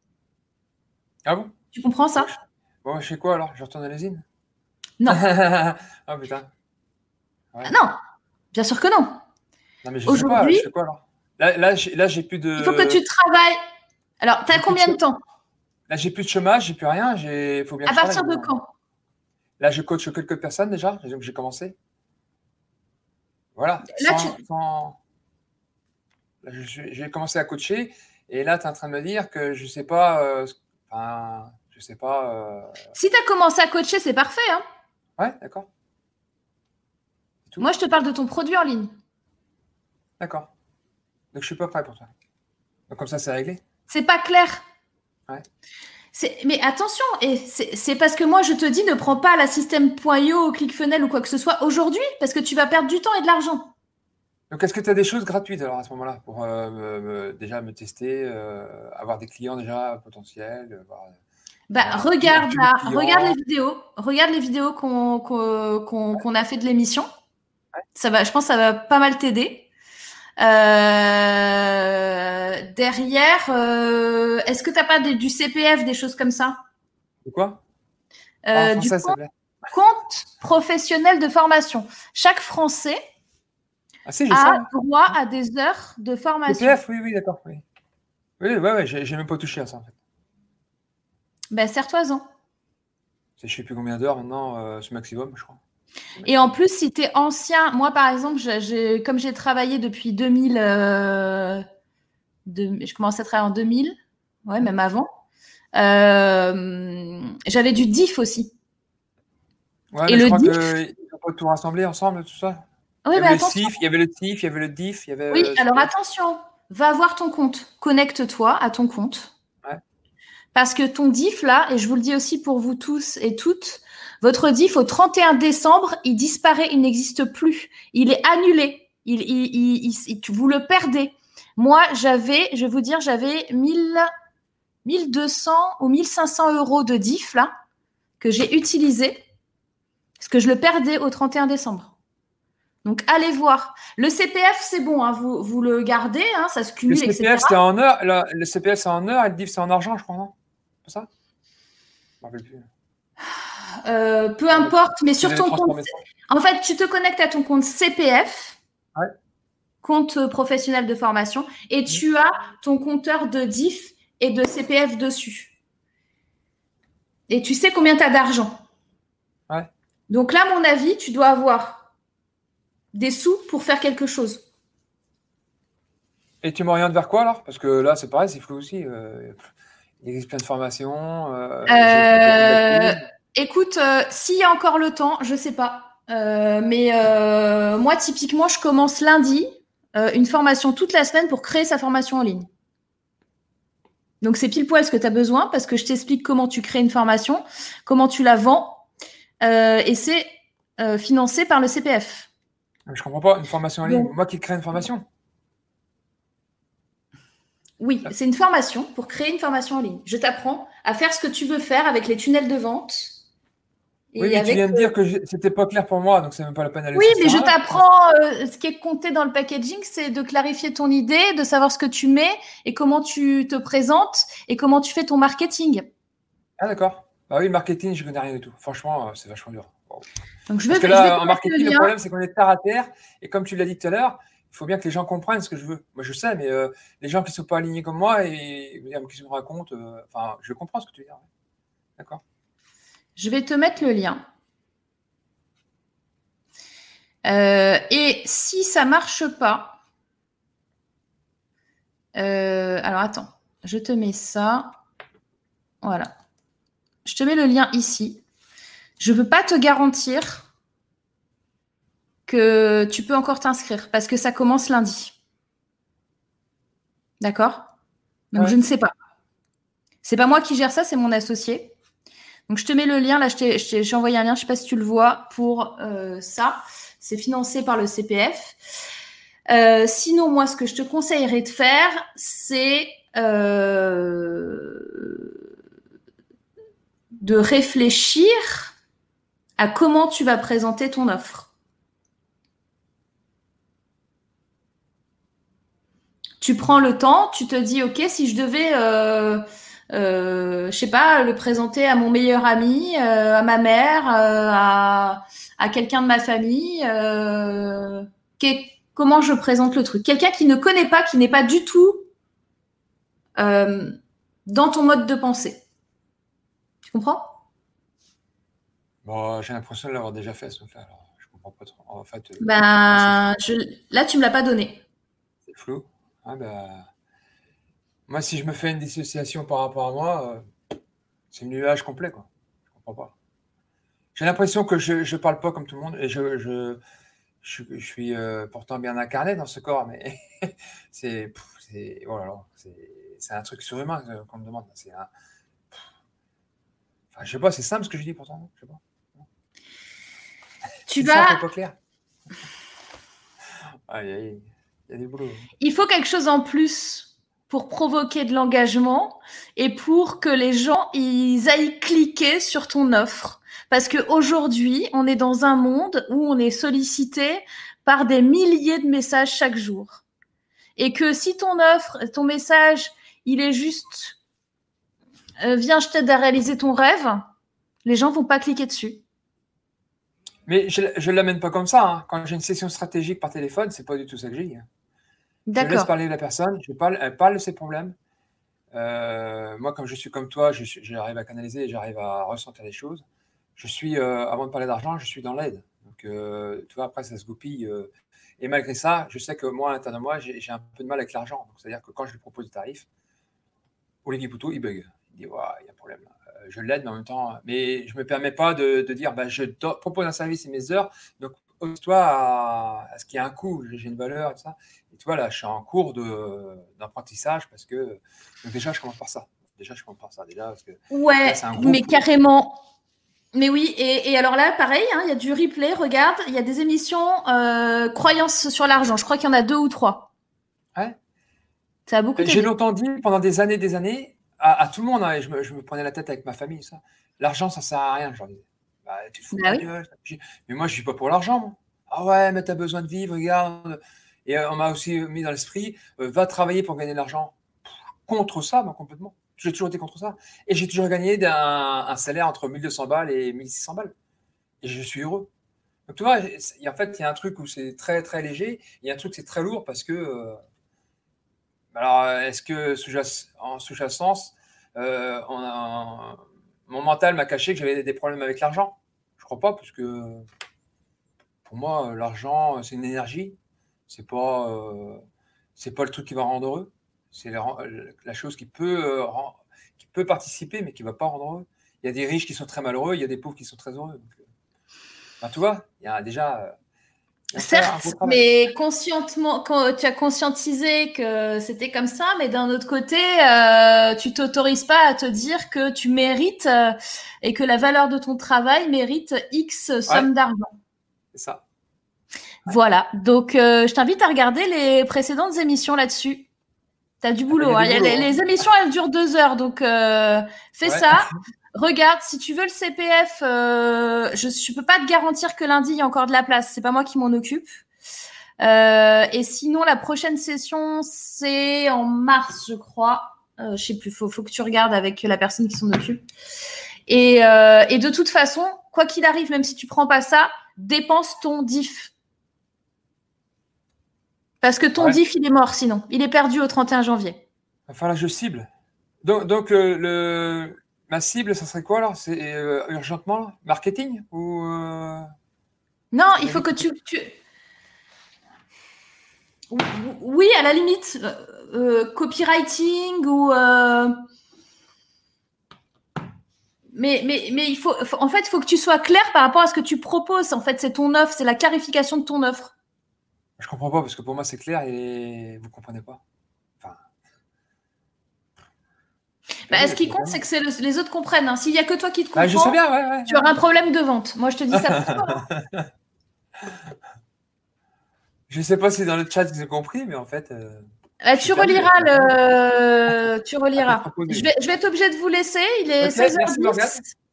Ah bon? Tu comprends ça? Bon, je fais quoi alors? Je retourne à l'usine? Non. ah putain. Ah, non, bien sûr que non. Non, mais Là, là j'ai plus de. Il faut que tu travailles. Alors, tu as combien de, temps Là, j'ai plus de chômage, j'ai plus rien. J'ai, faut bien. À partir de quand Là, je coach quelques personnes déjà. Donc, j'ai commencé. Voilà. Là, j'ai commencé à coacher. Et là, tu es en train de me dire que je sais pas. Euh, enfin, je sais pas. Euh, si tu as commencé à coacher, c'est parfait. Hein ouais, d'accord. Moi, je te parle de ton produit en ligne. D'accord. Donc je suis pas prêt pour toi. Donc comme ça, c'est réglé. C'est pas clair. Ouais. Mais attention, et c'est parce que moi je te dis ne prends pas la système.io, ClickFunnels ou quoi que ce soit aujourd'hui, parce que tu vas perdre du temps et de l'argent. Donc est-ce que tu as des choses gratuites alors à ce moment-là pour euh, déjà me tester, euh, avoir des clients déjà potentiels bah, regarde, regarde les vidéos, regarde les vidéos qu'on a fait de l'émission. Ça va, je pense que ça va pas mal t'aider. Euh, derrière, euh, est-ce que tu n'as pas du CPF, des choses comme ça? De quoi? Euh, du compte, compte, professionnel de formation. Chaque Français ah, si, a ça. droit à des heures de formation. CPF, oui, oui, d'accord. Oui, oui, ouais, ouais, j'ai même pas touché à ça en fait. Ben, serre-toi-en. Je sais plus combien d'heures maintenant, euh, ce maximum, je crois. Et en plus, si tu es ancien, moi par exemple, comme j'ai travaillé depuis 2000, euh, de- je commençais à travailler en 2000, ouais, même avant, euh, j'avais du DIF aussi. Ouais, Et mais je le crois DIF qu'ils n'ont pas tout rassemblé ensemble, tout ça. Il, y mais. CIF, il y avait le TIF, il y avait le DIF, il y avait. Oui, euh, alors attention, va voir ton compte, connecte-toi à ton compte. Parce que ton DIF, là, et je vous le dis aussi pour vous tous et toutes, votre DIF au 31 décembre, il disparaît, il n'existe plus. Il est annulé. Il, il, il, il- il- vous le perdez. Moi, j'avais, je vais vous dire, j'avais 1000, 1200 ou 1500 euros de DIF, là, que j'ai utilisé, parce que je le perdais au 31 décembre. Donc, allez voir. Le CPF, c'est bon, hein, vous, vous le gardez, hein, ça se Le cumule, etc. CPF, c'était en heure. Le, le CPF, c'est en heure et le DIF, c'est en argent, je crois, non? C'est ça? Je me rappelle plus. Euh, peu importe, mais sur ton compte. En fait, tu te connectes à ton compte CPF, Ouais. compte euh, professionnel de formation, et tu as ton compteur de DIF et de CPF dessus. Et tu sais combien tu as d'argent. Ouais. Donc là, à mon avis, tu dois avoir des sous pour faire quelque chose. Et tu m'orientes vers quoi alors? Parce que là, c'est pareil, c'est flou aussi. euh, il existe plein de formations. euh, Écoute, euh, s'il y a encore le temps, je sais pas. Euh, mais euh, moi, typiquement, je commence lundi une formation toute la semaine pour créer sa formation en ligne. Donc, c'est pile poil ce que tu as besoin parce que je t'explique comment tu crées une formation, comment tu la vends, et c'est financé par le CPF. Je comprends pas, une formation en ligne. Donc- Moi qui crée une formation. Oui, c'est une formation pour créer une formation en ligne. Je t'apprends à faire ce que tu veux faire avec les tunnels de vente. Oui, mais tu avec, viens de dire que j'ai- c'était pas clair pour moi, donc c'est même pas la peine d'aller Oui, mais je t'apprends, euh, ce qui est compté dans le packaging, c'est de clarifier ton idée, de savoir ce que tu mets et comment tu te présentes et comment tu fais ton marketing. Ah d'accord. Bah oui, marketing, je connais rien du tout. Franchement, euh, c'est vachement dur. Wow. Donc, je vais, Parce que je là, en marketing, le problème, c'est qu'on est terre à terre. Et comme tu l'as dit tout à l'heure, il faut bien que les gens comprennent ce que je veux. Moi, je sais, mais euh, les gens qui ne sont pas alignés comme moi et ils me racontent, euh, enfin, je comprends ce que tu veux dire. D'accord. Je vais te mettre le lien. Euh, et si ça marche pas, euh, alors attends, je te mets ça. Voilà. Je te mets le lien ici. Je ne peux pas te garantir que tu peux encore t'inscrire parce que ça commence lundi. D'accord? Donc Ouais. je ne sais pas. C'est pas moi qui gère ça, c'est mon associé. Donc je te mets le lien, là je t'ai- envoyé un lien, je sais pas si tu le vois, pour euh, ça. C'est financé par le CPF. Euh, sinon, moi, ce que je te conseillerais de faire, c'est euh, de réfléchir à comment tu vas présenter ton offre. Tu prends le temps, tu te dis, OK, si je devais, euh, je sais pas, le présenter à mon meilleur ami, euh, à ma mère, euh, à, à quelqu'un de ma famille, euh, comment je présente le truc? Quelqu'un qui ne connaît pas, qui n'est pas du tout dans ton mode de pensée. Tu comprends? Bon, j'ai l'impression de l'avoir déjà fait, truc-là. Alors, je comprends pas trop. En fait, Ben, je, là, tu me l'as pas donné. c'est flou. Ah, bah, Moi, si je me fais une dissociation par rapport à moi, euh, c'est le nuage complet, quoi. Je comprends pas. J'ai l'impression que je ne parle pas comme tout le monde et je, je, je, je suis euh, pourtant bien incarné dans ce corps, mais c'est pff, c'est oh là là, c'est- c'est un truc surhumain euh, qu'on me demande. C'est un, pff. enfin, je sais pas, c'est simple ce que je dis pourtant. Je sais pas. Tu C'est simple vas, et pas clair. Aïe, aïe, il y a du boulot. il faut quelque chose en plus pour provoquer de l'engagement et pour que les gens aillent cliquer sur ton offre. Parce qu'aujourd'hui, on est dans un monde où on est sollicité par des milliers de messages chaque jour. Et que si ton offre, ton message, il est juste euh, viens, je t'aide à réaliser ton rêve, Les gens vont pas cliquer dessus. Mais je ne l'amène pas comme ça. Hein. Quand j'ai une session stratégique par téléphone, c'est pas du tout ça que j'ai. Je laisse parler la personne, je parle, elle parle de ses problèmes. Euh, moi, comme je suis comme toi, j'arrive à canaliser, j'arrive à ressentir les choses. Je suis, euh, avant de parler d'argent, je suis dans l'aide. Donc, euh, tu vois, après, ça se goupille. et malgré ça, je sais que moi, à l'intérieur de moi, j'ai un peu de mal avec l'argent. C'est-à-dire que quand je lui propose des tarifs, Olivier Poutou, il bug. Il dit, il y a un problème. je l'aide, mais en même temps, mais je ne me permets pas de, dire, bah, je propose un service et mes heures. Donc, toi à, ce qu'il y a un coût, j'ai une valeur et tout ça. Et tu vois, là, je suis en cours d'apprentissage parce que déjà, je commence par ça. Déjà, je commence par ça. Déjà, parce que ouais, mais carrément. Mais oui, et, alors là, pareil, hein, il y a du replay, regarde, il y a des émissions euh, croyances sur l'argent. Je crois qu'il y en a deux ou trois. Ouais. Ça a beaucoup J'ai longtemps dit, pendant des années des années, à, tout le monde, hein, et je me, prenais la tête avec ma famille, ça. L'argent, ça sert à rien, genre. Bah, tu te fous bah Mais moi, je suis pas pour l'argent. Ah ouais, mais tu as besoin de vivre, regarde. Et euh, on m'a aussi mis dans l'esprit, euh, va travailler pour gagner de l'argent. Contre ça, moi, complètement. J'ai toujours été contre ça. Et j'ai toujours gagné un, salaire entre 1200 balles et 1600 balles. Et je suis heureux. Donc, tu vois, en fait, il y a un truc où c'est très, très léger. Il y a un truc c'est très lourd parce que. Euh, alors, est-ce que en sous-jacence, mon mental m'a caché que j'avais des problèmes avec l'argent pas, parce que pour moi, l'argent, c'est une énergie. C'est pas, euh, c'est pas le truc qui va rendre heureux. C'est la, chose qui peut, euh, qui peut participer, mais qui va pas rendre heureux. Il y a des riches qui sont très malheureux, il y a des pauvres qui sont très heureux. Euh, tu vois, il y a déjà. Certes, mais conscientement, quand tu as conscientisé que c'était comme ça, mais d'un autre côté, euh, tu t'autorises pas à te dire que tu mérites et que la valeur de ton travail mérite X somme d'argent. C'est ça. Voilà. Donc, euh, je t'invite à regarder les précédentes émissions là-dessus. Tu as du boulot. Hein. les, émissions, elles durent deux heures. Donc, euh, fais ça. Regarde, si tu veux le CPF, euh, je ne peux pas te garantir que lundi, il y a encore de la place. C'est pas moi qui m'en occupe. et sinon, la prochaine session, c'est en mars, je crois. je sais plus, faut, faut que tu regardes avec la personne qui s'en occupe. Et, et de toute façon, quoi qu'il arrive, même si tu prends pas ça, dépense ton diff. Parce que ton diff, il est mort sinon. Il est perdu au 31 janvier. Enfin là, je cible. Donc, donc euh, le, ma cible, ça serait quoi alors C'est euh, urgentement Marketing? Ou euh, Non, il faut que tu, Oui, à la limite, copywriting ou mais, mais, mais il faut, en fait, il faut que tu sois clair par rapport à ce que tu proposes. En fait, c'est ton offre, c'est la clarification de ton offre. Je comprends pas parce que pour moi c'est clair et vous comprenez pas. Enfin... Bah, ce qui compte, c'est que les autres comprennent. Hein. S'il y a que toi qui te comprends, bah, je sais bien, ouais, tu auras un problème de vente. Moi, je te dis ça pour toi. je sais pas si dans le chat ils ont compris, mais en fait. Euh, euh, tu, reliras le... tu reliras Je vais, je vais être obligé de vous laisser. Il est 16h10. Merci Morgane.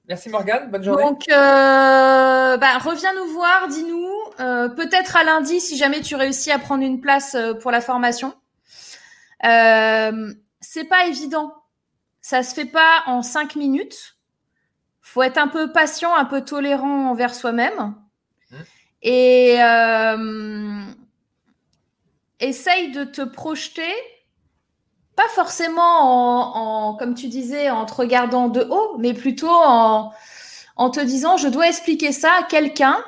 Merci Morgane. Bonne journée. Donc, euh, bah, reviens nous voir, dis-nous. Euh, peut-être à lundi si jamais tu réussis à prendre une place pour la formation. C'est pas évident. Ça se fait pas en cinq minutes. Faut être un peu patient, un peu tolérant envers soi-même. Mmh. Et essaye de te projeter, pas forcément en, comme tu disais, en te regardant de haut, mais plutôt en, en te disant, je dois expliquer ça à quelqu'un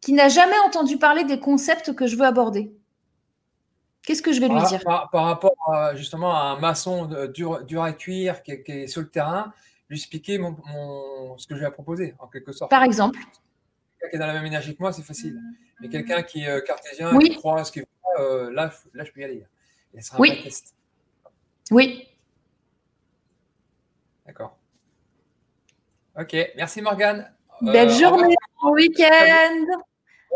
qui n'a jamais entendu parler des concepts que je veux aborder. Qu'est-ce que je vais lui dire? par, rapport justement à un maçon dur, dur à cuire qui est, sur le terrain, lui expliquer mon, ce que je vais proposer, en quelque sorte. Par exemple. Quelqu'un qui est dans la même énergie que moi, c'est facile. Mais quelqu'un qui est cartésien, qui croit à ce qu'il euh, là, là, je peux y aller. Et sera oui. test. Oui. D'accord. Ok, merci Morgane. Euh, Belle journée, bon week-end.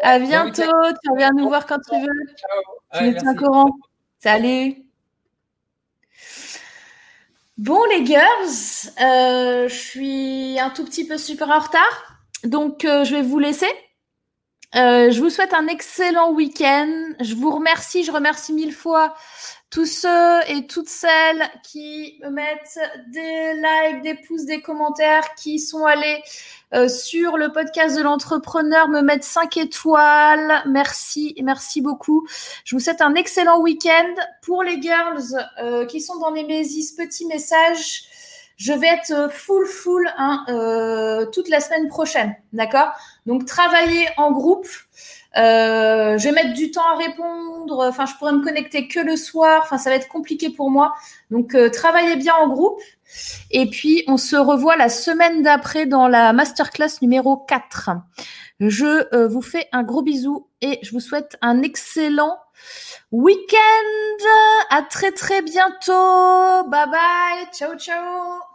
À bientôt. tu reviens nous voir quand tu veux. Ciao. Tu me tiens au courant. Salut. Bon, les girls, euh, je suis un tout petit peu super en retard. Donc, je vais vous laisser. Euh, je vous souhaite un excellent week-end. Je vous remercie, je remercie mille fois tous ceux et toutes celles qui me mettent des likes, des pouces, des commentaires, qui sont allés euh, sur le podcast de l'entrepreneur, me mettre 5 étoiles. Merci, merci beaucoup. Je vous souhaite un excellent week-end. Pour les girls euh, qui sont dans les Mésis, petit message. Je vais être full, full hein, toute la semaine prochaine. D'accord? Donc, travailler en groupe. Euh, je vais mettre du temps à répondre. Enfin, je pourrais me connecter que le soir. Enfin, ça va être compliqué pour moi. Donc, euh, travaillez bien en groupe. Et puis, on se revoit la semaine d'après dans la masterclass numéro 4. Je euh, vous fais un gros bisou et je vous souhaite un excellent week-end. À très, très bientôt. Bye bye. Ciao, ciao.